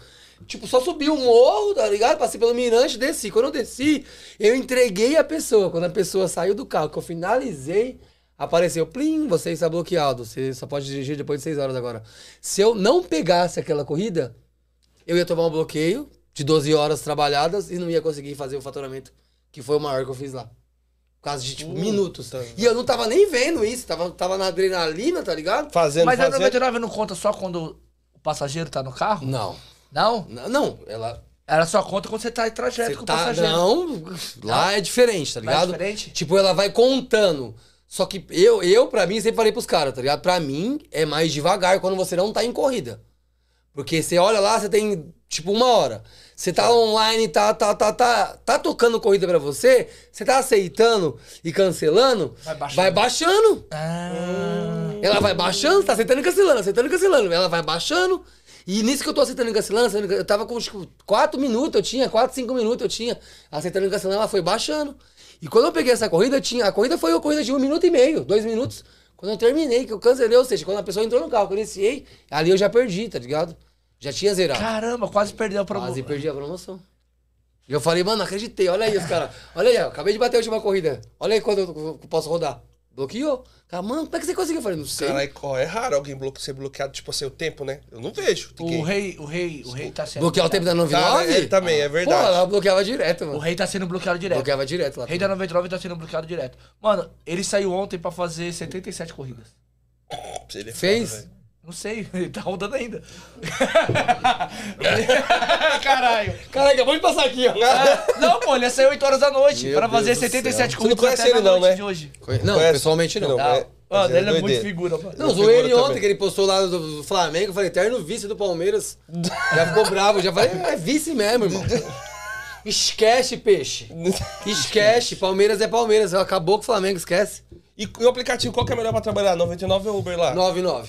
[SPEAKER 3] Tipo, só subi o morro, tá ligado? Passei pelo mirante, desci. Quando eu desci, eu entreguei a pessoa. Quando a pessoa saiu do carro, que eu finalizei, apareceu, plim, você está bloqueado. Você só pode dirigir depois de 6 horas agora. Se eu não pegasse aquela corrida, eu ia tomar um bloqueio de 12 horas trabalhadas e não ia conseguir fazer o faturamento, que foi o maior que eu fiz lá. Por causa de, tipo, minutos. E eu não tava nem vendo isso, tava, tava na adrenalina, tá ligado?
[SPEAKER 1] Fazendo,
[SPEAKER 2] Mas a
[SPEAKER 1] fazendo.
[SPEAKER 2] 99 não conta só quando o passageiro tá no carro?
[SPEAKER 3] Não.
[SPEAKER 2] Não?
[SPEAKER 3] Não, não, ela.
[SPEAKER 2] Ela só conta quando você tá em trajeto
[SPEAKER 3] Você
[SPEAKER 2] com o
[SPEAKER 3] tá,
[SPEAKER 2] passageiro.
[SPEAKER 3] não, lá é diferente, tá
[SPEAKER 2] Lá é
[SPEAKER 3] ligado?
[SPEAKER 2] diferente?
[SPEAKER 3] Tipo, ela vai contando. Só que eu, eu pra mim, sempre falei pros caras, tá ligado? Pra mim, é mais devagar quando você não tá em corrida. Porque você olha lá, você tem, tipo, uma hora. Você tá online, tá, tá, tá, tá, tá tocando corrida pra você, você tá aceitando e cancelando,
[SPEAKER 2] Vai baixando.
[SPEAKER 3] vai baixando.
[SPEAKER 2] Ah,
[SPEAKER 3] Ela vai baixando, tá aceitando e cancelando, aceitando e cancelando. Ela vai baixando. E nisso que eu tô aceitando e cancelando, eu tava com tipo 4 minutos, eu tinha, 4, 5 minutos eu tinha. Aceitando e cancelando, ela foi baixando. E quando eu peguei essa corrida, eu tinha. A corrida foi uma corrida de um minuto e meio, dois minutos. Quando eu terminei, que eu cancelei, ou seja, quando a pessoa entrou no carro, que eu iniciei, ali eu já perdi, tá ligado? Já tinha zerado.
[SPEAKER 2] caramba, quase perdeu a promoção.
[SPEAKER 3] Quase perdi a promoção. E eu falei, mano, acreditei, olha aí os caras. Olha aí, ó, acabei de bater a última corrida. Olha aí quando eu posso rodar. Bloqueou. Cara, mano, como é que você conseguiu? Eu falei, não sei.
[SPEAKER 1] Caralho, ó, é raro alguém bloque, ser bloqueado, tipo assim, o tempo, né? Eu não vejo.
[SPEAKER 2] O rei, o rei, o rei tá sendo.
[SPEAKER 3] Bloquear o tempo da
[SPEAKER 1] Cara,
[SPEAKER 3] 99?
[SPEAKER 1] ele também, é
[SPEAKER 3] Pô,
[SPEAKER 1] verdade.
[SPEAKER 3] ela bloqueava direto,
[SPEAKER 2] O
[SPEAKER 3] mano.
[SPEAKER 2] rei tá sendo bloqueado direto.
[SPEAKER 3] Bloqueava direto lá.
[SPEAKER 2] O rei da 99 tá sendo bloqueado direto. Mano, ele saiu ontem pra fazer 77 corridas.
[SPEAKER 1] Ele é
[SPEAKER 3] Fez?
[SPEAKER 1] foda.
[SPEAKER 2] Não sei, ele tá rodando ainda. Caralho.
[SPEAKER 3] Cara, acabou de passar aqui, ó.
[SPEAKER 2] Não, pô, ele ia sair 8 horas da noite
[SPEAKER 3] Meu
[SPEAKER 2] pra fazer
[SPEAKER 3] Deus do
[SPEAKER 2] 77
[SPEAKER 3] céu.
[SPEAKER 1] Você não conhece
[SPEAKER 2] até
[SPEAKER 1] ele não, né?
[SPEAKER 2] de hoje.
[SPEAKER 3] Não,
[SPEAKER 1] Conhece?
[SPEAKER 3] pessoalmente não.
[SPEAKER 1] Não,
[SPEAKER 3] Não,
[SPEAKER 2] Não.
[SPEAKER 1] é-
[SPEAKER 2] Mano,
[SPEAKER 1] é
[SPEAKER 2] ele é muito
[SPEAKER 1] doideira.
[SPEAKER 2] figura, mano.
[SPEAKER 3] zoou
[SPEAKER 1] figura
[SPEAKER 3] ele ontem, que ele postou lá do do Flamengo. Eu falei, eterno vice do Palmeiras. Já ficou bravo. Já falei, é vice mesmo, irmão. Esquece, peixe. Esquece. Palmeiras é Palmeiras. Acabou com o Flamengo, esquece.
[SPEAKER 1] E, e o aplicativo, qual que é melhor pra trabalhar? 99 ou Uber lá?
[SPEAKER 3] 9-9.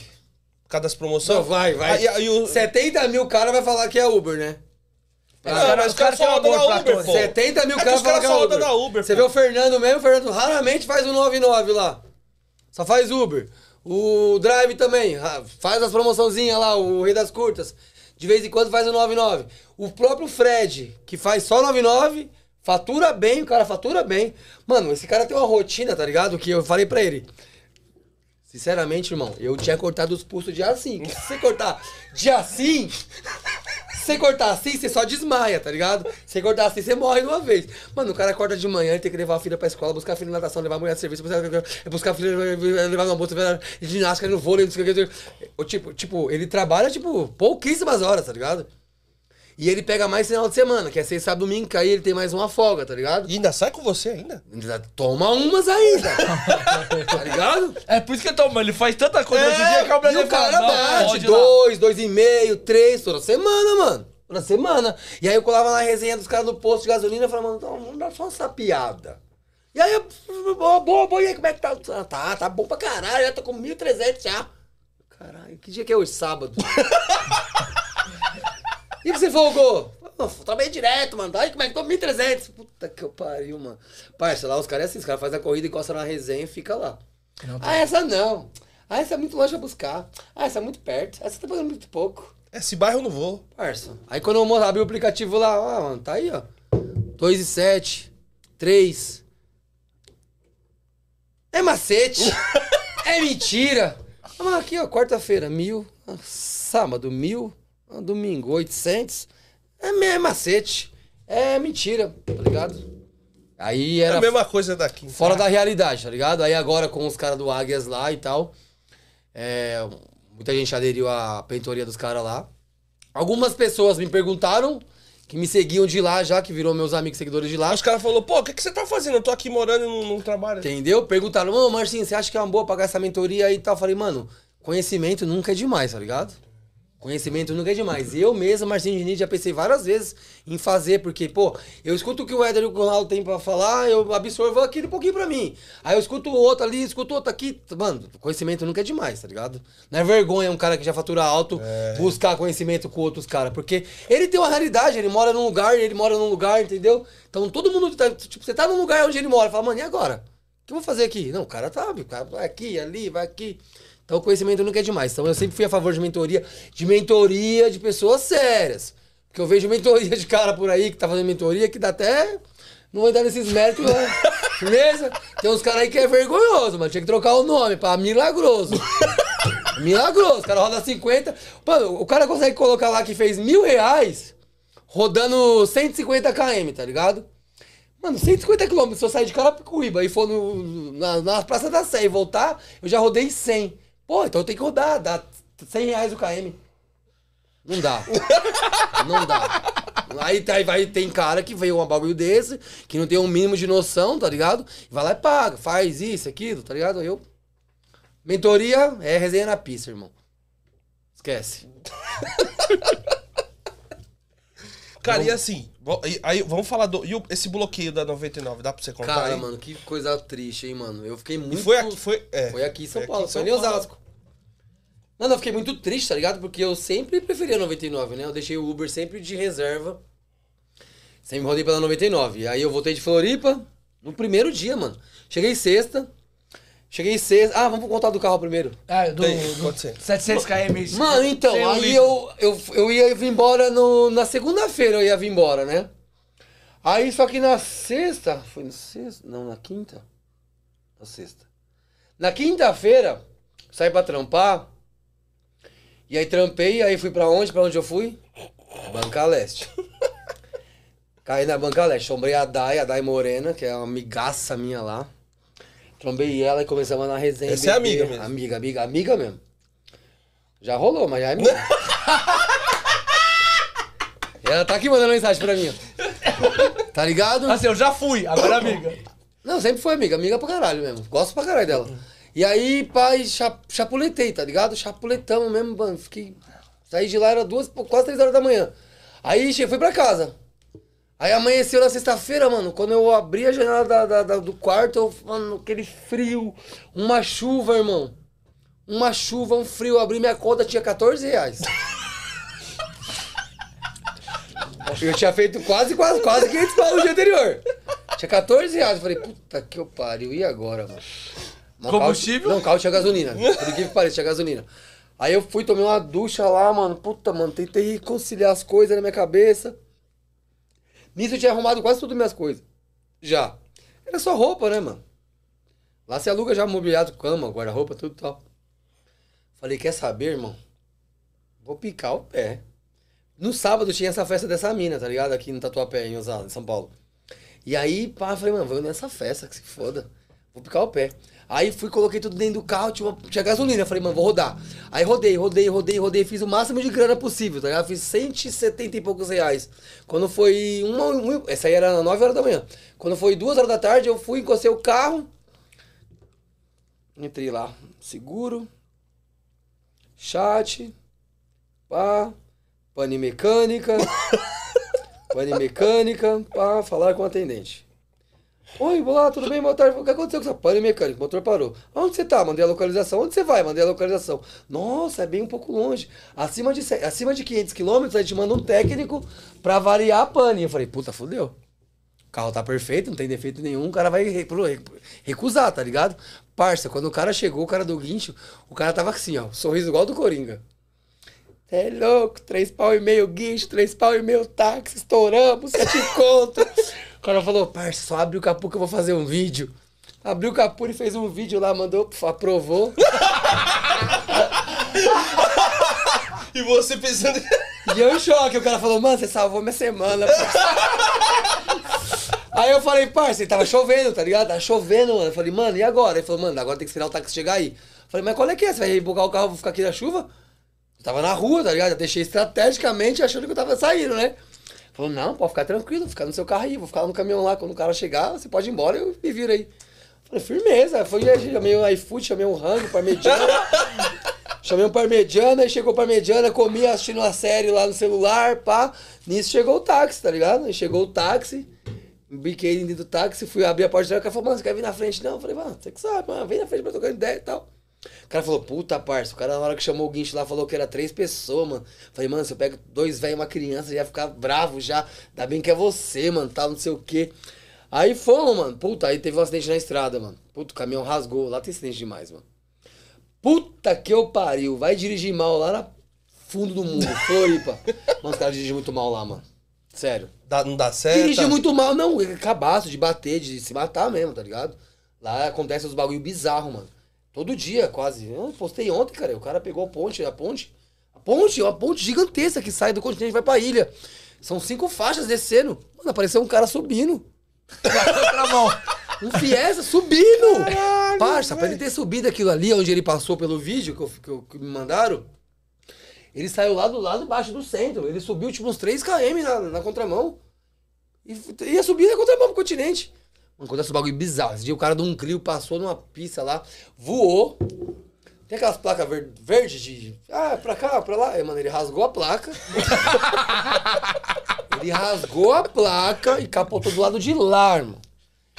[SPEAKER 1] Por causa das promoções?
[SPEAKER 3] Não, vai, vai.
[SPEAKER 1] Aí, aí o...
[SPEAKER 3] 70 mil cara vai falar que é Uber, né?
[SPEAKER 1] Ah,
[SPEAKER 2] Os caras-
[SPEAKER 1] mas
[SPEAKER 2] os
[SPEAKER 1] caras
[SPEAKER 2] caras
[SPEAKER 1] só rodam Uber,
[SPEAKER 2] todos.
[SPEAKER 1] pô.
[SPEAKER 3] 70 mil
[SPEAKER 1] É
[SPEAKER 3] caras que é
[SPEAKER 1] só rodam na Uber,
[SPEAKER 3] Você
[SPEAKER 1] pô.
[SPEAKER 3] vê o Fernando mesmo, o Fernando raramente faz o 99 lá. Só faz Uber. O Drive também, ah, faz as promoçãozinhas lá, o Rei das Curtas. De vez em quando faz o 99. O próprio Fred, que faz só 99, fatura bem, o cara fatura bem. Mano, esse cara tem uma rotina, tá ligado? Que eu falei pra ele. Sinceramente, irmão, eu tinha cortado os pulsos de assim. Se você cortar de assim, se você cortar assim, você só desmaia, tá ligado? Se você cortar assim, você morre de uma vez. Mano, o cara acorda de manhã, ele tem que levar a filha pra escola, buscar a filha na natação, levar a mulher de serviço, buscar, a filha, levar no almoço, levar ginástica, no vôlei, não sei o que. Tipo, tipo, ele trabalha, tipo, pouquíssimas horas, tá ligado? E ele pega mais final de semana, que é sexta, sábado, domingo, que aí ele tem mais uma folga, tá ligado?
[SPEAKER 1] E ainda sai com você ainda?
[SPEAKER 3] Ainda Toma umas ainda, tá ligado?
[SPEAKER 2] É por isso que eu tô, mano. Ele faz tanta coisa
[SPEAKER 3] É,
[SPEAKER 2] hoje em dia que o
[SPEAKER 3] e
[SPEAKER 2] Brasil
[SPEAKER 3] o cara
[SPEAKER 2] fala,
[SPEAKER 3] bate dois, dois e meio, três, toda semana, mano. Toda semana. E aí eu colava na resenha dos caras do posto de gasolina e falava, mano, então, vamos dar só essa piada. E aí eu, boa, boa, boa, e aí como é que tá? Ah, Tá, tá bom pra caralho, já tô com 1.300 já. Caralho, que dia que é hoje? Sábado. e que você folgou? Pô, Trabalhei direto, mano. Aí como é que tô 1.300? Puta que eu pariu, mano. Parça, lá os caras é assim, os caras fazem a corrida, encosta na resenha e fica lá. Ah, essa não. Ah, essa é muito longe pra buscar. Ah, essa é muito perto. Essa tá pagando muito pouco.
[SPEAKER 1] Esse bairro eu não vou.
[SPEAKER 3] Parça. Aí quando eu abri o aplicativo lá, ó, mano, tá aí, ó. 2 e 7, 3. É macete. é mentira. Ah, mas aqui, ó, quarta-feira, mil. Ah, Sábado, mil. Ah, Domingo, 800. É, me- é macete. É mentira, tá ligado? Aí
[SPEAKER 1] É
[SPEAKER 3] era
[SPEAKER 1] a mesma coisa daqui.
[SPEAKER 3] fora da realidade, tá ligado? Aí agora com os caras do Águias lá e tal. É, muita gente aderiu à pentoria dos caras lá. Algumas pessoas me perguntaram, que me seguiam de lá já, que virou meus amigos seguidores de lá.
[SPEAKER 1] Os caras falaram, pô, o que, que você tá fazendo? Eu tô aqui morando e não, não trabalho.
[SPEAKER 3] Entendeu? Perguntaram, ô Marcinho, você acha que é uma boa pagar essa mentoria aí e tal? Eu falei, mano, conhecimento nunca é demais, tá ligado? Conhecimento nunca é demais. Eu mesmo, Marcinho Diniz, já pensei várias vezes em fazer, porque, pô, eu escuto o que o Éder e o Ronaldo tem pra falar, eu absorvo aquilo um pouquinho pra mim. Aí eu escuto o outro ali, escuto outro aqui. Mano, conhecimento nunca é demais, tá ligado? Não é vergonha um cara que já fatura alto buscar conhecimento com outros caras, porque ele tem uma realidade, ele mora num lugar, ele mora num lugar, entendeu? Então todo mundo, tá, tipo, você tá num lugar onde ele mora, fala, mano, e agora? O que eu vou fazer aqui? Não, o cara tá, o cara vai aqui, ali, vai aqui. Então o conhecimento nunca é demais. Então eu sempre fui a favor de mentoria, de mentoria de pessoas sérias. Porque eu vejo mentoria de cara por aí que tá fazendo mentoria que dá até. Não vou entrar nesses méritos, né? Beleza? Tem uns caras aí que é vergonhoso, mano. Tinha que trocar o nome pra milagroso. milagroso. O cara roda 50. Mano, o cara consegue colocar lá que fez mil reais rodando 150 km, tá ligado? Mano, 150 km, se eu sair de Carapicuíba e for no, na, na Praça da Sé e voltar, eu já rodei 100. Pô, então tenho que rodar, dá 100 reais o KM. Não dá. não dá. Aí, tá- aí vai, tem cara que veio um bagulho desse, que não tem um mínimo de noção, tá ligado? Vai lá e paga, faz isso, aquilo, tá ligado? Eu. Mentoria é resenha na pista, irmão. Esquece.
[SPEAKER 1] Cara, e assim, aí vamos falar do. E esse bloqueio da 99, dá pra você contar?
[SPEAKER 3] Cara,
[SPEAKER 1] aí?
[SPEAKER 3] mano, que coisa triste, hein, mano. Eu fiquei
[SPEAKER 1] E
[SPEAKER 3] muito.
[SPEAKER 1] foi aqui, foi. É,
[SPEAKER 3] Foi aqui em São
[SPEAKER 1] foi
[SPEAKER 3] Paulo,
[SPEAKER 1] em
[SPEAKER 3] foi
[SPEAKER 1] São
[SPEAKER 3] em
[SPEAKER 1] Paulo.
[SPEAKER 3] Osasco. Mano, eu fiquei muito triste, tá ligado? Porque eu sempre preferia 99, né? Eu deixei o Uber sempre de reserva. Sempre rodei pela 99. Aí eu voltei de Floripa no primeiro dia, mano. Cheguei sexta. Cheguei sexta. Ah, vamos contar do carro primeiro.
[SPEAKER 2] É, do,
[SPEAKER 1] Tem,
[SPEAKER 2] do
[SPEAKER 1] pode ser.
[SPEAKER 2] 700 km.
[SPEAKER 3] Mano, então,
[SPEAKER 2] sem
[SPEAKER 3] aí eu, eu, eu ia vir embora no, na segunda-feira, eu ia vir embora, né? Aí, só que na sexta, foi na sexta? Não, na quinta? Na sexta. Na quinta-feira, saí pra trampar, e aí trampei, aí fui pra onde? Pra onde eu fui? Banca Leste. Caí na Banca Leste, sombrei a Dai, a Dai Morena, que é uma amigaça minha lá. Trombei ela e começamos na resenha.
[SPEAKER 1] Essa é amiga mesmo.
[SPEAKER 3] Amiga, amiga, amiga mesmo. Já rolou, mas já é amiga. ela tá aqui mandando mensagem pra mim. Tá ligado?
[SPEAKER 2] Assim, eu já fui, agora é amiga.
[SPEAKER 3] Não, sempre foi amiga, amiga pra caralho mesmo. Gosto pra caralho dela. E aí, pai, cha- chapuletei, tá ligado? Chapuletamos mesmo, mano. Fiquei. Saí de lá, era duas, quase três horas da manhã. Aí fui pra casa. Aí amanheceu na sexta-feira, mano. Quando eu abri a janela da, da- da- do quarto, eu, mano, aquele frio, uma chuva, irmão. Uma chuva, um frio. Eu abri minha conta, tinha 14 reais. Eu tinha feito quase, quase, quase 500 pau no dia anterior. Tinha 14 reais. Eu falei, puta que eu pariu, e agora, mano? O carro-
[SPEAKER 2] Combustível?
[SPEAKER 3] não, carro tinha gasolina. Por que pareça, tinha gasolina. Aí eu fui, tomei uma ducha lá, mano. Puta, mano, tentei reconciliar as coisas na minha cabeça. Nisso eu tinha arrumado quase as minhas coisas. Já. Era só roupa, né, mano? Lá você aluga já mobiliado, cama, guarda-roupa, tudo tal. Falei, quer saber, irmão? Vou picar o pé. No sábado tinha essa festa dessa mina, tá ligado? Aqui no Tatuapé, em Osasco, em São Paulo. E aí, pá, falei, mano, vou nessa festa, que se foda. Vou picar o pé. Aí fui, coloquei tudo dentro do carro, tinha, tinha gasolina. Falei, mano, vou rodar. Aí rodei, rodei, rodei, rodei, fiz o máximo de grana possível, tá ligado? Fiz 170 e poucos reais. Quando foi uma, uma essa aí era 9 horas da manhã. Quando foi 2 horas da tarde, eu fui, encostei o carro. Entrei lá, seguro, chat, pá, pane mecânica, pane mecânica, pá, falar com o atendente. Oi, olá, tudo bem? Tarde. O que aconteceu com essa pane mecânica? O motor parou. Onde você tá? Mandei a localização. Onde você vai? Mandei a localização. Nossa, é bem um pouco longe. Acima de, acima de 500 quilômetros, a gente manda um técnico pra variar a pane. Eu falei, puta, fudeu. O carro tá perfeito, não tem defeito nenhum, o cara vai recusar, tá ligado? Parça, quando o cara chegou, o cara do guincho, o cara tava assim, ó, sorriso igual do Coringa. É louco, três pau e meio guincho, três pau e meio táxi, estouramos, sete conto. Cara falou, parça, só abre o capô que eu vou fazer um vídeo. Abriu o capô e fez um vídeo lá, mandou, aprovou.
[SPEAKER 1] E você pensando.
[SPEAKER 3] E eu em choque, o cara falou, mano, você salvou minha semana. parça." Aí eu falei, parça, tava chovendo, tá ligado? Tava chovendo, mano. Eu falei, mano, e agora? Ele falou, mano, agora tem que esperar o táxi chegar aí. Eu falei, mas qual é que é? Você vai rebocar o carro, vou ficar aqui na chuva? Eu tava na rua, tá ligado? Eu deixei estrategicamente achando que eu tava saindo, né? Falou, não, pode ficar tranquilo, ficar no seu carro aí, vou ficar no caminhão lá. Quando o cara chegar, você pode ir embora e eu me viro aí. Falei, firmeza. Foi, chamei o iFood, chamei um rango, parmegiana. chamei um parmegiana, aí chegou o parmegiana, comi assistindo uma série lá no celular, pá. Nisso chegou o táxi, tá ligado? Aí chegou o táxi, biquei dentro do táxi, fui abrir a porta, o cara falou, mano, você quer vir na frente? Não, eu falei, mano, você que sabe, mano, vem na frente pra trocar ideia e tal. O cara falou, puta parça, o cara na hora que chamou o guincho lá falou que era três pessoas, mano. Falei, mano, se eu pego dois velhos e uma criança, já ia ficar bravo já. Ainda bem que é você, mano, tal, não sei o quê. Aí fomos, mano. Puta, aí teve um acidente na estrada, mano. Puta, o caminhão rasgou. Lá tem acidente demais, mano. Puta que eu pariu. Vai dirigir mal lá na fundo do mundo, Floripa. Mano, os caras dirigem muito mal lá, mano. Sério.
[SPEAKER 1] Dá- não dá certo.
[SPEAKER 3] Dirigir muito mal, não. É cabaço de bater, de se matar mesmo, tá ligado? Lá acontece uns bagulho bizarro, mano. Todo dia, quase. Eu postei ontem, cara. O cara pegou a ponte, a ponte. A ponte, uma ponte gigantesca que sai do continente e vai pra ilha. São cinco faixas descendo. Mano, apareceu um cara subindo.
[SPEAKER 2] Mão.
[SPEAKER 3] Um Fiesta subindo! Parça, pra ele ter subido aquilo ali, onde ele passou pelo vídeo que, eu- que eu- que me mandaram, ele saiu lá do lado baixo do centro. Ele subiu tipo uns 3 km na, na contramão. E ia subir na contramão pro continente. Mano, acontece um bagulho bizarro. Esse dia o cara de um Clio passou numa pista lá, voou. Tem aquelas placas ver verdes de. Ah, pra cá, pra lá. Aí, mano, ele rasgou a placa. ele rasgou a placa e capotou do lado de lá, irmão.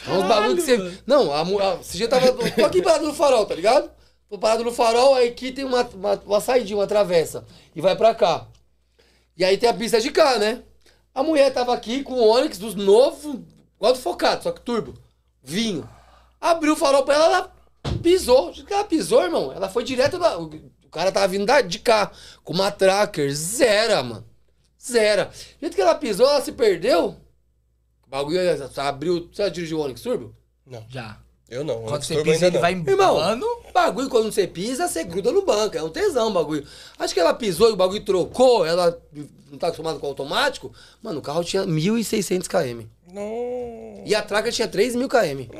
[SPEAKER 3] É uns bagulho que você. Não, a, a, esse dia tava. Tô aqui parado no farol, tá ligado? Tô parado no farol, aí aqui tem uma, uma, uma saidinha, uma travessa. E vai pra cá. E aí tem a pista de cá, né? A mulher tava aqui com o Onix dos novos, igual do focado, só que turbo. Vinho. Abriu o farol pra ela, ela pisou. Que ela pisou, irmão? Ela foi direto da. O o cara tava vindo da, de cá, com uma tracker, zero, mano. Zero. Do jeito que ela pisou, ela se perdeu. O bagulho abriu. Você já dirigiu o Onix Turbo?
[SPEAKER 1] Não,
[SPEAKER 2] Já.
[SPEAKER 1] eu não.
[SPEAKER 2] Quando você pisa, ele vai
[SPEAKER 1] não.
[SPEAKER 3] Irmão,
[SPEAKER 2] Mano,
[SPEAKER 3] bagulho quando você pisa, você gruda no banco. É um tesão o bagulho. Acho que ela pisou e o bagulho trocou, ela não tá acostumada com automático. Mano, o carro tinha 1.600 km.
[SPEAKER 1] Não.
[SPEAKER 3] E a traca tinha 3.000 km.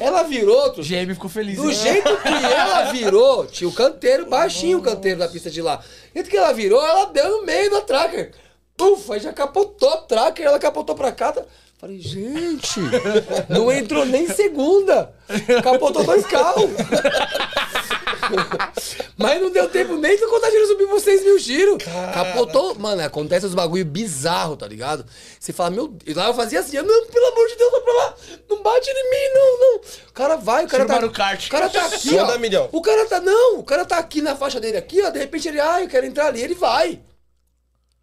[SPEAKER 3] Ela virou,
[SPEAKER 2] o
[SPEAKER 3] tu-
[SPEAKER 2] GM ficou feliz.
[SPEAKER 3] do
[SPEAKER 2] né?
[SPEAKER 3] jeito que ela virou, tinha o canteiro, baixinho o canteiro da pista de lá. Do jeito que ela virou, ela deu no meio da tracker. Puf, aí já capotou a tracker, ela capotou pra cá. tá- Falei, gente, não entrou nem segunda. Capotou dois carros. Mas não deu tempo nem do contagem subir por 6 mil giros. Capotou. Mano, acontece uns bagulho bizarro, tá ligado? Você fala, meu Deus. Lá eu fazia assim, não, pelo amor de Deus, vai pra lá. Não bate em mim, não, não. O cara vai, o cara
[SPEAKER 2] Tira o
[SPEAKER 3] tá.
[SPEAKER 2] Mario Kart.
[SPEAKER 3] O cara tá aqui, ó.
[SPEAKER 1] milhão.
[SPEAKER 3] O cara tá. Não, o cara tá aqui na faixa dele aqui, ó. De repente ele, ah, eu quero entrar ali. Ele vai.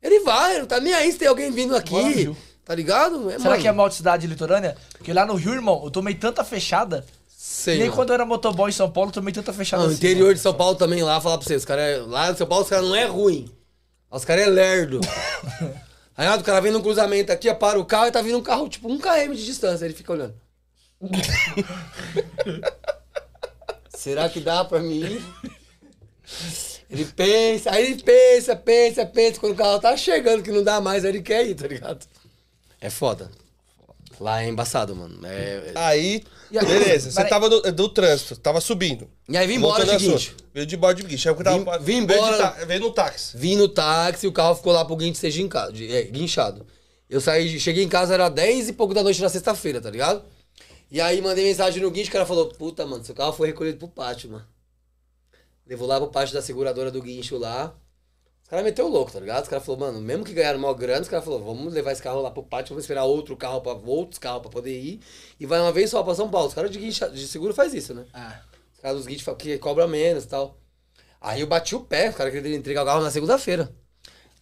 [SPEAKER 3] Ele vai, não tá nem aí se tem alguém vindo aqui.
[SPEAKER 2] Rio.
[SPEAKER 3] Tá ligado? É,
[SPEAKER 2] Será
[SPEAKER 3] mano,
[SPEAKER 2] que é mal de cidade litorânea? Porque lá no Rio, irmão, eu tomei tanta fechada.
[SPEAKER 3] Sei,
[SPEAKER 2] Nem quando eu era motoboy em São Paulo, tomei tanta fechada
[SPEAKER 3] Não, no
[SPEAKER 2] assim,
[SPEAKER 3] interior
[SPEAKER 2] mano.
[SPEAKER 3] de São Paulo também, lá, falar pra vocês, os cara é, lá em São Paulo os caras não é ruim. Os caras é lerdo. Aí o cara vem num cruzamento aqui, para o carro e tá vindo um carro, tipo, um km de distância. Ele fica olhando. Será que dá pra mim ir? Ele pensa, aí ele pensa, pensa, pensa. Quando o carro tá chegando, que não dá mais, aí ele quer ir, tá ligado? É foda. Lá é embaçado, mano. É, é-
[SPEAKER 1] Aí,
[SPEAKER 2] E aí?
[SPEAKER 1] beleza, você tava do, do trânsito, tava subindo.
[SPEAKER 3] E aí vim embora, é o seguinte.
[SPEAKER 1] Veio de bode de guincho. Aí eu tava,
[SPEAKER 3] Vim- vim
[SPEAKER 1] veio de
[SPEAKER 3] embora.
[SPEAKER 1] tá- Veio no táxi.
[SPEAKER 3] Vim no táxi, o carro ficou lá pro guincho ser gincado, de- é, guinchado. Eu saí, cheguei em casa, era 10 e pouco da noite na sexta-feira, tá ligado? E aí mandei mensagem no guincho, o cara falou, puta, mano, seu carro foi recolhido pro pátio, mano. Levou lá pro pátio da seguradora do guincho lá. Os caras meteu o louco, tá ligado? Os caras falaram, mano, mesmo que ganharam maior grana, os caras falaram, vamos levar esse carro lá pro pátio, vamos esperar outro carro, pra, outros carros pra poder ir. E vai uma vez só pra São Paulo. Os caras de, guincha, de seguro faz isso, né?
[SPEAKER 2] Ah,
[SPEAKER 3] Os caras dos guinchos falam que cobra menos e tal. Aí eu bati o pé, os caras queriam entregar o carro na segunda-feira.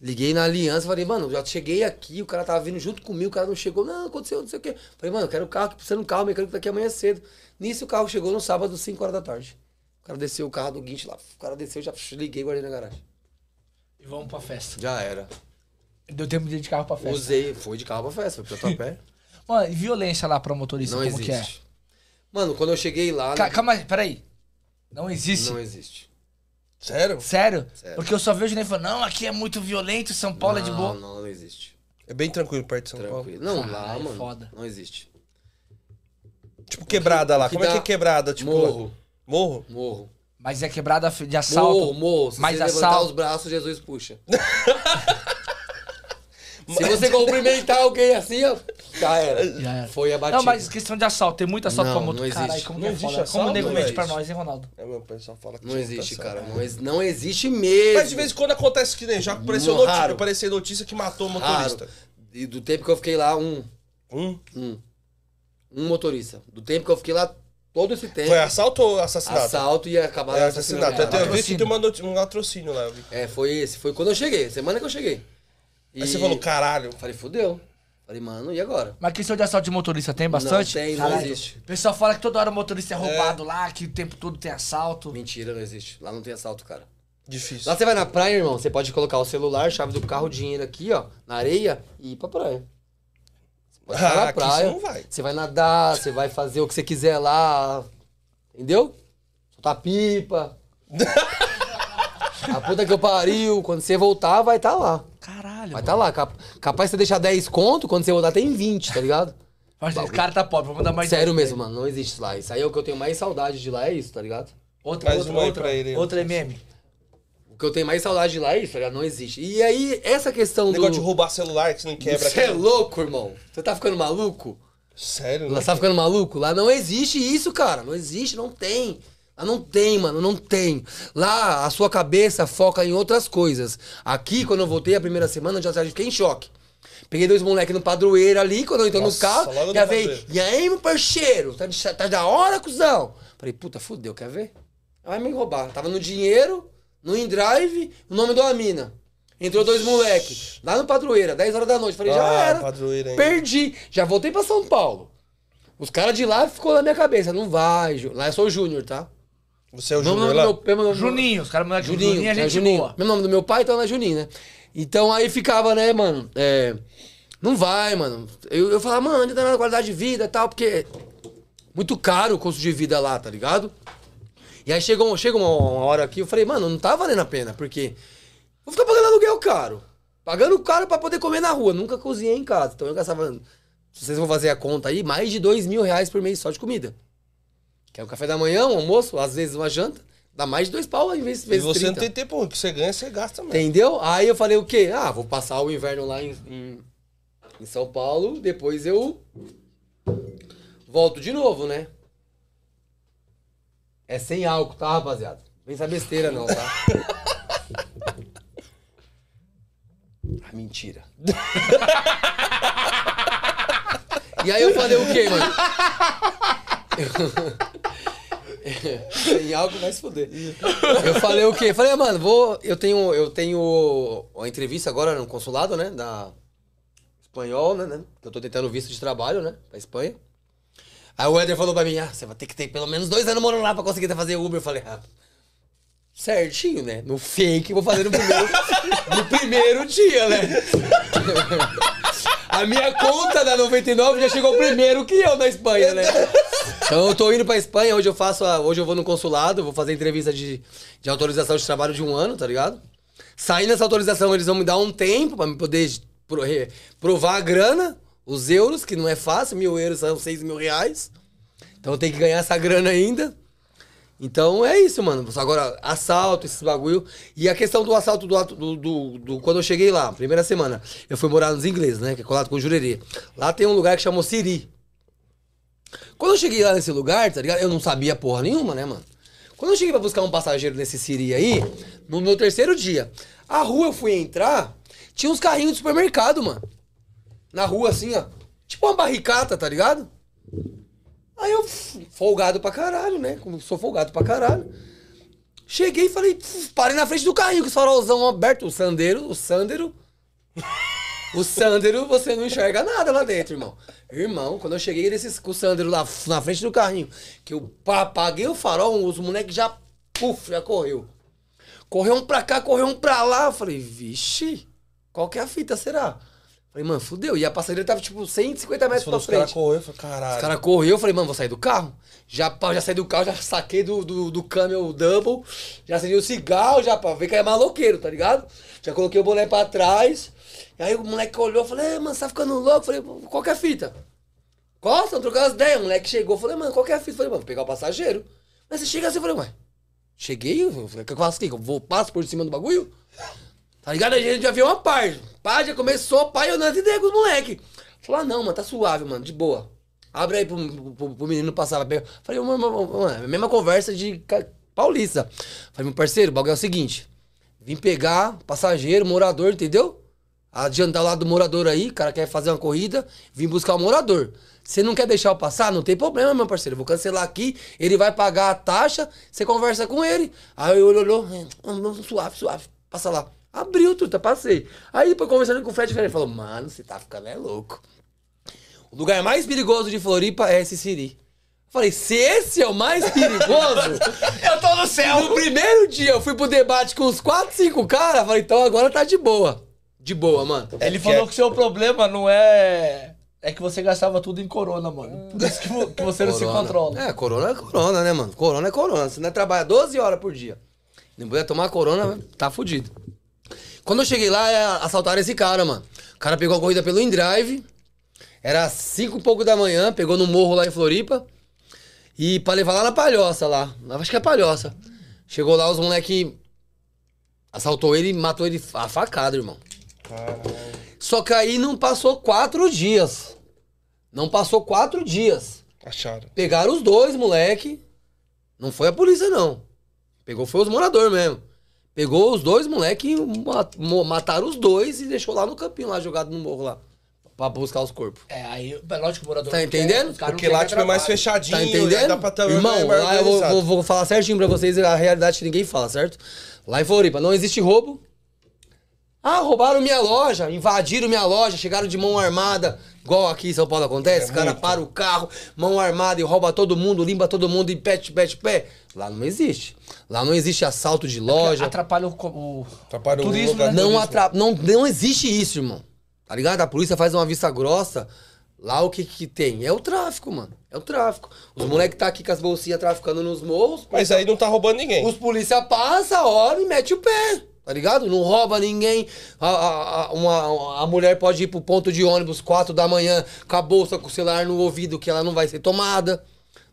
[SPEAKER 3] Liguei na aliança, falei, mano, já cheguei aqui, o cara tava vindo junto comigo, o cara não chegou, não, aconteceu, não sei o quê. Falei, mano, eu quero o carro, que precisa de um carro mecânico daqui amanhã cedo. Nisso o carro chegou no sábado, 5 horas da tarde. O cara desceu o carro do guincho lá, o cara desceu, já liguei e guardei na garagem.
[SPEAKER 2] E vamos pra festa.
[SPEAKER 3] Já era.
[SPEAKER 2] Deu tempo de ir de carro pra festa.
[SPEAKER 3] Usei, foi de carro pra festa, foi pro pé.
[SPEAKER 2] Mano, e violência lá pra motorista,
[SPEAKER 3] Não
[SPEAKER 2] como que é?
[SPEAKER 3] existe. Mano, quando eu cheguei lá.
[SPEAKER 2] Ca- Calma aí, peraí. Não existe.
[SPEAKER 3] Não existe.
[SPEAKER 1] Sério?
[SPEAKER 2] Sério?
[SPEAKER 3] Sério.
[SPEAKER 2] Porque eu só vejo nem falando, não, aqui é muito violento, São Paulo é de boa.
[SPEAKER 3] Não, não, não existe.
[SPEAKER 1] É bem tranquilo perto de São Paulo.
[SPEAKER 3] Tranquilo. Não,
[SPEAKER 2] Ah,
[SPEAKER 3] lá,
[SPEAKER 2] é
[SPEAKER 3] mano.
[SPEAKER 2] foda.
[SPEAKER 3] Não existe.
[SPEAKER 1] Tipo, quebrada lá.
[SPEAKER 3] que
[SPEAKER 1] Como é que é quebrada? Tipo,
[SPEAKER 3] morro.
[SPEAKER 1] Morro?
[SPEAKER 3] Morro.
[SPEAKER 2] Mas é quebrada de assalto.
[SPEAKER 3] Morro, morro. Se
[SPEAKER 2] Mas
[SPEAKER 3] você levantar
[SPEAKER 2] assalto.
[SPEAKER 3] os braços, Jesus puxa. Se você cumprimentar alguém assim, ó, já era.
[SPEAKER 2] Já era.
[SPEAKER 3] Foi abatido.
[SPEAKER 2] Não, mas questão de assalto. Tem muito assalto
[SPEAKER 3] Não,
[SPEAKER 2] pra moto.
[SPEAKER 3] não existe.
[SPEAKER 2] Caralho, como
[SPEAKER 1] Não
[SPEAKER 2] que é
[SPEAKER 1] existe
[SPEAKER 2] foda. Como o
[SPEAKER 1] assalto,
[SPEAKER 2] nego mente pra nós, hein, Ronaldo?
[SPEAKER 1] É, meu pessoal fala que
[SPEAKER 3] Não existe, cara. Não, ex- não existe mesmo.
[SPEAKER 1] Mas de vez em quando acontece que nem já apareceu notícia,
[SPEAKER 3] raro.
[SPEAKER 1] apareceu notícia que matou o
[SPEAKER 3] Raro.
[SPEAKER 1] motorista.
[SPEAKER 3] E do tempo que eu fiquei lá, um.
[SPEAKER 1] Um.
[SPEAKER 3] Um. Um motorista. Do tempo que eu fiquei lá, todo esse tempo.
[SPEAKER 1] Foi assalto ou assassinato?
[SPEAKER 3] Assalto e acabar
[SPEAKER 1] É assassinato. Eu tenho visto que noti- um latrocínio lá.
[SPEAKER 3] É, foi esse. Foi quando eu cheguei. Semana que eu cheguei. E
[SPEAKER 1] Aí você falou, caralho.
[SPEAKER 3] Falei, fudeu. Falei, mano, e agora?
[SPEAKER 2] Mas questão de assalto de motorista tem bastante?
[SPEAKER 3] Não tem, não
[SPEAKER 2] Caralho.
[SPEAKER 3] existe.
[SPEAKER 2] O pessoal fala que toda hora o motorista é roubado lá, que o tempo todo tem assalto.
[SPEAKER 3] Mentira, não existe. Lá não tem assalto, cara.
[SPEAKER 1] Difícil.
[SPEAKER 3] Lá você vai na praia, irmão, você pode colocar o celular, chave do carro, dinheiro aqui, ó, na areia e ir pra praia. Ficar
[SPEAKER 1] Ah,
[SPEAKER 3] na
[SPEAKER 1] aqui
[SPEAKER 3] praia.
[SPEAKER 1] você não vai.
[SPEAKER 3] Você vai nadar, você vai fazer o que você quiser lá. Entendeu? Soltar pipa. A puta que eu pariu, quando você voltar, vai estar lá.
[SPEAKER 2] Caralho.
[SPEAKER 3] Vai estar lá. Cap- Capaz de você deixar 10 conto, quando você voltar tem 20, tá ligado?
[SPEAKER 2] Mas esse cara tá pobre, vamos dar mais
[SPEAKER 3] Sério
[SPEAKER 2] 10
[SPEAKER 3] mesmo,
[SPEAKER 2] pra
[SPEAKER 3] mano, não existe lá. Isso aí é o que eu tenho mais saudade de lá, é isso, tá ligado?
[SPEAKER 2] Outra,
[SPEAKER 1] Mais
[SPEAKER 2] outra, outra,
[SPEAKER 1] pra ele.
[SPEAKER 2] outra MM.
[SPEAKER 3] O que eu tenho mais saudade de lá é isso, tá ligado? Não existe. E aí, essa questão
[SPEAKER 1] Negócio de
[SPEAKER 3] do...
[SPEAKER 1] roubar celular que você não quebra
[SPEAKER 3] Você é louco, irmão? Você tá ficando maluco?
[SPEAKER 1] Sério?
[SPEAKER 3] Lá
[SPEAKER 1] Né?
[SPEAKER 3] você tá ficando maluco? Lá não existe isso, cara. Não existe, não tem. Lá não tem, mano, não tem. Lá a sua cabeça foca em outras coisas. Aqui, quando eu voltei a primeira semana, eu já fiquei em choque. Peguei dois moleques no padroeiro ali, quando eu entrei
[SPEAKER 1] Nossa,
[SPEAKER 3] no carro, já veio. E aí, meu parceiro? Tá, de- tá da hora, cuzão? Falei, puta, fudeu, quer ver? Vai me roubar. Tava no dinheiro, no InDrive, o nome de uma mina. Entrou dois moleques, lá no padroeiro, 10 horas da noite. Falei, já
[SPEAKER 1] Ah,
[SPEAKER 3] era.
[SPEAKER 1] padroeiro ainda.
[SPEAKER 3] Perdi. Já voltei pra São Paulo. Os caras de lá ficou na minha cabeça. Não vai, Ju- lá eu sou o Júnior, tá?
[SPEAKER 1] Você é o Júnior
[SPEAKER 3] nome
[SPEAKER 1] lá?
[SPEAKER 3] meu- nome do-
[SPEAKER 2] Juninho, os caras aqui.
[SPEAKER 3] Juninho,
[SPEAKER 2] Juninho é
[SPEAKER 3] é
[SPEAKER 2] gente
[SPEAKER 3] Juninho.
[SPEAKER 2] boa.
[SPEAKER 3] Meu nome do meu pai, então é Juninho, né? Então aí ficava, né, mano? É, não vai, mano. Eu, eu falava, mano, ainda tá na qualidade de vida e tal, porque muito caro o custo de vida lá, tá ligado? E aí chegou, chega uma, uma hora aqui, eu falei, mano, não tá valendo a pena, porque vou ficar pagando aluguel caro. Pagando caro pra poder comer na rua. Nunca cozinhei em casa. Então eu gastava, se vocês vão fazer a conta aí, mais de dois mil reais por mês só de comida. Que é o café da manhã, um almoço, às vezes uma janta. Dá mais de dois pau em vez
[SPEAKER 1] E
[SPEAKER 3] vezes
[SPEAKER 1] você
[SPEAKER 3] 30.
[SPEAKER 1] não tem tempo, o que você ganha, você gasta mesmo.
[SPEAKER 3] Entendeu? Aí eu falei o quê? Ah, vou passar o inverno lá em, em, em São Paulo, depois eu volto de novo, né? É sem álcool, tá, rapaziada? Vem essa besteira não, tá? ah, mentira. e aí eu falei o quê, mano? Sem álcool vai se fuder. Eu falei o quê? Falei, ah, mano, vou. Eu tenho, eu tenho uma entrevista agora no consulado, né? Da espanhol, né? né, eu tô tentando visto de trabalho, né? Pra Espanha. Aí o Éder falou pra mim, ah, você vai ter que ter pelo menos dois anos morando lá pra conseguir fazer Uber. Eu falei, ah, certinho, né? No fake, vou fazer no primeiro, no primeiro dia, né? A minha conta da 99 já chegou primeiro que eu na Espanha, né? Então eu tô indo pra Espanha, hoje eu faço. a- hoje eu vou no consulado, vou fazer entrevista de, de autorização de trabalho de um ano, tá ligado? Saindo essa autorização, eles vão me dar um tempo pra me poder provar a grana, os euros, que não é fácil, mil euros são seis mil reais. Então tenho que ganhar essa grana ainda. Então é isso, mano. Agora, assalto, esses bagulho. E a questão do assalto do, do, do, do- Quando eu cheguei lá, primeira semana, eu fui morar nos ingleses, né? Que é colado com Jurerê. Lá tem um lugar que chamou Siri. Quando eu cheguei lá nesse lugar, tá ligado? Eu não sabia porra nenhuma, né, mano? Quando eu cheguei pra buscar um passageiro nesse Siri aí, no meu terceiro dia, a rua eu fui entrar, tinha uns carrinhos de supermercado, mano. Na rua, assim, ó. Tipo uma barricata, tá ligado? Aí eu, folgado pra caralho, né? Como sou folgado pra caralho. Cheguei e falei, parei na frente do carrinho com o farolzão aberto. O Sandero, o Sandero. O Sandero, você não enxerga nada lá dentro, irmão. Irmão, quando eu cheguei nesse, com o Sandero lá na frente do carrinho, que eu apaguei o farol, os moleques já, puf, já correu. Correu um pra cá, correu um pra lá. Eu falei, vixe, qual que é a fita, será? Falei, mano, fudeu. E a passageira tava, tipo, 150 metros pra
[SPEAKER 1] os caras
[SPEAKER 3] frente.
[SPEAKER 1] correram, eu falei, caralho.
[SPEAKER 3] Os caras correu, eu falei, mano, vou sair do carro. Já, pá, já saí do carro, já saquei do, do, do camel double, já acendi o cigarro, já pra ver que é maloqueiro, tá ligado? Já coloquei o boné pra trás. E aí o moleque olhou, falei, "É, mano, você tá ficando louco? Eu falei, qual que é a fita? Costa, trocando as ideias. O moleque chegou, falei, mano, qual que é a fita? Falei, mano, vou pegar o passageiro. Mas você chega assim, eu falei, ué, cheguei, eu falei, o que eu faço aqui? Eu vou, passo por cima do bagulho? Tá ligado? A gente já viu uma parte. Pá, já começou, pai, eu não ideia com os moleque. Falou, ah, não, mano, tá suave, mano, de boa. Abre aí pro, pro, pro menino passar. Falei, mano, mano, mano, mesma conversa de paulista. Falei, meu parceiro, o bagulho é o seguinte. Vim pegar passageiro, morador, entendeu? Adiantar lado do morador aí, cara quer fazer uma corrida, vim buscar o morador. Você não quer deixar eu passar? Não tem problema, meu parceiro. Eu vou cancelar aqui, ele vai pagar a taxa, você conversa com ele. Aí eu olhou, olhou, suave, suave, passa lá. Abriu, truta, passei. Aí depois conversando com o Fred, ele falou, mano, você tá ficando é louco. O lugar mais perigoso de Floripa é esse Siri. Falei, se esse é o mais perigoso,
[SPEAKER 2] Eu tô no céu!
[SPEAKER 3] no primeiro dia eu fui pro debate com uns 4, 5 caras, falei, então agora tá de boa. De boa, mano.
[SPEAKER 2] Ele
[SPEAKER 1] É
[SPEAKER 2] falou
[SPEAKER 1] que-
[SPEAKER 2] que o seu problema não é. É que você gastava tudo em corona, mano. Por isso que, que você não se controla.
[SPEAKER 3] É, corona é corona, né, mano? Corona é corona. Se não trabalha 12 horas por dia, não puder tomar corona, tá fudido. Quando eu cheguei lá, é, assaltaram esse cara, mano. O cara pegou a corrida pelo InDrive. Era 5 e pouco da manhã, pegou no morro lá em Floripa. E pra levar lá na Palhoça, lá. Acho que é Palhoça. Chegou lá, os moleque assaltou ele e matou ele a facada, irmão. Só que aí não passou quatro dias. Não passou quatro dias.
[SPEAKER 1] Acharam.
[SPEAKER 3] Pegaram os dois, moleque. Não foi a polícia, não. Pegou foi os moradores mesmo. Pegou os dois, moleque, e ma- mo- mataram os dois e deixou lá no campinho, lá jogado no morro lá. Pra buscar os corpos.
[SPEAKER 2] É, aí, é lógico que o morador.
[SPEAKER 3] Tá
[SPEAKER 2] quer,
[SPEAKER 3] entendendo?
[SPEAKER 2] não
[SPEAKER 1] Porque lá, tipo, é mais fechadinho.
[SPEAKER 3] Tá entendendo?
[SPEAKER 1] Dá pra ter
[SPEAKER 3] Irmão, lá eu vou, vou- vou falar certinho pra vocês a realidade que ninguém fala, certo? Lá em Floripa não existe roubo. Ah, roubaram minha loja, invadiram minha loja, chegaram de mão armada, igual aqui em São Paulo acontece.
[SPEAKER 1] É
[SPEAKER 3] o cara
[SPEAKER 1] muito.
[SPEAKER 3] para o carro, mão armada e rouba todo mundo, limpa todo mundo e pé, pé, pé. Lá não existe. Lá não existe assalto de loja.
[SPEAKER 2] Atrapalha o, o,
[SPEAKER 1] Atrapalha o
[SPEAKER 2] turismo, né?
[SPEAKER 3] Não, atra... não, não existe isso, irmão. Tá ligado? A polícia faz uma vista grossa. Lá o que que tem? É o tráfico, mano. É o tráfico. Os moleques tá aqui com as bolsinhas traficando nos morros.
[SPEAKER 1] Mas aí não tá roubando ninguém.
[SPEAKER 3] Os polícia passa, olha e mete o pé. Tá ligado? Não rouba ninguém. A, a, a- uma, a mulher pode ir pro ponto de ônibus 4 da manhã com a bolsa, com o celular no ouvido, que ela não vai ser tomada.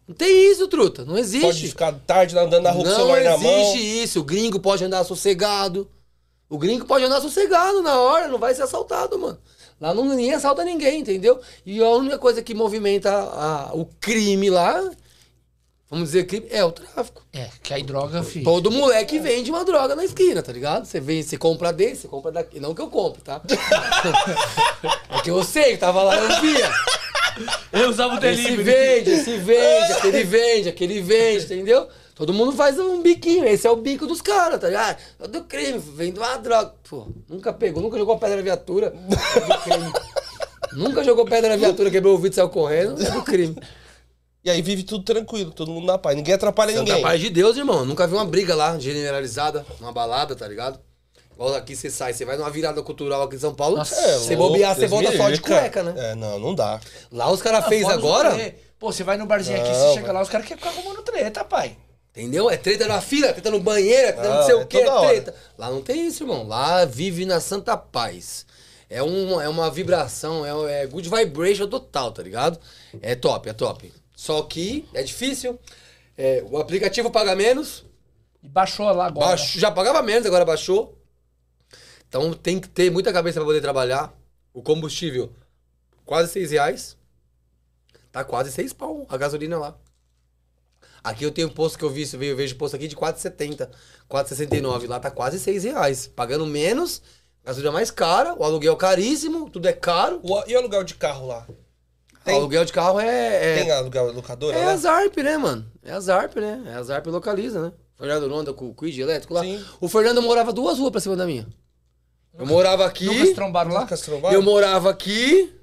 [SPEAKER 3] Não tem isso, truta. Não existe.
[SPEAKER 1] Pode ficar tarde lá andando na rua com o
[SPEAKER 3] Não
[SPEAKER 1] celular na mão.
[SPEAKER 3] existe isso. O gringo pode andar sossegado. O gringo pode andar sossegado na hora, não vai ser assaltado, mano. Lá não, ninguém assalta ninguém, entendeu? E a única coisa que movimenta a- o crime lá, vamos dizer crime, é o tráfico.
[SPEAKER 2] É, que aí droga, filho.
[SPEAKER 3] Todo moleque vende uma droga na esquina, tá ligado? Você vem, você compra desse, você compra daqui. Não que eu compre, tá? Porque eu sei que tava lá, eu via.
[SPEAKER 2] Eu usava o
[SPEAKER 3] Esse
[SPEAKER 2] delivery.
[SPEAKER 3] vende, esse vende, aquele vende, aquele vende, entendeu? Todo mundo faz um biquinho, esse é o bico dos caras, tá ligado? É do crime, vende uma droga. Pô, nunca pegou, nunca jogou pedra na viatura. É do crime. nunca jogou pedra na viatura, quebrou o vidro e saiu correndo, é do crime.
[SPEAKER 1] E aí vive tudo tranquilo, todo mundo na paz. Ninguém atrapalha
[SPEAKER 3] Santa
[SPEAKER 1] ninguém.
[SPEAKER 3] paz de Deus, irmão. Nunca vi uma briga lá, generalizada, uma balada, tá ligado? Igual aqui você sai, você vai numa virada cultural aqui em São Paulo,
[SPEAKER 2] Nossa,
[SPEAKER 3] você
[SPEAKER 1] louco,
[SPEAKER 3] bobear, você
[SPEAKER 1] Deus
[SPEAKER 3] volta
[SPEAKER 1] me
[SPEAKER 3] só de
[SPEAKER 1] livre,
[SPEAKER 3] cueca, né?
[SPEAKER 1] É, não, não dá.
[SPEAKER 3] Lá os caras fez
[SPEAKER 2] Fora os
[SPEAKER 3] agora.
[SPEAKER 2] Pô, você vai no barzinho aqui,
[SPEAKER 1] Não,
[SPEAKER 2] você chega lá, os caras querem ficar arrumando treta, pai.
[SPEAKER 3] Entendeu? É treta na fila, treta no banheiro, é treta não
[SPEAKER 1] Ah,
[SPEAKER 3] sei
[SPEAKER 1] é
[SPEAKER 3] o que, é
[SPEAKER 1] hora.
[SPEAKER 3] treta. Lá não tem isso, irmão. Lá vive na santa paz. É, um, é uma vibração, é, é good vibration total, tá ligado? É top, é top. Só que é difícil. É, o aplicativo paga menos,
[SPEAKER 2] E baixou lá agora.
[SPEAKER 3] baixo, já pagava menos, agora baixou. Então tem que ter muita cabeça pra poder trabalhar. O combustível, quase seis reais. Tá quase seis pau a gasolina lá. Aqui eu tenho posto que eu vi, eu vejo posto aqui de 4,70, 4,69. Lá tá quase 6 reais. Pagando menos, gasolina mais cara, o aluguel caríssimo, tudo é caro.
[SPEAKER 1] O- E o aluguel de carro lá? Tem,
[SPEAKER 3] aluguel de carro é. É,
[SPEAKER 1] tem aluguel locadora
[SPEAKER 3] é
[SPEAKER 1] lá?
[SPEAKER 3] a Zarp, né, mano? É a Zarp, né? É a Zarp localiza, né? Fernando não anda com o Quid elétrico lá.
[SPEAKER 1] Sim.
[SPEAKER 3] O Fernando morava duas ruas pra cima da minha. Eu morava aqui.
[SPEAKER 2] Nunca trombaram lá?
[SPEAKER 1] Nunca trombaram?
[SPEAKER 3] Eu morava aqui,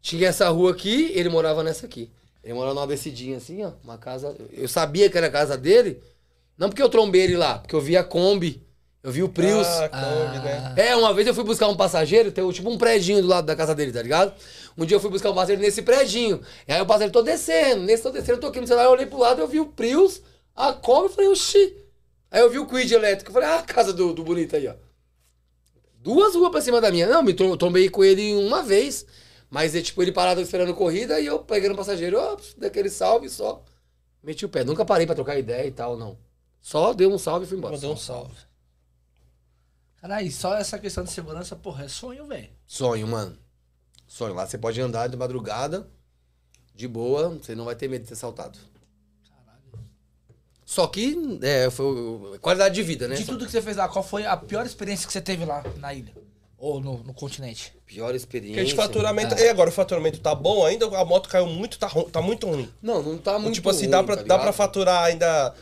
[SPEAKER 3] tinha essa rua aqui, ele morava nessa aqui. Ele morava numa descidinha assim, ó, uma casa. Eu sabia que era a casa dele, não porque eu trombei ele lá, porque eu vi a Kombi, eu vi o Prius.
[SPEAKER 1] Ah, Kombi, né?
[SPEAKER 3] É, uma vez eu fui buscar um passageiro, tem tipo um predinho do lado da casa dele, tá ligado? Um dia eu fui buscar um passageiro nesse predinho. E aí o passageiro tô descendo, nesse tô descendo, eu tô aqui no celular, eu olhei pro lado, eu vi o Prius, a Kombi, eu falei, oxi. Aí eu vi o Quid elétrico, eu falei, ah, a casa do, do bonito aí, ó. Duas ruas pra cima da minha. Não, me trombei com ele uma vez. Mas é tipo, ele parado esperando corrida e eu pegando passageiro, ó, daquele salve só. Meti o pé. Nunca parei pra trocar ideia e tal, não. Só dei um salve e fui embora.
[SPEAKER 1] Mandou um salve.
[SPEAKER 2] Caralho, só essa questão de segurança, porra, é sonho, velho.
[SPEAKER 3] Sonho, mano. Sonho. Lá você pode andar de madrugada, de boa, você não vai ter medo de ser assaltado. Só que é, foi qualidade de vida, né?
[SPEAKER 2] De tudo que você fez lá, qual foi a pior experiência que você teve lá na ilha? Ou no, no continente?
[SPEAKER 3] Pior experiência.
[SPEAKER 1] Porque de faturamento.
[SPEAKER 2] É.
[SPEAKER 1] E agora o faturamento tá bom ainda? A moto caiu muito, tá, tá muito ruim.
[SPEAKER 3] Não, não tá muito
[SPEAKER 1] tipo assim,
[SPEAKER 3] ruim,
[SPEAKER 1] dá, pra,
[SPEAKER 3] tá
[SPEAKER 1] dá pra faturar ainda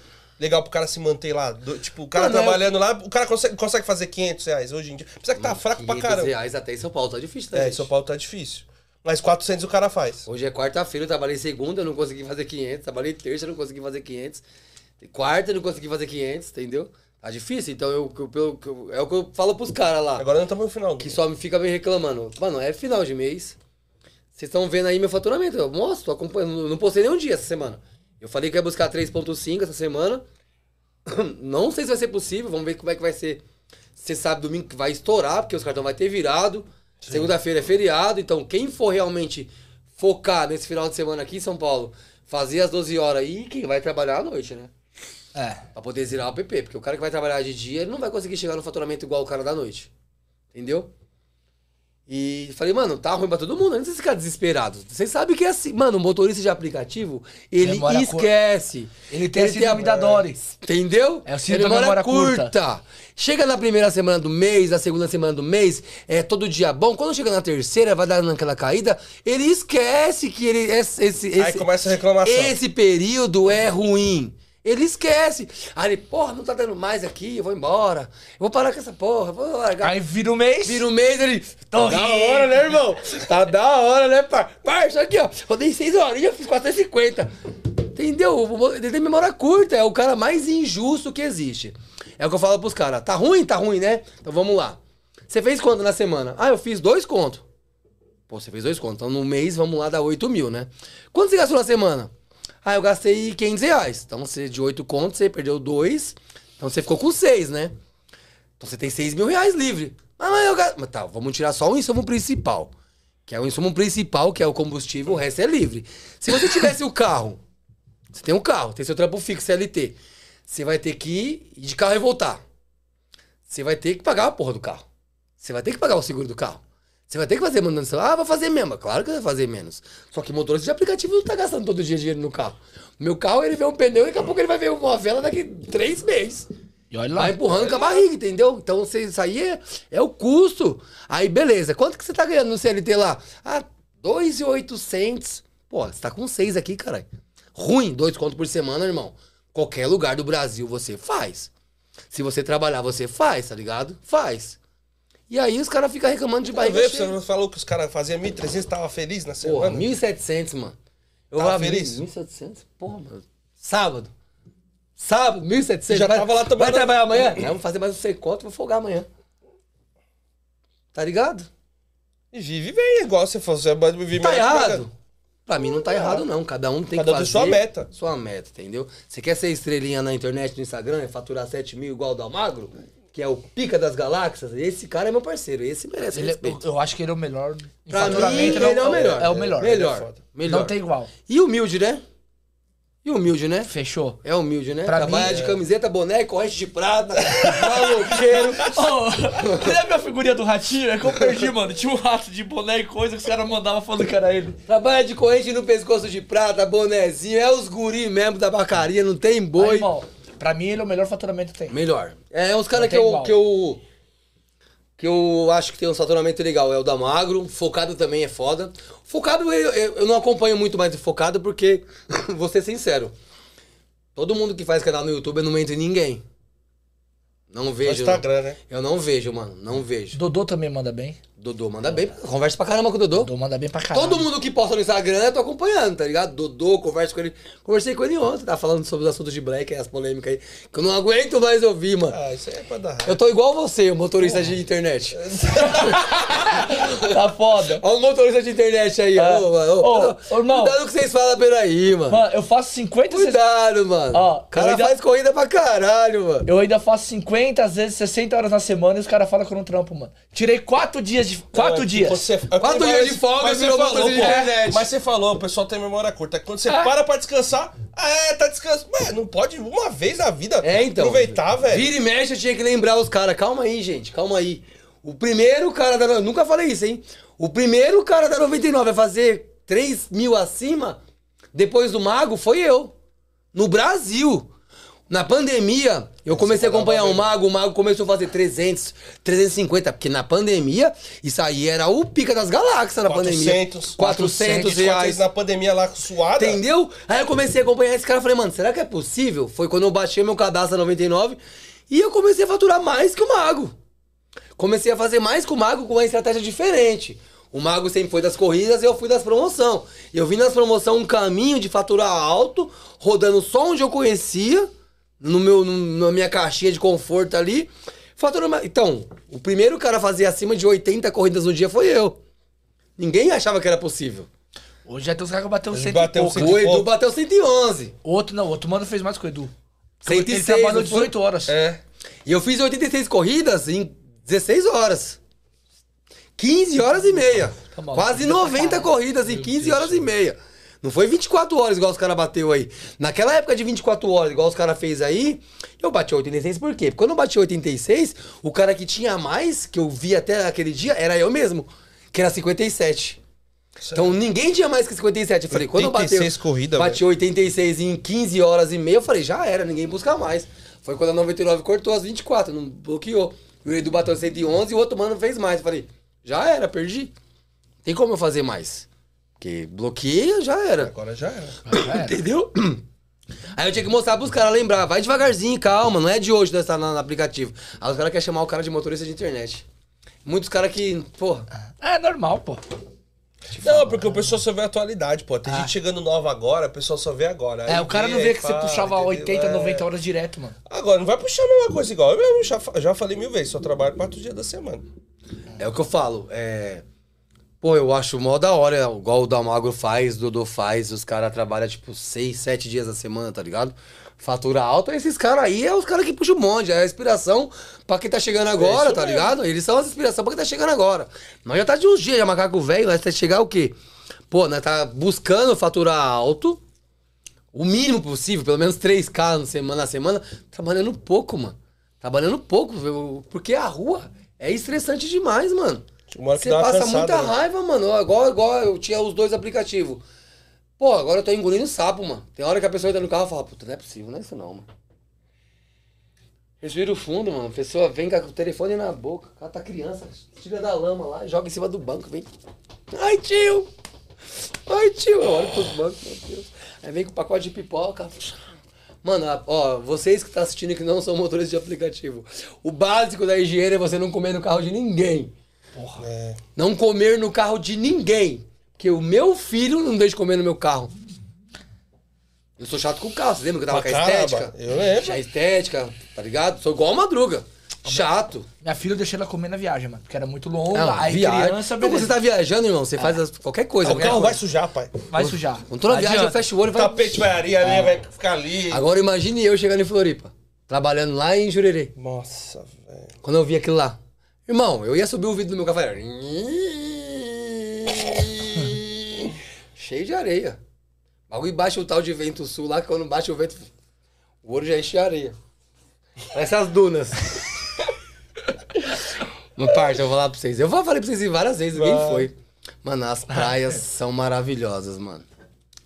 [SPEAKER 1] legal pro cara se manter lá. Do- tipo, o cara
[SPEAKER 3] Mano, é-
[SPEAKER 1] trabalhando lá, o cara consegue, consegue fazer 500 reais hoje em dia. Precisa que tá fraco pra
[SPEAKER 3] 500
[SPEAKER 1] caramba.
[SPEAKER 3] reais até em São Paulo, tá difícil, tá,
[SPEAKER 1] É, em
[SPEAKER 3] gente?
[SPEAKER 1] São Paulo tá difícil. Mas 400 o cara faz.
[SPEAKER 3] Hoje é quarta-feira, eu trabalhei segunda, eu não consegui fazer 500. Trabalhei terça, eu não consegui fazer 500. Quarta, eu não consegui fazer 500, entendeu? Tá difícil, então eu, eu- eu- eu- é o que eu falo pros caras lá.
[SPEAKER 1] Agora não estamos no final.
[SPEAKER 3] que só me fica me reclamando. Mano, é final de mês. Vocês estão vendo aí meu faturamento. Eu mostro, tô acompanhando. Não postei nenhum dia essa semana. Eu falei que ia buscar 3.5 essa semana. Não sei se vai ser possível. Vamos ver como é que vai ser. Você sabe, domingo que vai estourar, porque os cartões vai ter virado. Segunda-feira é feriado. Então, quem for realmente focar nesse final de semana aqui em São Paulo, fazer as 12 horas aí, quem vai trabalhar à noite, né?
[SPEAKER 2] É.
[SPEAKER 3] Pra poder zerar o PP. Porque o cara que vai trabalhar de dia, ele não vai conseguir chegar no faturamento igual o cara da noite. Entendeu? E falei, mano, tá ruim pra todo mundo. Não precisa ficar desesperado. Vocês sabem que é assim. Mano, o motorista de aplicativo, ele
[SPEAKER 2] Memória cur-
[SPEAKER 3] esquece.
[SPEAKER 2] Ele tem a síndrome da Dory.
[SPEAKER 3] Entendeu?
[SPEAKER 2] É o síndrome da
[SPEAKER 3] Memória
[SPEAKER 2] memória curta.
[SPEAKER 3] Chega na primeira semana do mês, na segunda semana do mês, é todo dia bom. Quando chega na terceira, vai dar naquela caída, ele esquece que ele. Esse, esse,
[SPEAKER 1] Aí
[SPEAKER 3] esse-
[SPEAKER 1] começa a reclamação.
[SPEAKER 3] esse período é ruim. Ele esquece. Aí ele, porra, não tá dando mais aqui, eu vou embora. Eu vou parar com essa porra, vou largar.
[SPEAKER 2] Aí vira o mês.
[SPEAKER 3] Vira o mês, ele.
[SPEAKER 2] Tô
[SPEAKER 3] Tá da hora, né, irmão? Tá da hora, né, par? Par, isso aqui, ó. Rodei 6 horinhas, fiz 450. Entendeu? Ele tem memória curta, é o cara mais injusto que existe. É o que eu falo pros caras. Tá ruim? Tá ruim, né? Então vamos lá. Você fez quanto na semana? Ah, eu fiz dois contos. Pô, você fez dois contos. Então no mês, vamos lá, dá 8 mil, né? Quanto você gastou na semana? Ah, eu gastei 500 reais. Então você, de 8 contos, você perdeu 2. Então você ficou com 6, né? Então você tem 6 mil reais livre. Ah, mas eu gasto. Mas tá, vamos tirar só o insumo principal. Que é o insumo principal, que é o combustível, o resto é livre. Se você tivesse o carro, você tem um carro, tem seu trampo fixo CLT. Você vai ter que ir de carro e voltar. Você vai ter que pagar a porra do carro. Você vai ter que pagar o seguro do carro. Você vai ter que fazer manutenção. Ah, vou fazer mesmo. Claro que vai fazer menos. Só que motorista de aplicativo não tá gastando todo dia dinheiro no carro. Meu carro, ele vê um pneu e daqui a pouco ele vai ver uma vela daqui três meses.
[SPEAKER 2] E olha lá.
[SPEAKER 3] Vai empurrando com a barriga, entendeu? Então você, isso aí é, é o custo. Aí, beleza. Quanto que você tá ganhando no CLT lá? Ah, 2,800. Pô, você tá com seis aqui, caralho. Ruim, dois contos por semana, irmão. Qualquer lugar do Brasil você faz. Se você trabalhar, você faz, tá ligado? Faz. E aí os caras ficam reclamando de
[SPEAKER 1] Vai
[SPEAKER 3] barriga
[SPEAKER 1] ver,
[SPEAKER 3] cheia.
[SPEAKER 1] você falou que os caras faziam 1.300 tava feliz na
[SPEAKER 3] Porra,
[SPEAKER 1] semana?
[SPEAKER 3] 1.700, mano. Eu
[SPEAKER 1] Tava feliz?
[SPEAKER 3] 1.700? Porra, mano. Sábado. Sábado, 1.700.
[SPEAKER 1] Já
[SPEAKER 3] Vai-
[SPEAKER 1] tava lá
[SPEAKER 3] Vai
[SPEAKER 1] trabalhando.
[SPEAKER 3] trabalhar amanhã? Não, vamos fazer mais um sei quanto, vou folgar amanhã. Tá ligado?
[SPEAKER 1] E vive bem, igual você falou. Você pode viver
[SPEAKER 3] Tá errado.
[SPEAKER 1] devagar.
[SPEAKER 3] Pra mim não tá errado, não. Cada um tem
[SPEAKER 1] Cada um
[SPEAKER 3] que fazer
[SPEAKER 1] sua meta.
[SPEAKER 3] Sua meta, entendeu? Você quer ser estrelinha na internet, no Instagram, e faturar 7 mil igual o Dalmagro? Que é o pica das galáxias? Esse cara é meu parceiro. Esse merece
[SPEAKER 2] Ele- é- eu,
[SPEAKER 3] respeito.
[SPEAKER 2] eu acho que ele é o melhor.
[SPEAKER 3] Pra mim, ele é o melhor.
[SPEAKER 2] É o melhor.
[SPEAKER 3] Melhor.
[SPEAKER 1] foda.
[SPEAKER 3] melhor.
[SPEAKER 2] Não tem igual.
[SPEAKER 3] E humilde, né? E humilde, né?
[SPEAKER 2] Fechou.
[SPEAKER 3] É humilde, né?
[SPEAKER 2] Pra
[SPEAKER 3] Trabalha
[SPEAKER 2] mim,
[SPEAKER 3] de
[SPEAKER 2] é.
[SPEAKER 3] camiseta, boné, corrente de prata, maloqueiro.
[SPEAKER 2] Você lembra a figurinha do ratinho? É que eu perdi, mano. Tinha um rato de boné e coisa que os caras mandavam falando que era ele.
[SPEAKER 3] Trabalha de corrente no pescoço de prata, bonezinho. É os guri mesmo da bacaria, não tem
[SPEAKER 2] Aí,
[SPEAKER 3] boi.
[SPEAKER 2] irmão, pra mim ele é o melhor faturamento que tem.
[SPEAKER 3] Melhor. É uns caras
[SPEAKER 2] Não
[SPEAKER 3] que eu, que eu. Que eu acho que tem um faturamento legal. É o da Magro. Focado também é foda. Focado eu, eu, não acompanho muito mais o Focado porque, vou ser sincero. Todo mundo que faz canal no YouTube eu não entro em ninguém. Não
[SPEAKER 1] No
[SPEAKER 3] vejo.
[SPEAKER 1] Instagram, né?
[SPEAKER 3] Eu não vejo, mano. Não vejo.
[SPEAKER 2] Dodô também manda bem.
[SPEAKER 3] Dodô manda bem. Conversa pra caramba com o Dodô.
[SPEAKER 2] Dodô manda bem pra caralho.
[SPEAKER 3] Todo mundo que posta no Instagram eu tô acompanhando, tá ligado? Dodô, converso com ele. Conversei com ele ontem, tá falando sobre os assuntos de black, as polêmicas aí, que eu não aguento mais ouvir, mano.
[SPEAKER 1] Ah, isso aí é pra dar.
[SPEAKER 3] Eu tô igual você, o motorista de internet.
[SPEAKER 2] Tá foda.
[SPEAKER 3] Olha o motorista de internet aí,
[SPEAKER 2] É.
[SPEAKER 3] ó. mano.
[SPEAKER 2] Ô,
[SPEAKER 3] Ô,
[SPEAKER 2] ô, irmão.
[SPEAKER 3] Cuidado que vocês falam por aí, mano.
[SPEAKER 2] Mano, eu faço 50, 60...
[SPEAKER 3] Cuidado, mano.
[SPEAKER 2] Ó,
[SPEAKER 3] o cara
[SPEAKER 2] ainda-
[SPEAKER 3] faz corrida pra caralho, mano.
[SPEAKER 2] Eu ainda faço 50, às vezes 60 horas na semana e os caras falam que eu não trampo, mano. Tirei 4 dias de quatro
[SPEAKER 1] É,
[SPEAKER 2] dias.
[SPEAKER 1] Você,
[SPEAKER 3] Quatro
[SPEAKER 1] mas-
[SPEAKER 3] dias de folga
[SPEAKER 1] mas você
[SPEAKER 3] virou
[SPEAKER 1] falou,
[SPEAKER 3] de
[SPEAKER 1] pô,
[SPEAKER 3] internet.
[SPEAKER 1] Mas você falou, o pessoal tem memória curta. Quando você
[SPEAKER 2] É.
[SPEAKER 1] para pra descansar, ah, é, tá descansando. Ué, não pode uma vez na vida
[SPEAKER 3] É, então.
[SPEAKER 1] aproveitar, velho.
[SPEAKER 3] Vira e mexe, eu tinha que lembrar os caras. Calma aí, gente, calma aí. O primeiro cara da. Nunca falei isso, hein? O primeiro cara da 99 a fazer 3 mil acima, depois do Mago, foi eu. No Brasil. Na pandemia, eu comecei a acompanhar o Mago, o Mago começou a fazer 300, 350, porque na pandemia, isso aí era o pica das galáxias na pandemia.
[SPEAKER 1] 400,
[SPEAKER 3] 400 reais.
[SPEAKER 1] na pandemia lá suada.
[SPEAKER 3] Entendeu? Aí eu comecei a acompanhar esse cara e falei, mano, será que é possível? Foi quando eu baixei meu cadastro na 99 e eu comecei a faturar mais que o Mago. Comecei a fazer mais que o Mago com uma estratégia diferente. O Mago sempre foi das corridas e eu fui das promoção. Eu vim nas promoção um caminho de faturar alto, rodando só onde eu conhecia, no meu, no- na minha caixinha de conforto ali. Faturando mais. Então, o primeiro cara a fazer acima de 80 corridas no dia foi eu. Ninguém achava que era possível.
[SPEAKER 2] Hoje já tem os caras que bateu
[SPEAKER 1] Ele
[SPEAKER 2] cento
[SPEAKER 1] bateu
[SPEAKER 2] e pouco.
[SPEAKER 3] O Edu bateu 111.
[SPEAKER 2] O outro não, o outro mano fez mais que o Edu.
[SPEAKER 3] 106,
[SPEAKER 2] Ele trabalhou
[SPEAKER 3] não foi?
[SPEAKER 2] 18 horas.
[SPEAKER 1] É.
[SPEAKER 3] E eu fiz 86 corridas em 16 horas. 15 horas e meia.
[SPEAKER 2] Tá.
[SPEAKER 3] Quase 90 corridas em 15 horas e meia. Não foi 24 horas igual os caras bateu aí. Naquela época de 24 horas, igual os caras fez aí, eu bati 86 por quê? Porque quando eu bati 86, o cara que tinha mais, que eu vi até aquele dia, era eu mesmo, que era 57. Então ninguém tinha mais que 57. Eu falei, quando eu bati,
[SPEAKER 1] 86 corrida,
[SPEAKER 3] bati 86 em 15 horas e meia, eu falei, já era, ninguém busca mais. Foi quando a 99 cortou as 24, não bloqueou. O Edu bateu 111 e o outro mano fez mais. Eu falei, já era, perdi. Tem como eu fazer mais? Porque bloqueia, já era.
[SPEAKER 1] Agora já era.
[SPEAKER 2] Já era.
[SPEAKER 3] Entendeu? Aí eu tinha que mostrar pros caras lembrar, vai devagarzinho, calma, não é de hoje nessa no, no aplicativo. Aí os caras querem chamar o cara de motorista de internet. Muitos caras que, porra,
[SPEAKER 2] É normal, pô.
[SPEAKER 1] Não, porque o pessoal só vê a atualidade, pô. Tem gente chegando nova agora, o pessoal só vê agora.
[SPEAKER 2] É,
[SPEAKER 1] Aí
[SPEAKER 2] o cara não
[SPEAKER 1] aí
[SPEAKER 2] vê que você
[SPEAKER 1] fala,
[SPEAKER 2] puxava
[SPEAKER 1] entendeu?
[SPEAKER 2] 80,
[SPEAKER 1] É.
[SPEAKER 2] 90 horas direto, mano.
[SPEAKER 1] Agora, não vai puxar a mesma coisa igual. Eu mesmo já, já falei mil vezes, só trabalho quatro dias da semana.
[SPEAKER 3] É o que eu falo. É. Pô, eu acho mó da hora, igual o Dalmagro faz, o Dodô faz, os caras trabalham tipo seis, sete dias da semana, tá ligado? Fatura alta, esses caras aí é os caras que puxam o monte, é a inspiração pra quem tá chegando agora,
[SPEAKER 1] isso
[SPEAKER 3] tá
[SPEAKER 1] mesmo.
[SPEAKER 3] ligado? Eles são as inspirações pra quem tá chegando agora. Nós já tá de uns dias, já macaco velho, nós tá chegar o quê? Pô, nós tá buscando faturar alto, o mínimo possível, pelo menos 3K na semana, na semana, trabalhando pouco, mano. Trabalhando pouco, porque a rua é estressante demais, mano. Você passa
[SPEAKER 1] cansada,
[SPEAKER 3] muita
[SPEAKER 1] né?
[SPEAKER 3] raiva, mano. Igual, igual eu tinha os dois aplicativos. Pô, agora eu tô engolindo sapo, mano. Tem hora que a pessoa entra no carro e fala, puta, não é possível, não é isso não, mano. Respira o fundo, mano. A pessoa vem com o telefone na boca. O cara tá criança, tira da lama lá, joga em cima do banco, vem. Ai, tio! Ai, tio! Eu olho pros bancos, meu Deus. Aí vem com o pacote de pipoca. Mano, a- ó, vocês que estão assistindo e que não são motoristas de aplicativo, o básico da higiene é você não comer no carro de ninguém.
[SPEAKER 1] É.
[SPEAKER 3] Não comer no carro de ninguém. Porque o meu filho não deixa de comer no meu carro. Eu sou chato com o carro. Você lembra que eu tava
[SPEAKER 1] Pra
[SPEAKER 3] com a
[SPEAKER 1] caramba,
[SPEAKER 3] estética?
[SPEAKER 1] eu lembro.
[SPEAKER 3] Tinha estética, tá ligado? Sou igual a madruga. Chato.
[SPEAKER 2] Minha filha eu deixei ela comer na viagem, mano. Porque era muito longa.
[SPEAKER 3] Não,
[SPEAKER 2] aí
[SPEAKER 3] viagem.
[SPEAKER 2] criança,
[SPEAKER 3] Então,
[SPEAKER 2] beleza.
[SPEAKER 3] você tá viajando, irmão, você faz as- qualquer coisa.
[SPEAKER 1] o
[SPEAKER 3] qualquer
[SPEAKER 1] carro vai sujar, pai.
[SPEAKER 2] Vai sujar.
[SPEAKER 3] Com toda
[SPEAKER 2] Não
[SPEAKER 3] viagem, eu fecho o olho e
[SPEAKER 1] O
[SPEAKER 3] vai...
[SPEAKER 1] tapete vai ali, a areia vai ficar ali.
[SPEAKER 3] Agora imagine eu chegando em Floripa. Trabalhando lá em Jurerê.
[SPEAKER 1] Nossa, velho.
[SPEAKER 3] Quando eu vi aquilo lá. Irmão, eu ia subir o vidro do meu falei, Cheio de areia. Bagulho baixa o tal de vento sul lá, que quando bate o vento, o ouro já enche de areia. Parece as dunas. No parte, eu vou falar pra vocês. Eu falei pra vocês várias vezes, ninguém
[SPEAKER 1] Vai.
[SPEAKER 3] foi. Mano, as praias são maravilhosas, mano.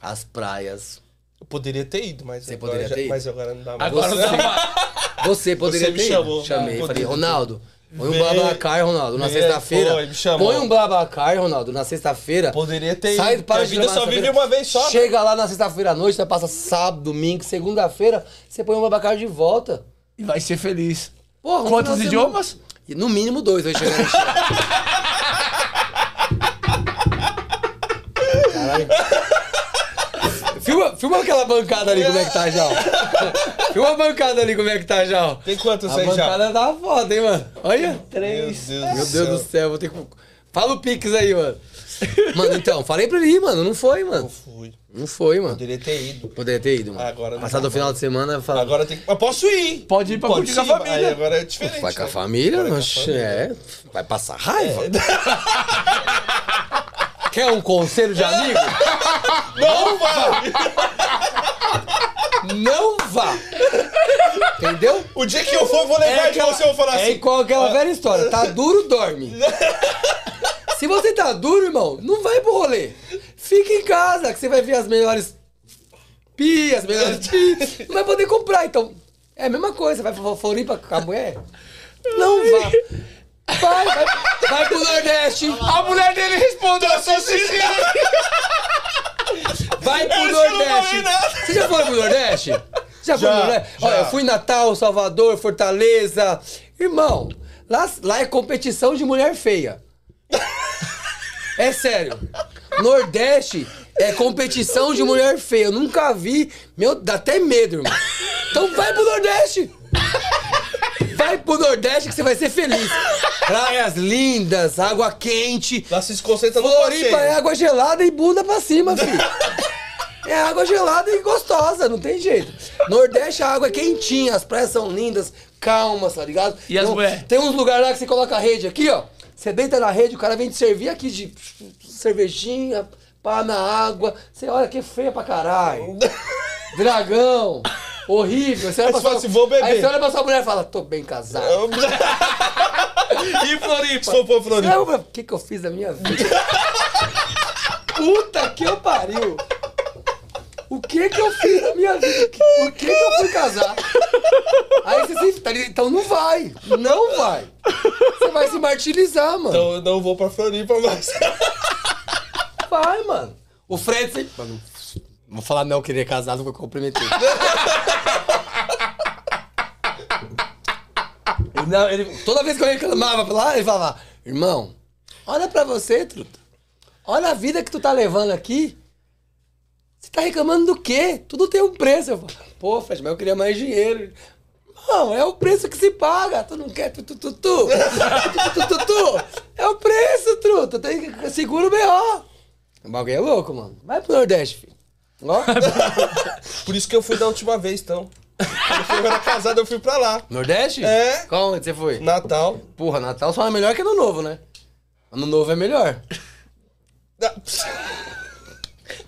[SPEAKER 3] As praias.
[SPEAKER 1] Eu poderia ter ido, mas
[SPEAKER 3] Você
[SPEAKER 1] agora
[SPEAKER 3] poderia
[SPEAKER 1] já-
[SPEAKER 3] ter ido?
[SPEAKER 1] Mas agora não dá mais.
[SPEAKER 2] Agora
[SPEAKER 1] Você-
[SPEAKER 2] não dá mais.
[SPEAKER 3] Você poderia
[SPEAKER 1] Você me
[SPEAKER 3] ter ido.
[SPEAKER 1] chamou.
[SPEAKER 3] Chamei.
[SPEAKER 1] Ah,
[SPEAKER 3] Falei,
[SPEAKER 1] poderia.
[SPEAKER 3] Ronaldo, põe um. Blablacar, Ronaldo, na sexta-feira. Põe um Blablacar, Ronaldo, na sexta-feira.
[SPEAKER 1] Poderia ter
[SPEAKER 3] Sai,
[SPEAKER 1] ido,
[SPEAKER 3] para
[SPEAKER 1] a vida só vive uma vez só.
[SPEAKER 3] Chega lá na sexta-feira à noite, você passa sábado, domingo, segunda-feira, você põe um Blablacar de volta.
[SPEAKER 2] E vai ser feliz.
[SPEAKER 3] Porra,
[SPEAKER 2] Quantos idiomas?
[SPEAKER 3] E No mínimo dois, vai chegar no Caralho. Filma, filma aquela bancada ali como é que tá já. Filma a bancada ali como é que tá já.
[SPEAKER 1] Tem quantos
[SPEAKER 3] A
[SPEAKER 1] aí já?
[SPEAKER 3] bancada tá foda, hein, mano. Olha.
[SPEAKER 1] Meu Deus,
[SPEAKER 3] Meu Deus do céu, vou ter que. Fala o Pix aí, mano. Mano, então, falei pra ele ir, mano. Não foi, mano.
[SPEAKER 1] fui.
[SPEAKER 3] Não foi, mano.
[SPEAKER 1] Poderia ter ido.
[SPEAKER 3] Poderia ter ido, mano.
[SPEAKER 1] Agora não
[SPEAKER 3] Passado o final de semana.
[SPEAKER 1] Agora tem que. Mas posso ir.
[SPEAKER 2] Pode ir pra curtir com a família.
[SPEAKER 1] Aí agora é diferente.
[SPEAKER 3] Vai com a
[SPEAKER 1] né?
[SPEAKER 3] família,
[SPEAKER 1] com a
[SPEAKER 3] oxe,
[SPEAKER 1] família.
[SPEAKER 3] é. Vai passar raiva. Quer um conselho de amigo?
[SPEAKER 1] Não vai!
[SPEAKER 3] Não vá! Entendeu?
[SPEAKER 1] O dia que eu for, eu vou levar de você e vou falar
[SPEAKER 3] é
[SPEAKER 1] assim.
[SPEAKER 3] igual aquela velha história. Tá duro, dorme. Se você tá duro, irmão, não vai pro rolê. Fica em casa, que você vai ver as melhores pias, as melhores pias. Não vai poder comprar, então... É a mesma coisa, vai pra Floripa com a mulher? Não vá. Vai, vai, vai pro Nordeste.
[SPEAKER 2] A mulher dele respondeu assim,
[SPEAKER 3] Vai pro Nordeste. Você já foi pro Nordeste? Já foi
[SPEAKER 1] Já,
[SPEAKER 3] pro Nordeste?
[SPEAKER 1] já.
[SPEAKER 3] Olha, eu fui em Natal, Salvador, Fortaleza. Irmão, lá, lá é competição de mulher feia. É sério. Nordeste é competição de mulher feia. Eu nunca vi. Meu, dá até medo, irmão. Então vai pro Nordeste. Vai pro Nordeste que você vai ser feliz. Praias lindas, água quente.
[SPEAKER 1] Lá se concentra no
[SPEAKER 3] Floripa é água gelada e bunda pra cima, filho. É água gelada e gostosa, não tem jeito. Nordeste a água é quentinha, as praias são lindas, calmas, tá ligado?
[SPEAKER 2] E as
[SPEAKER 3] Tem um-
[SPEAKER 2] mulher?
[SPEAKER 3] Tem uns lugares lá que você coloca a rede aqui, ó. Você deita na rede, o cara vem te servir aqui de cervejinha, pá na água. Você olha que feia pra caralho. Dragão. Horrível. Você olha pra sua-
[SPEAKER 1] assim, vou beber.
[SPEAKER 3] Aí você olha pra sua mulher e fala, tô bem casado.
[SPEAKER 2] E Floripa?
[SPEAKER 1] Se for pra Floripa.
[SPEAKER 3] O que, que eu fiz da minha vida? Puta que eu pariu! O que que eu fiz da minha vida? Por que que eu fui casar? Aí você se... tá? Então não vai. Não vai. Você vai se martirizar, mano.
[SPEAKER 1] Então eu não vou pra Floripa mais.
[SPEAKER 3] Vai, mano. O Fred sempre... Mano, vou falar não, queria casar, vou comprometer. Não, ele, toda vez que eu reclamava lá, ele falava, irmão, olha pra você, truta. Olha a vida que tu tá levando aqui. Você tá reclamando do quê? Tudo tem um preço. Eu falo, pô, Fred, mas eu queria mais dinheiro. Não, é o preço que se paga. Tu não quer tu, tu, tu, tu. tu, tu, tu. É o preço, truta. Tem que segura o B.O. O bagulho é louco, mano. Vai pro Nordeste, filho. Ó.
[SPEAKER 1] Por isso que eu fui da última vez, então. Quando eu era casado, eu fui pra lá.
[SPEAKER 3] Nordeste?
[SPEAKER 1] É.
[SPEAKER 3] Qual onde você foi?
[SPEAKER 1] Natal.
[SPEAKER 3] Porra, Natal só é melhor que Ano Novo, né? Ano Novo é melhor.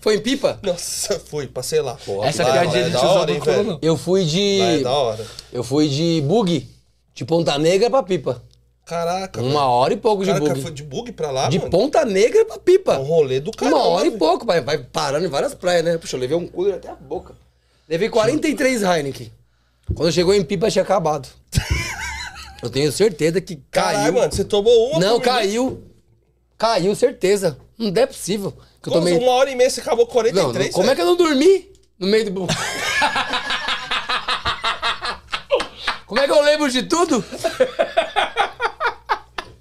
[SPEAKER 3] Foi em Pipa?
[SPEAKER 1] Nossa, fui, passei lá.
[SPEAKER 2] Essa
[SPEAKER 1] lá,
[SPEAKER 2] piadinha
[SPEAKER 1] lá
[SPEAKER 2] de
[SPEAKER 1] é
[SPEAKER 2] tiozão não colou,
[SPEAKER 1] velho.
[SPEAKER 2] não.
[SPEAKER 3] Eu fui de.
[SPEAKER 1] Lá é da hora.
[SPEAKER 3] Eu fui de bug. De Ponta Negra pra Pipa.
[SPEAKER 1] Caraca,
[SPEAKER 3] Uma hora e pouco de
[SPEAKER 1] Caraca,
[SPEAKER 3] bug.
[SPEAKER 1] foi de bug pra lá,
[SPEAKER 3] De
[SPEAKER 1] mano?
[SPEAKER 3] Ponta Negra pra Pipa.
[SPEAKER 1] É um rolê do caramba.
[SPEAKER 3] Uma hora e pouco, vai, vai parando em várias praias, né? Puxa, eu levei um cooler até a boca. Levei 43 Heineken. Quando chegou em Pipa, tinha acabado. Eu tenho certeza que
[SPEAKER 1] Caralho,
[SPEAKER 3] caiu.
[SPEAKER 1] mano, você tomou uma
[SPEAKER 3] Não,
[SPEAKER 1] minuto.
[SPEAKER 3] caiu. Caiu, certeza. Não é possível. Que eu
[SPEAKER 1] Como
[SPEAKER 3] tomei.
[SPEAKER 1] Uma hora e meia você acabou
[SPEAKER 3] Não,
[SPEAKER 1] 43,
[SPEAKER 3] não, como é que eu não dormi no meio do. como é que eu lembro de tudo?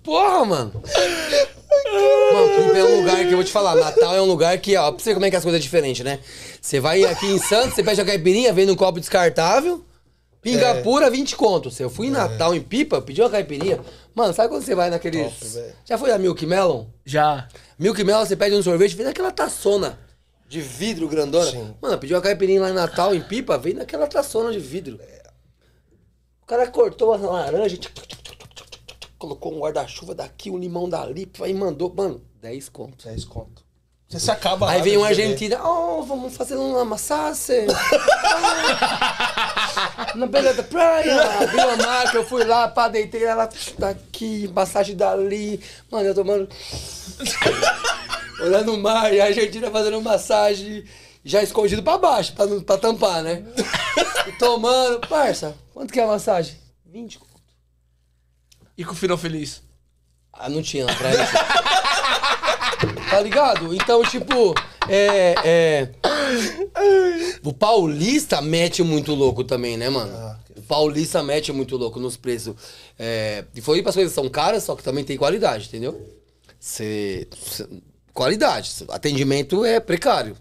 [SPEAKER 3] Porra, mano. Mano, Pipa é um lugar que eu vou te falar. Natal é um lugar que, ó, pra você ver como é que as coisas é diferentes, né? Você vai aqui em Santos, você pede a caipirinha, vem num copo descartável. Pinga
[SPEAKER 1] É.
[SPEAKER 3] pura, 20 conto. Se eu fui em Natal, em Pipa, pedi uma caipirinha. Mano, sabe quando você vai naquele.
[SPEAKER 1] Top.
[SPEAKER 3] Já foi a Milk Melon?
[SPEAKER 2] Já.
[SPEAKER 3] Milk Melon, você pede um sorvete, vem naquela taçona de vidro grandona.
[SPEAKER 1] Sim.
[SPEAKER 3] Mano, pediu uma caipirinha lá em Natal, em Pipa, vem naquela taçona de vidro. O cara cortou a laranja, colocou um guarda-chuva daqui, um limão dali, aí mandou, mano, 10 contos.
[SPEAKER 1] 10 conto. Você se acaba
[SPEAKER 3] Aí vem
[SPEAKER 1] né,
[SPEAKER 3] um argentino, oh, vamos fazer uma massagem. Na beira da praia, abriu uma marca, eu fui lá, pá, deitei ela daqui, massagem dali. Mano, eu tomando. Olhando o mar e a Argentina fazendo massagem já escondido pra baixo, pra, pra tampar, né? E tomando. Parça, quanto que é a massagem? 20 conto.
[SPEAKER 2] E com o final feliz.
[SPEAKER 3] Ah, não tinha na praia. tá ligado? Então, tipo, é, é. O paulista mete muito louco também, né, mano?
[SPEAKER 1] Ah,
[SPEAKER 3] O paulista mete muito louco nos preços. É, e foi para as coisas são caras, só que também tem qualidade, entendeu? Cê, cê- qualidade. Atendimento é precário.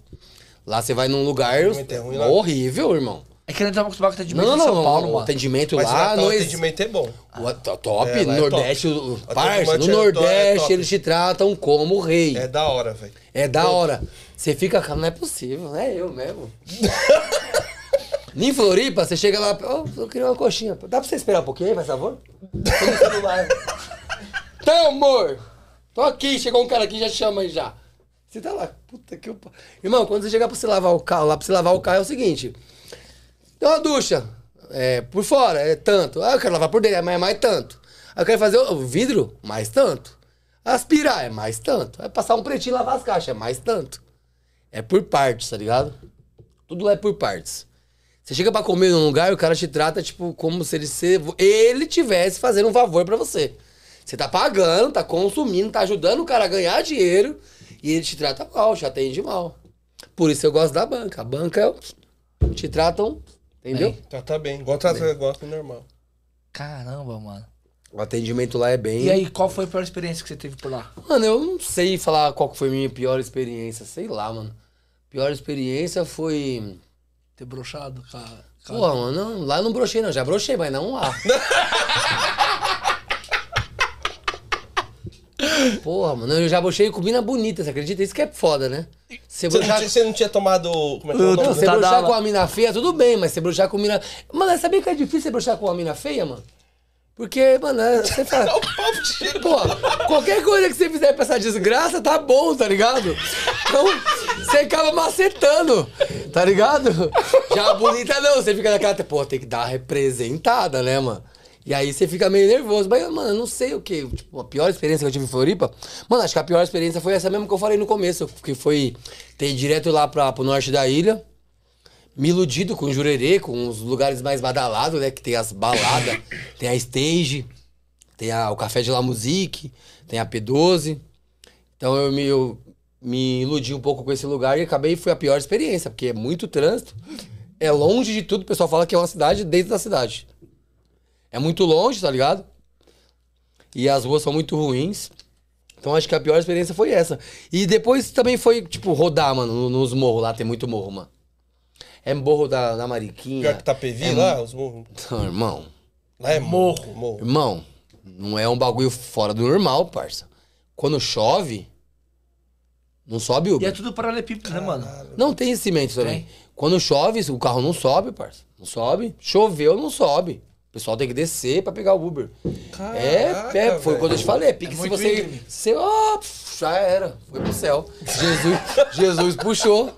[SPEAKER 3] Lá você vai num lugar
[SPEAKER 1] é ruim lá.
[SPEAKER 3] horrível, irmão.
[SPEAKER 2] É que a gente tava acostumado com atendimento
[SPEAKER 3] Não,
[SPEAKER 2] em
[SPEAKER 3] não,
[SPEAKER 2] São
[SPEAKER 3] não.
[SPEAKER 2] Paulo,
[SPEAKER 3] o
[SPEAKER 2] mano.
[SPEAKER 3] atendimento
[SPEAKER 1] Mas
[SPEAKER 3] lá não
[SPEAKER 1] o atendimento é bom.
[SPEAKER 3] O at- top,
[SPEAKER 1] É, lá é
[SPEAKER 3] Nordeste,
[SPEAKER 1] top.
[SPEAKER 3] o, parça, no Nordeste
[SPEAKER 1] é
[SPEAKER 3] eles te tratam como rei.
[SPEAKER 1] É da hora, velho.
[SPEAKER 3] É da hora. Você fica, cara, não é possível, não é eu mesmo. em Floripa, você chega lá, ó, eu queria uma coxinha. Dá pra você esperar um pouquinho aí, faz favor? Tô no celular. Então, amor, tô aqui, chegou um cara aqui, já te chama aí já. Você tá lá, puta que eu... Irmão, quando você chegar pra você lavar o carro, lá pra você lavar o carro é o seguinte. Tem uma ducha, é, por fora, é tanto. Ah, eu quero lavar por dentro, mas é mais tanto. Ah, eu quero fazer o vidro, mais tanto. Aspirar, é mais tanto. Vai passar um pretinho e lavar as caixas, é mais tanto. É por partes, tá ligado? Tudo lá é por partes. Você chega pra comer num lugar e o cara te trata, tipo, como se ele, se, ele tivesse fazendo um favor pra você. Você tá pagando, tá consumindo, tá ajudando o cara a ganhar dinheiro e ele te trata mal, te atende mal. Por isso eu gosto da banca. A banca é- te tratam, entendeu?
[SPEAKER 1] Tá, tá bem. Igual trata igual que normal.
[SPEAKER 2] Caramba, mano.
[SPEAKER 3] O atendimento lá é bem.
[SPEAKER 2] E aí, qual foi a pior experiência que você teve por lá?
[SPEAKER 3] Mano, eu não sei falar qual foi a minha pior experiência. Sei lá, mano. Pior experiência foi.
[SPEAKER 2] Ter broxado? Cara,
[SPEAKER 3] Porra, mano, não, lá eu não brochei, não. Já brochei, mas não lá. Porra, mano, eu já brochei com mina bonita, você acredita? Isso que é foda, né? Você
[SPEAKER 1] Você não,
[SPEAKER 3] brochar,
[SPEAKER 1] tinha, você não tinha tomado. Como é que é o nome?
[SPEAKER 3] não, você
[SPEAKER 2] Tá dava.
[SPEAKER 3] com uma mina feia, tudo bem, mas você brochar com mina. Mano, sabia que é difícil você brochar com uma mina feia, mano? Porque, mano, é- você fala. Pô, qualquer coisa que você fizer pra essa desgraça, tá bom, tá ligado? Então, você acaba macetando, tá ligado? Já a bonita não, você fica naquela, pô, tem que dar uma representada, né, mano? E aí você fica meio nervoso. Mas, mano, eu não sei o que. Tipo, a pior experiência que eu tive em Floripa. Mano, acho que a pior experiência foi essa mesmo que eu falei no começo. Que foi ter direto lá pra, pro norte da ilha. Me iludido com o Jurerê, com os lugares mais badalados, né? Que tem as baladas, tem a stage, tem a- o Café de La Musique, tem a P12. Então eu me, eu me iludi um pouco com esse lugar e acabei, foi a pior experiência, porque é muito trânsito. É longe de tudo, o pessoal fala que é uma cidade dentro da cidade. É muito longe, tá ligado? E as ruas são muito ruins. Então acho que a pior experiência foi essa. E depois também foi, tipo, rodar, mano, no- nos morros lá, tem muito morro, mano. É morro da, da Mariquinha.
[SPEAKER 1] Pior que Tapevi
[SPEAKER 3] é
[SPEAKER 1] lá, os morros.
[SPEAKER 3] Não, irmão.
[SPEAKER 1] Lá é morro. Morro.
[SPEAKER 3] Irmão, não é um bagulho fora do normal, parça. Quando chove, não sobe
[SPEAKER 2] E
[SPEAKER 3] Uber.
[SPEAKER 2] é tudo paralelepípedo, né, mano?
[SPEAKER 3] Não tem cimento também. Quando chove, o carro não sobe, parça. Não sobe. Choveu, não sobe. O pessoal tem que descer pra pegar o Uber. é,
[SPEAKER 1] Caraca,
[SPEAKER 3] é, foi
[SPEAKER 1] velho.
[SPEAKER 3] quando eu te falei. É pique
[SPEAKER 2] É
[SPEAKER 3] se você.
[SPEAKER 2] íngreme.
[SPEAKER 3] você ó, pf, já era. Foi pro céu. Jesus, Jesus puxou.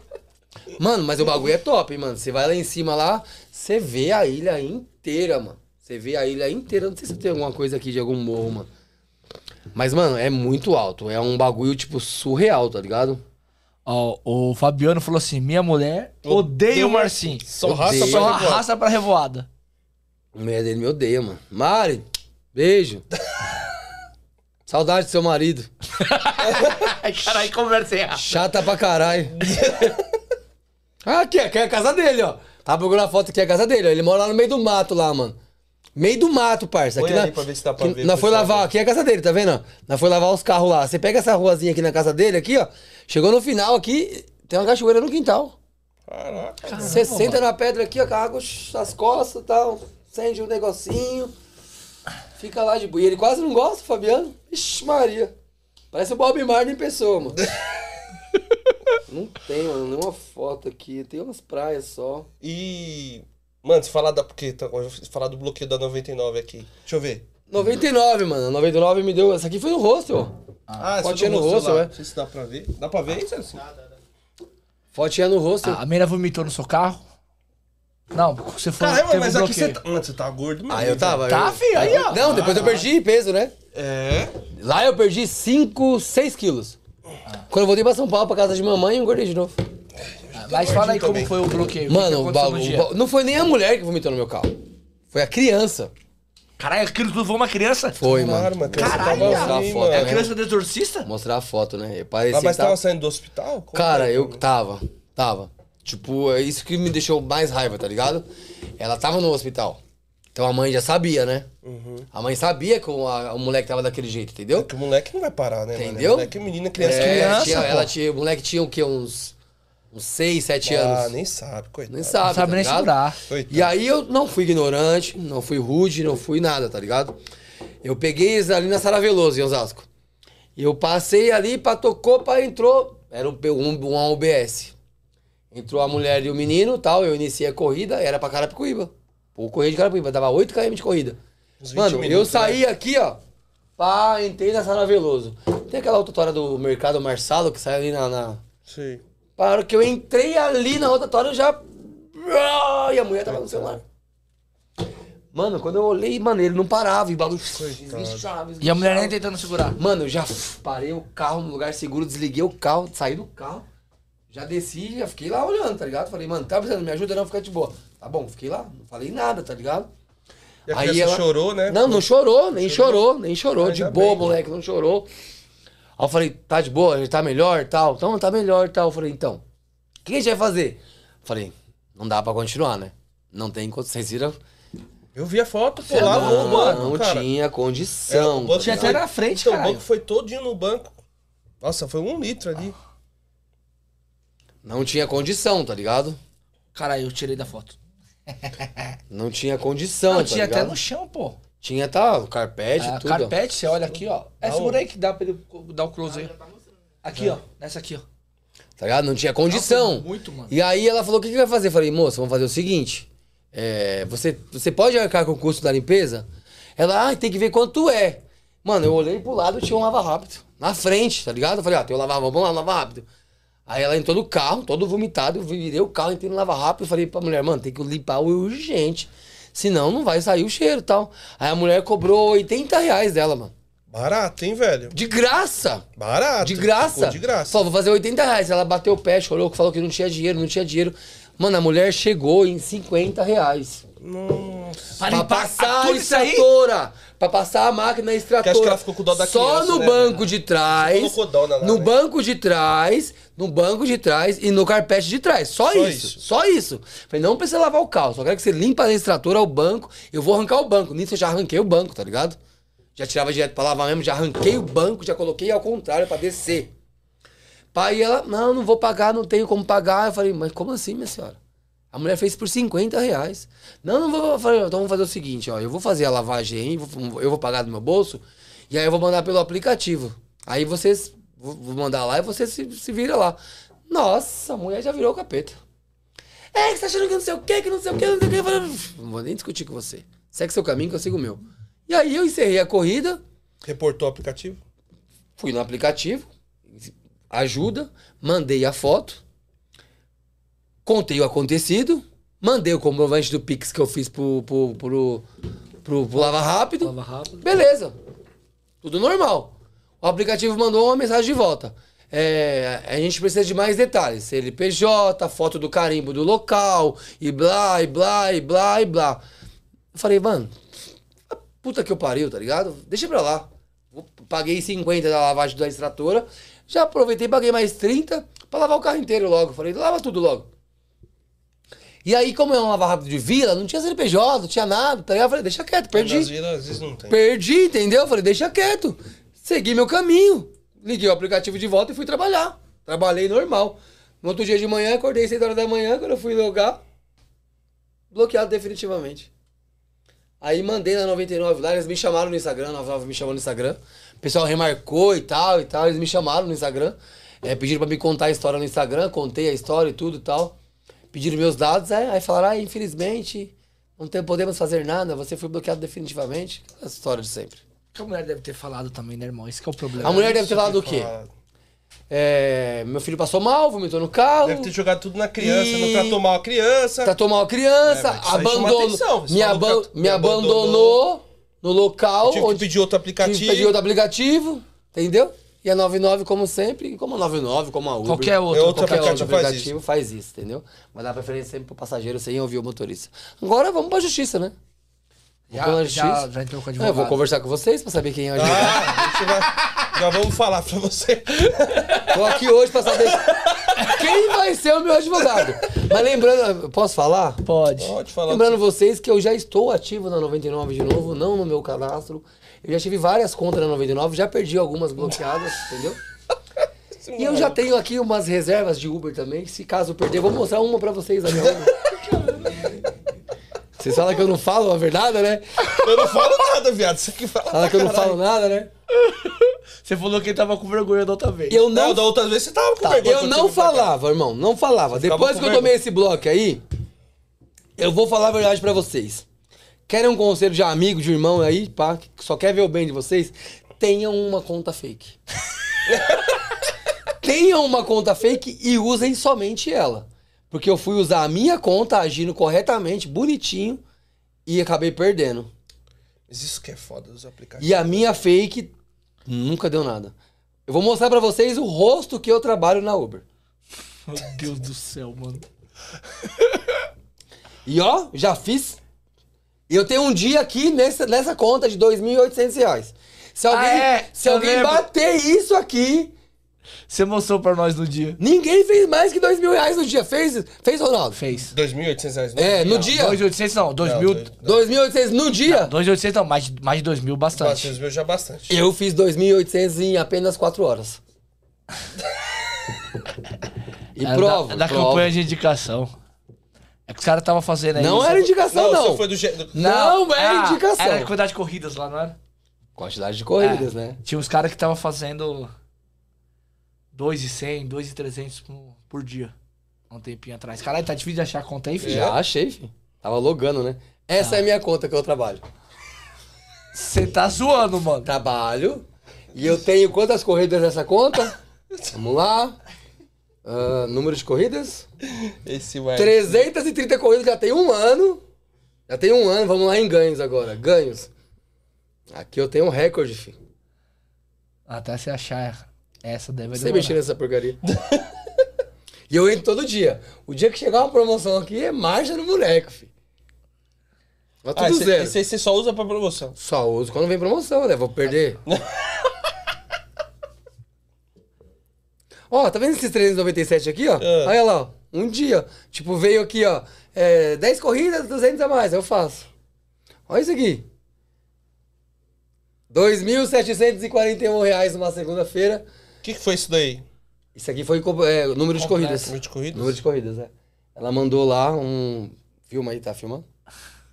[SPEAKER 3] Mano, mas o bagulho é top, hein, mano. Você vai lá em cima lá, você vê a ilha inteira, mano. Você vê a ilha inteira. Não sei se tem alguma coisa aqui de algum morro, mano. Mas, mano, é muito alto. É um bagulho, tipo, surreal, tá ligado?
[SPEAKER 2] Ó, o Fabiano falou assim: minha mulher odeia o Marcinho.
[SPEAKER 1] Só raça pra
[SPEAKER 2] revoada.
[SPEAKER 3] A mulher dele me odeia, mano. Mari, beijo. Saudade do seu marido.
[SPEAKER 2] Caralho, conversa errada.
[SPEAKER 3] Chata pra caralho. ah, aqui, aqui é a casa dele, ó. Tá procurando a foto aqui, é a casa dele, ó. Ele mora lá no meio do mato lá, mano. Meio do mato, parça.
[SPEAKER 1] Põe
[SPEAKER 3] Aqui
[SPEAKER 1] aí
[SPEAKER 3] na-
[SPEAKER 1] pra ver se dá pra
[SPEAKER 3] que
[SPEAKER 1] ver,
[SPEAKER 3] Nós foi lavar, aqui é a casa dele, tá vendo? Nós foi lavar os carros lá. Você pega essa ruazinha aqui na casa dele, aqui, ó. Chegou no final aqui, tem uma cachoeira no quintal.
[SPEAKER 1] Caraca.
[SPEAKER 3] Você senta na pedra aqui, ó, com as costas e tal, acende um negocinho, fica lá de boa. E ele quase não gosta, Fabiano. Ixi, Maria. Parece o Bob Marley em pessoa, mano. não tem, mano, nenhuma foto aqui. Tem umas praias só.
[SPEAKER 1] E. Mano, se falar da. Porque tá, falar do bloqueio da 99 aqui. Deixa eu ver.
[SPEAKER 3] 99, mano. 99 me deu. Essa aqui foi no rosto, ó.
[SPEAKER 1] Ah,
[SPEAKER 3] fotinha
[SPEAKER 1] do
[SPEAKER 3] no rosto, é.
[SPEAKER 1] Não sei se dá pra ver. Dá pra ver isso assim?
[SPEAKER 3] Fotinha no rosto.
[SPEAKER 2] A mina vomitou no seu carro? Não, você foi.
[SPEAKER 1] Caramba, mas
[SPEAKER 2] um
[SPEAKER 1] aqui você tá. Mano, você tá gordo mesmo.
[SPEAKER 3] Ah, eu tava.
[SPEAKER 2] Tá,
[SPEAKER 3] eu...
[SPEAKER 2] filho, aí, ó.
[SPEAKER 3] Não, depois eu perdi peso, né?
[SPEAKER 1] É.
[SPEAKER 3] Lá eu perdi 5, 6 quilos. Quando eu voltei pra São Paulo, pra casa de mamãe, eu engordei de novo.
[SPEAKER 2] Mas fala aí como
[SPEAKER 1] também.
[SPEAKER 2] foi o bloqueio.
[SPEAKER 3] Mano,
[SPEAKER 2] o que
[SPEAKER 3] não foi nem a mulher que vomitou no meu carro. Foi a criança.
[SPEAKER 2] Caralho, aquilo tudo foi uma criança?
[SPEAKER 3] Foi,
[SPEAKER 1] Caralho,
[SPEAKER 3] mano.
[SPEAKER 1] mano.
[SPEAKER 2] Caralho,
[SPEAKER 1] tava
[SPEAKER 3] mostrar
[SPEAKER 1] assim,
[SPEAKER 3] a foto,
[SPEAKER 1] mano.
[SPEAKER 2] É a
[SPEAKER 3] né?
[SPEAKER 2] criança do exorcista?
[SPEAKER 3] Mostrar a foto, né? Eu
[SPEAKER 1] Ah,
[SPEAKER 3] parecia
[SPEAKER 1] mas
[SPEAKER 3] que tava...
[SPEAKER 1] tava saindo do hospital? Como
[SPEAKER 3] Cara,
[SPEAKER 1] que
[SPEAKER 3] eu tava. Tava. Tipo, é isso que me deixou mais raiva, tá ligado? Ela tava no hospital. Então a mãe já sabia, né? A mãe sabia que o, a- o moleque tava daquele jeito, entendeu?
[SPEAKER 1] Que o moleque não vai parar, né, mano?
[SPEAKER 3] Entendeu?
[SPEAKER 1] Moleque, menina, criança,
[SPEAKER 3] É,
[SPEAKER 1] criança.
[SPEAKER 3] tinha- ela tinha, o moleque tinha o quê? Uns Uns 6, 7
[SPEAKER 1] Ah,
[SPEAKER 3] anos.
[SPEAKER 1] nem sabe, coitado.
[SPEAKER 3] Nem sabe,
[SPEAKER 2] Não sabe
[SPEAKER 3] tá
[SPEAKER 2] nem segurar.
[SPEAKER 1] Coitado.
[SPEAKER 3] E aí eu não fui ignorante, não fui rude, não fui nada, tá ligado? Eu peguei eles ali na Sara Veloso, em Osasco. E eu passei ali, pra tocou, pra entrou. Era um, um, uma UBS. Entrou a mulher e o menino tal. Eu iniciei a corrida, era pra Carapicuíba. Pô, correr de Carapicuíba, dava 8 km de corrida.
[SPEAKER 1] Uns 20
[SPEAKER 3] Mano, eu
[SPEAKER 1] minutos,
[SPEAKER 3] saí
[SPEAKER 1] né?
[SPEAKER 3] aqui, ó. Pá, entrei na Sara Veloso. Tem aquela rotatória do Mercado Marçalo que sai ali na- na,
[SPEAKER 1] Sim.
[SPEAKER 3] para hora que eu entrei ali na rotatória, eu já. E a mulher tava no celular. Mano, quando eu olhei, mano, ele não parava, e o bagulho.
[SPEAKER 2] E a mulher nem tentando segurar.
[SPEAKER 3] Mano, eu já parei o carro no lugar seguro, desliguei o carro, saí do carro, já desci, já fiquei lá olhando, tá ligado? Falei, mano, tá precisando, me ajuda não, fica de boa. Tá bom, fiquei lá, não falei nada, tá ligado?
[SPEAKER 1] E a criança chorou, né?
[SPEAKER 3] Não, não chorou, nem chorou, nem chorou.
[SPEAKER 1] Ah,
[SPEAKER 3] de boa,
[SPEAKER 1] bem.
[SPEAKER 3] moleque, não chorou. Aí eu falei, tá de boa, ele tá melhor tal. Então, tá melhor tal. Eu falei, então, o que a gente vai fazer? Falei, não dá pra continuar, né? Não tem condição. Vocês viram?
[SPEAKER 1] Eu vi a foto, pô, lá no banco,
[SPEAKER 3] não
[SPEAKER 1] cara.
[SPEAKER 3] tinha
[SPEAKER 1] É,
[SPEAKER 3] condição.
[SPEAKER 1] o banco
[SPEAKER 2] Tinha até na frente,
[SPEAKER 1] então, O
[SPEAKER 2] caralho.
[SPEAKER 1] banco foi todinho no banco. Nossa, foi um litro ali.
[SPEAKER 3] Não tinha condição, tá ligado?
[SPEAKER 2] Caralho, eu tirei da foto.
[SPEAKER 3] Não tinha condição,
[SPEAKER 2] Não,
[SPEAKER 3] tá
[SPEAKER 2] tinha até
[SPEAKER 3] ligado?
[SPEAKER 2] no chão, pô.
[SPEAKER 3] Tinha, tá, o carpete,
[SPEAKER 2] Ah,
[SPEAKER 3] tudo.
[SPEAKER 2] carpete, você olha aqui, ó. É
[SPEAKER 1] Ah,
[SPEAKER 2] segura aí que dá pra ele dar o close aí. Aqui, ó. Nessa aqui, ó.
[SPEAKER 3] Tá ligado? Não tinha condição.
[SPEAKER 2] Nossa, muito, mano.
[SPEAKER 3] E aí ela falou: o que, que vai fazer? Eu falei, moça, vamos fazer o seguinte. é, você, você pode arcar com o custo da limpeza? Ela, ah, tem que ver quanto é. Mano, eu olhei pro lado tinha um lava rápido. Na frente, tá ligado? Eu falei, ah, tem um lava vamos lá, lava rápido. Aí ela entrou no carro, todo vomitado, eu virei o carro, entrei no lava rápido e falei pra mulher, mano, tem que limpar o urgente. Senão não vai sair o cheiro e tal. Aí a mulher cobrou 80 reais dela, mano.
[SPEAKER 1] Barato, hein, velho?
[SPEAKER 3] De graça!
[SPEAKER 1] Barato.
[SPEAKER 3] De graça.
[SPEAKER 1] De graça.
[SPEAKER 3] Falou, vou fazer 80 reais. Ela bateu o pé, chorou, falou que não tinha dinheiro, não tinha dinheiro. Mano, a mulher chegou em 50 reais.
[SPEAKER 1] Nossa.
[SPEAKER 2] Pra limpar
[SPEAKER 3] passar a
[SPEAKER 2] isso aí?
[SPEAKER 3] Pra passar a máquina extratora.
[SPEAKER 1] acho que ela ficou com dó da
[SPEAKER 3] Só
[SPEAKER 1] criança,
[SPEAKER 3] no
[SPEAKER 1] né,
[SPEAKER 3] banco de trás.
[SPEAKER 1] Dó na-
[SPEAKER 3] no
[SPEAKER 1] na-
[SPEAKER 3] banco de trás. No banco de trás e no carpete de trás. Só,
[SPEAKER 1] Só
[SPEAKER 3] isso,
[SPEAKER 1] isso.
[SPEAKER 3] Só isso. Falei, não precisa lavar o carro. Só quero que você limpa a extratora, o banco. Eu vou arrancar o banco. Nisso eu já arranquei o banco, tá ligado? Já tirava direto pra lavar mesmo. Já arranquei o banco, já coloquei ao contrário pra descer. Pai, ela, não, não vou pagar, não tenho como pagar. Eu falei, mas como assim, minha senhora? A mulher fez por 50 reais. Não, não vou. Falei, então vamos fazer o seguinte, ó. Eu vou fazer a lavagem vou- eu vou pagar do meu bolso, e aí eu vou mandar pelo aplicativo. Aí vocês. Vou mandar lá e você se, se vira lá. Nossa, a mulher já virou o capeta. É, que você tá achando que não sei o que, que não sei o que, não sei o que. Eu falei, não vou nem discutir com você. Segue seu caminho que eu sigo o meu. E aí eu encerrei a corrida,
[SPEAKER 1] Reportou o aplicativo?
[SPEAKER 3] fui no aplicativo, ajuda, mandei a foto, contei o acontecido, mandei o comprovante do Pix que eu fiz pro, pro, pro, pro, pro Lava Rápido.
[SPEAKER 2] Lava rápido.
[SPEAKER 3] Beleza. Tudo normal. O aplicativo mandou uma mensagem de volta. É, a gente precisa de mais detalhes. CNPJ, foto do carimbo do local, e blá, e blá, e blá, e blá. Eu falei, mano, a puta que eu pariu, tá ligado? Deixa pra lá. Paguei 50 da lavagem da extratora. Já aproveitei e paguei mais 30 pra lavar o carro inteiro logo. Falei, lava tudo logo. E aí, como é um lava rápido de vila, não tinha CNPJ, não tinha nada, tá ligado? Eu falei, deixa quieto, perdi.
[SPEAKER 1] Nas vilas, às vezes não tem.
[SPEAKER 3] Perdi, entendeu? Falei, deixa quieto. Segui meu caminho. Liguei o aplicativo de volta e fui trabalhar. Trabalhei normal. No outro dia de manhã, acordei 6 horas da manhã, quando eu fui logar, bloqueado definitivamente. Aí mandei na 99 lá, eles me chamaram no Instagram, a 99 me chamou no Instagram. O pessoal remarcou e tal e tal, eles me chamaram no Instagram. É, pediram pra me contar a história no Instagram, contei a história e tudo e tal. Pediram meus dados, aí, aí falaram, ah, infelizmente, não tem- podemos fazer nada, você foi bloqueado definitivamente. Essa história de sempre.
[SPEAKER 2] Que a mulher deve ter falado também, né, irmão? Esse que é o problema.
[SPEAKER 3] A mulher deve ter falado o quê? É, meu filho passou mal, vomitou no carro.
[SPEAKER 1] Deve ter jogado tudo na criança,
[SPEAKER 3] E-
[SPEAKER 1] não tratou mal a criança.
[SPEAKER 3] Tratou mal a criança,
[SPEAKER 1] É,
[SPEAKER 3] abandonou, me, aban-
[SPEAKER 1] que-
[SPEAKER 3] me abandonou,
[SPEAKER 1] abandonou.
[SPEAKER 3] no local
[SPEAKER 1] Tive que
[SPEAKER 3] onde
[SPEAKER 1] pedir outro
[SPEAKER 3] tive que
[SPEAKER 1] aplicativo.
[SPEAKER 3] pedir outro aplicativo, entendeu? E a 99, como sempre, como a 99, como a Uber.
[SPEAKER 2] Qualquer outro.
[SPEAKER 1] É outro
[SPEAKER 3] Qualquer outro
[SPEAKER 1] aplicativo faz
[SPEAKER 3] aplicativo faz isso, entendeu? Vai dar preferência sempre pro passageiro sem ouvir o motorista. Agora vamos pra justiça, né? Pra
[SPEAKER 2] Já,
[SPEAKER 3] justiça.
[SPEAKER 2] já, já entrou com o
[SPEAKER 3] É, eu
[SPEAKER 2] advogado.
[SPEAKER 3] vou conversar com vocês pra saber quem é o advogado.
[SPEAKER 1] Ah, a gente vai. Já vamos falar pra você.
[SPEAKER 3] Tô aqui hoje pra saber quem vai ser o meu advogado. Mas lembrando, posso falar?
[SPEAKER 2] Pode.
[SPEAKER 1] Pode falar.
[SPEAKER 3] Lembrando vocês que eu já estou ativo na 99 de novo, não no meu cadastro. Eu já tive várias contas na 99, já perdi algumas bloqueadas, entendeu? E eu já tenho aqui umas reservas de Uber também. Se caso perder, eu vou mostrar uma pra vocês ali. Vocês falam que eu não falo a verdade, né?
[SPEAKER 1] Eu não falo nada, viado. Você que fala.
[SPEAKER 3] Fala que eu não falo nada, né?
[SPEAKER 2] Você falou que ele tava com vergonha da outra vez.
[SPEAKER 3] Eu
[SPEAKER 1] Não,
[SPEAKER 3] não,
[SPEAKER 1] da outra vez você tava com
[SPEAKER 3] Tá,
[SPEAKER 1] vergonha
[SPEAKER 3] eu não
[SPEAKER 1] você
[SPEAKER 3] falava, irmão. Não falava.
[SPEAKER 1] ficava
[SPEAKER 3] Depois que eu tomei esse bloco aí, eu vou falar a verdade pra vocês. Querem um conselho de amigo, de irmão aí, pá, que só quer ver o bem de vocês? Tenham uma conta fake. Tenham uma conta fake e usem somente ela. Porque eu fui usar a minha conta agindo corretamente, bonitinho, e acabei perdendo.
[SPEAKER 1] Mas isso que é foda dos aplicativos.
[SPEAKER 3] E a minha fake nunca deu nada. Eu vou mostrar pra vocês o rosto que eu trabalho na Uber.
[SPEAKER 2] Meu Deus do céu, mano.
[SPEAKER 3] E ó, já fiz. E eu tenho um dia aqui nessa, nessa conta de 2.800 reais. Se alguém,
[SPEAKER 2] Ah, é?
[SPEAKER 3] se
[SPEAKER 2] Eu
[SPEAKER 3] alguém
[SPEAKER 2] lembro.
[SPEAKER 3] bater isso aqui,
[SPEAKER 2] Você mostrou pra nós no dia.
[SPEAKER 3] ninguém fez mais que dois mil reais no dia. Fez, fez Ronaldo?
[SPEAKER 2] Fez.
[SPEAKER 1] 2.800 reais no
[SPEAKER 3] É, no
[SPEAKER 1] Não,
[SPEAKER 3] dia.
[SPEAKER 2] 2.800 não, 2.000.
[SPEAKER 1] dois-
[SPEAKER 3] 2.800 no dia.
[SPEAKER 2] 2.800 não, mais, de- mais de 2 mil, bastante.
[SPEAKER 1] Bastante, meu já bastante.
[SPEAKER 3] Eu fiz 2.800 em apenas 4 horas. E
[SPEAKER 2] É,
[SPEAKER 3] prova.
[SPEAKER 2] Da, da
[SPEAKER 3] prova.
[SPEAKER 2] campanha de indicação. É que os caras estavam fazendo aí.
[SPEAKER 3] Não era indicação,
[SPEAKER 1] Não,
[SPEAKER 3] não.
[SPEAKER 1] foi do jeito.
[SPEAKER 3] Não é
[SPEAKER 2] ah,
[SPEAKER 3] indicação.
[SPEAKER 2] Era quantidade de corridas lá, não era?
[SPEAKER 3] Quantidade de corridas,
[SPEAKER 2] É.
[SPEAKER 3] né?
[SPEAKER 2] Tinha uns caras que estavam fazendo 2,100, 2,300 por, por dia. Há Um tempinho atrás. Caralho, tá difícil de achar a conta aí, filho?
[SPEAKER 3] Já achei, filho. Tava logando, né? Essa é a minha conta que eu trabalho.
[SPEAKER 2] Você tá zoando, mano.
[SPEAKER 3] Trabalho. E eu tenho quantas corridas nessa conta? Vamos lá. Ah, número de corridas?
[SPEAKER 1] Esse vai.
[SPEAKER 3] 330 corridas, já tem um ano. Já tem um ano, vamos lá em ganhos agora. Ganhos. Aqui eu tenho um recorde, filho.
[SPEAKER 2] Até você achar essa deve
[SPEAKER 3] Você mexer nessa porcaria. e eu entro todo dia. O dia que chegar uma promoção aqui é marcha no boneco, filho. Mas tudo
[SPEAKER 1] Ah, esse,
[SPEAKER 3] zero.
[SPEAKER 1] esse aí você só usa pra promoção.
[SPEAKER 3] Só uso quando vem promoção, né? Vou perder. ó, tá vendo esses 397 aqui, ó?
[SPEAKER 1] Ah.
[SPEAKER 3] Olha lá, ó. Um dia. Tipo, veio aqui, ó. É, 10 corridas, 200 a mais. Eu faço. Olha isso aqui. 2.741 reais numa segunda-feira.
[SPEAKER 1] O que, que foi isso daí?
[SPEAKER 3] Isso aqui foi é, número de corridas.
[SPEAKER 1] Número de corridas?
[SPEAKER 3] Número de corridas, é. Ela mandou lá um. Filma aí, tá filmando?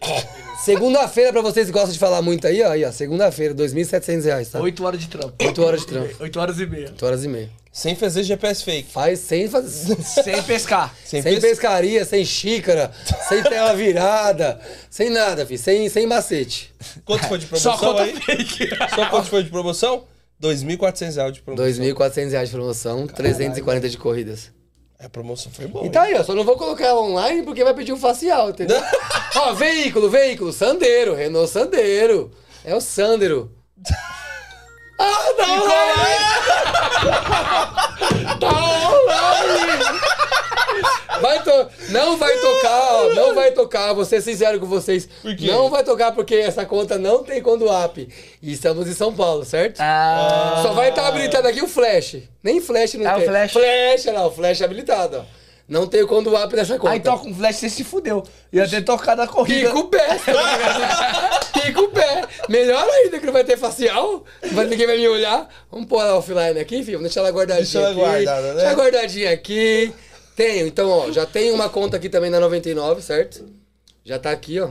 [SPEAKER 3] Segunda-feira, pra vocês que gostam de falar muito aí, ó. Aí, ó. Segunda-feira, 2.700 reais, tá?
[SPEAKER 2] 8 horas de trampo.
[SPEAKER 3] 8 horas de trampo.
[SPEAKER 2] 8 horas e meia.
[SPEAKER 3] 8 horas e meia.
[SPEAKER 1] Sem fazer GPS fake.
[SPEAKER 3] Faz sem fazer.
[SPEAKER 2] Sem pescar.
[SPEAKER 1] Sem,
[SPEAKER 3] Sem
[SPEAKER 1] pes-
[SPEAKER 3] pescaria, sem xícara, sem tela virada, sem nada, filho. Sem, sem macete.
[SPEAKER 1] Quanto foi de
[SPEAKER 2] Só
[SPEAKER 1] promoção
[SPEAKER 2] conta
[SPEAKER 1] aí?
[SPEAKER 2] fake.
[SPEAKER 1] Só quanto foi de promoção? 2.400 reais de promoção.
[SPEAKER 3] 2.400 reais de promoção, 340 de corridas.
[SPEAKER 1] A promoção foi boa.
[SPEAKER 3] E tá aí, ó. Só não vou colocar ela online porque vai pedir um facial, entendeu? ó, veículo, veículo. Sandeiro, Renault Sandeiro. É o Sandero. Ah, tá online! tá online! Vai to... Não vai tocar, ó. Não vai tocar. Vou ser sincero com vocês.
[SPEAKER 1] Por quê?
[SPEAKER 3] Não vai tocar porque essa conta não tem conduap. E estamos em São Paulo, certo?
[SPEAKER 2] Ah.
[SPEAKER 3] Só vai estar habilitado aqui o flash. Nem flash não
[SPEAKER 2] É o
[SPEAKER 3] tem.
[SPEAKER 2] flash.
[SPEAKER 3] Flash, olha lá, o flash é habilitado, ó. Não tem o conduap nessa conta.
[SPEAKER 2] Ah, então com flash você se fudeu. Ia ter tocado a corrida.
[SPEAKER 3] Pica o pé. Pica o pé. Melhor ainda que não vai ter facial. Vai- ninguém vai me olhar. Vamos pôr ela offline aqui, filho. Vamos deixar ela guardadinha
[SPEAKER 1] Deixa ela
[SPEAKER 3] aqui.
[SPEAKER 1] guardada, né?
[SPEAKER 3] Deixa ela guardadinha aqui. Tenho, então, ó. Já tenho uma conta aqui também na 99, certo? Já tá aqui, ó.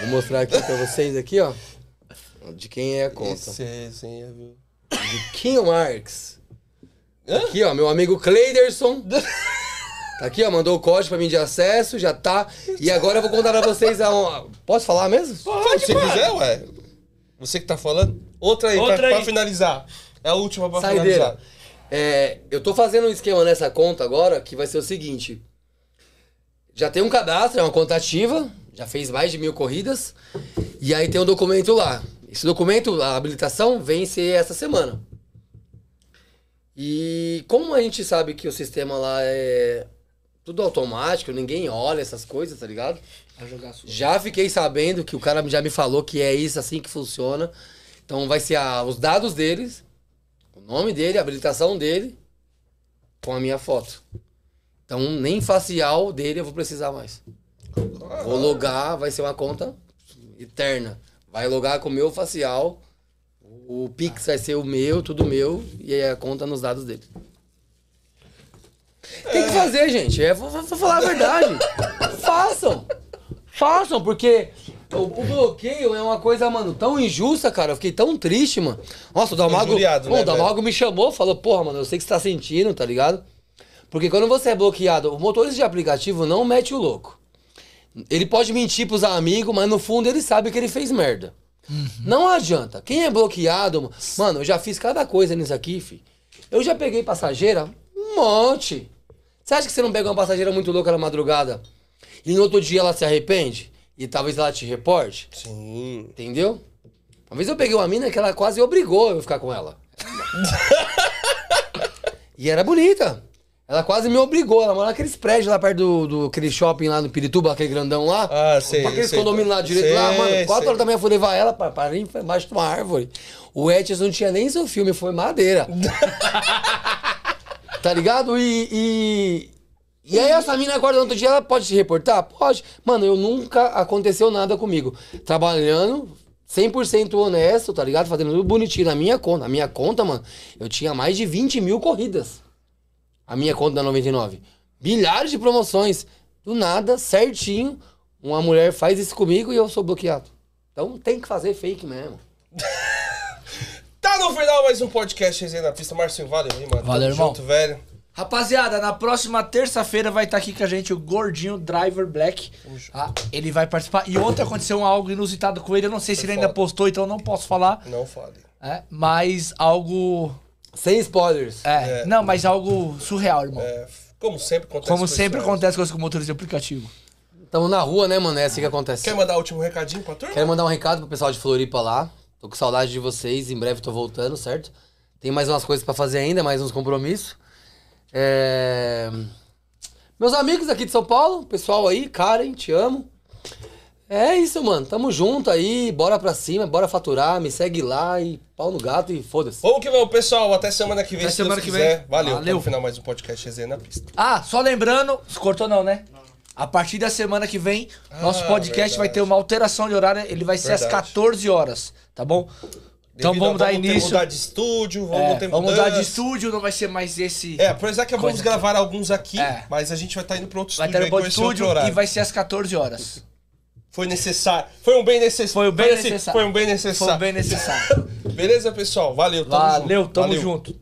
[SPEAKER 3] Vou mostrar aqui pra vocês aqui, ó. De quem é a conta.
[SPEAKER 1] Esse resenha, viu?
[SPEAKER 3] De Kim Marks. Aqui, ó, meu amigo Cleiderson. Tá aqui, ó, mandou o código pra mim de acesso, já tá. E agora eu vou contar pra vocês a. um- Posso falar mesmo?
[SPEAKER 1] Se você quiser, ué. Você que tá falando. Outra aí,
[SPEAKER 2] Outra
[SPEAKER 1] pra,
[SPEAKER 2] aí.
[SPEAKER 1] pra finalizar. É a última pra
[SPEAKER 3] Saideira.
[SPEAKER 1] finalizar.
[SPEAKER 3] É, eu tô fazendo um esquema nessa conta agora que vai ser o seguinte. Já tem um cadastro, é uma conta ativa, já fez mais de mil corridas. E aí tem um documento lá. Esse documento, a habilitação, vence essa semana. E como a gente sabe que o sistema lá é tudo automático, ninguém olha essas coisas, tá ligado?
[SPEAKER 2] Vai jogar sua.
[SPEAKER 3] Já fiquei sabendo que o cara já me falou que é isso assim que funciona. Então vai ser a- os dados deles, o nome dele, a habilitação dele, com a minha foto. Então nem facial dele eu vou precisar mais. Vou logar, vai ser uma conta eterna. Vai logar com o meu facial, o O Pix vai ser o meu, tudo meu, e aí a conta nos dados dele. Tem que fazer, gente. É, vou, vou falar a verdade. Façam. Façam, porque o, o bloqueio é uma coisa, mano, tão injusta, cara. Eu fiquei tão triste, mano. Nossa, o Dalmago.
[SPEAKER 1] injuriado,
[SPEAKER 3] Pô,
[SPEAKER 1] né,
[SPEAKER 3] o Dalmago me chamou, falou, porra, mano, eu sei que você tá sentindo, tá ligado? Porque quando você é bloqueado, o motorista de aplicativo não mete o louco. Ele pode mentir pros amigos, mas no fundo ele sabe que ele fez merda. Não adianta. Quem é bloqueado, mano, eu já fiz cada coisa nisso aqui, fi. Eu já peguei passageira, um monte. Você acha que você não pega uma passageira muito louca na madrugada e no outro dia ela se arrepende? E talvez ela te reporte?
[SPEAKER 1] Sim.
[SPEAKER 3] Entendeu? Uma vez eu peguei uma mina que ela quase obrigou eu ficar com ela. e era bonita. Ela quase me obrigou. Ela mora naqueles prédios lá perto do, do aquele shopping lá no Pirituba, aquele grandão lá.
[SPEAKER 1] Ah, sei,
[SPEAKER 3] aqueles
[SPEAKER 1] sei.
[SPEAKER 3] condomínios lá direito lá,
[SPEAKER 1] Sei,
[SPEAKER 3] mano. Quatro
[SPEAKER 1] sei.
[SPEAKER 3] horas da manhã eu fui levar ela pra, pra embaixo de uma árvore. O Etches não tinha nem seu filme, foi madeira. tá ligado? E, e. E aí essa mina acorda no outro dia, ela pode te reportar? Pode. Mano, eu nunca aconteceu nada comigo. Trabalhando, 100% honesto, tá ligado? Fazendo tudo bonitinho na minha conta. Na minha conta, mano, eu tinha mais de 20 mil corridas. A minha conta da 99. Milhares de promoções. Do nada, certinho, uma mulher faz isso comigo e eu sou bloqueado. Então tem que fazer fake mesmo.
[SPEAKER 1] Tá no final mais um podcast Resenha na Pista. Marcinho, valeu, hein, mano.
[SPEAKER 2] Valeu,
[SPEAKER 1] Tamo
[SPEAKER 2] irmão.
[SPEAKER 1] junto, velho.
[SPEAKER 2] Rapaziada, na próxima terça-feira vai estar aqui com a gente o Gordinho Driver Black. Ah, ele vai participar. E ontem aconteceu algo inusitado com ele. Eu não sei se ele ainda
[SPEAKER 1] foda.
[SPEAKER 2] postou, então eu não posso falar.
[SPEAKER 1] Não fale.
[SPEAKER 2] É, mas algo.
[SPEAKER 3] Sem spoilers.
[SPEAKER 2] É,
[SPEAKER 1] É.
[SPEAKER 2] não, mas algo surreal, irmão.
[SPEAKER 1] É, como sempre acontece
[SPEAKER 2] Como
[SPEAKER 1] com
[SPEAKER 2] sempre
[SPEAKER 1] esse
[SPEAKER 2] acontece com os motores de aplicativo.
[SPEAKER 3] Tamo na rua, né, mano? É assim que acontece.
[SPEAKER 1] Quer mandar o último recadinho pra turma?
[SPEAKER 3] Quero mandar um recado pro pessoal de Floripa lá. Tô com saudade de vocês. Em breve tô voltando, certo? Tem mais umas coisas pra fazer ainda, mais uns compromissos. É... Meus amigos aqui de São Paulo, pessoal aí, Karen, te amo. É isso, mano. Tamo junto aí. Bora pra cima, bora faturar. Me segue lá e pau no gato e foda-se.
[SPEAKER 1] Vamos que vamos, pessoal. Até semana que vem,
[SPEAKER 2] Até
[SPEAKER 1] se
[SPEAKER 2] semana
[SPEAKER 1] Deus
[SPEAKER 2] que
[SPEAKER 1] quiser.
[SPEAKER 2] vem.
[SPEAKER 1] Valeu.
[SPEAKER 2] Valeu.
[SPEAKER 1] Até o final mais um podcast Resenha na Pista.
[SPEAKER 2] Ah, só lembrando, se cortou não, né? A partir da semana que vem, nosso
[SPEAKER 1] Ah,
[SPEAKER 2] podcast
[SPEAKER 1] verdade.
[SPEAKER 2] vai ter uma alteração de horário. Ele vai ser às
[SPEAKER 1] Verdade.
[SPEAKER 2] 14 horas, tá bom? Então
[SPEAKER 1] Devido a-
[SPEAKER 2] vamos dar
[SPEAKER 1] ter
[SPEAKER 2] início.
[SPEAKER 1] mudar de estúdio, vamos
[SPEAKER 2] É,
[SPEAKER 1] ter
[SPEAKER 2] vamos mudar de estúdio, não vai ser mais esse.
[SPEAKER 1] É, apesar que vamos
[SPEAKER 2] Coisa
[SPEAKER 1] gravar alguns aqui,
[SPEAKER 2] É.
[SPEAKER 1] mas a gente vai estar indo pra outro
[SPEAKER 2] vai
[SPEAKER 1] estúdio
[SPEAKER 2] ter
[SPEAKER 1] aí
[SPEAKER 2] um bom estúdio e vai ser às 14 horas.
[SPEAKER 1] Foi necessário. Foi um bem necessário.
[SPEAKER 2] Foi o bem
[SPEAKER 1] assim,
[SPEAKER 2] necessário.
[SPEAKER 1] Foi um bem necessário.
[SPEAKER 2] Foi bem necessário.
[SPEAKER 1] Beleza, pessoal? Valeu, tamo junto.
[SPEAKER 2] Valeu, tamo
[SPEAKER 1] Valeu.
[SPEAKER 2] junto.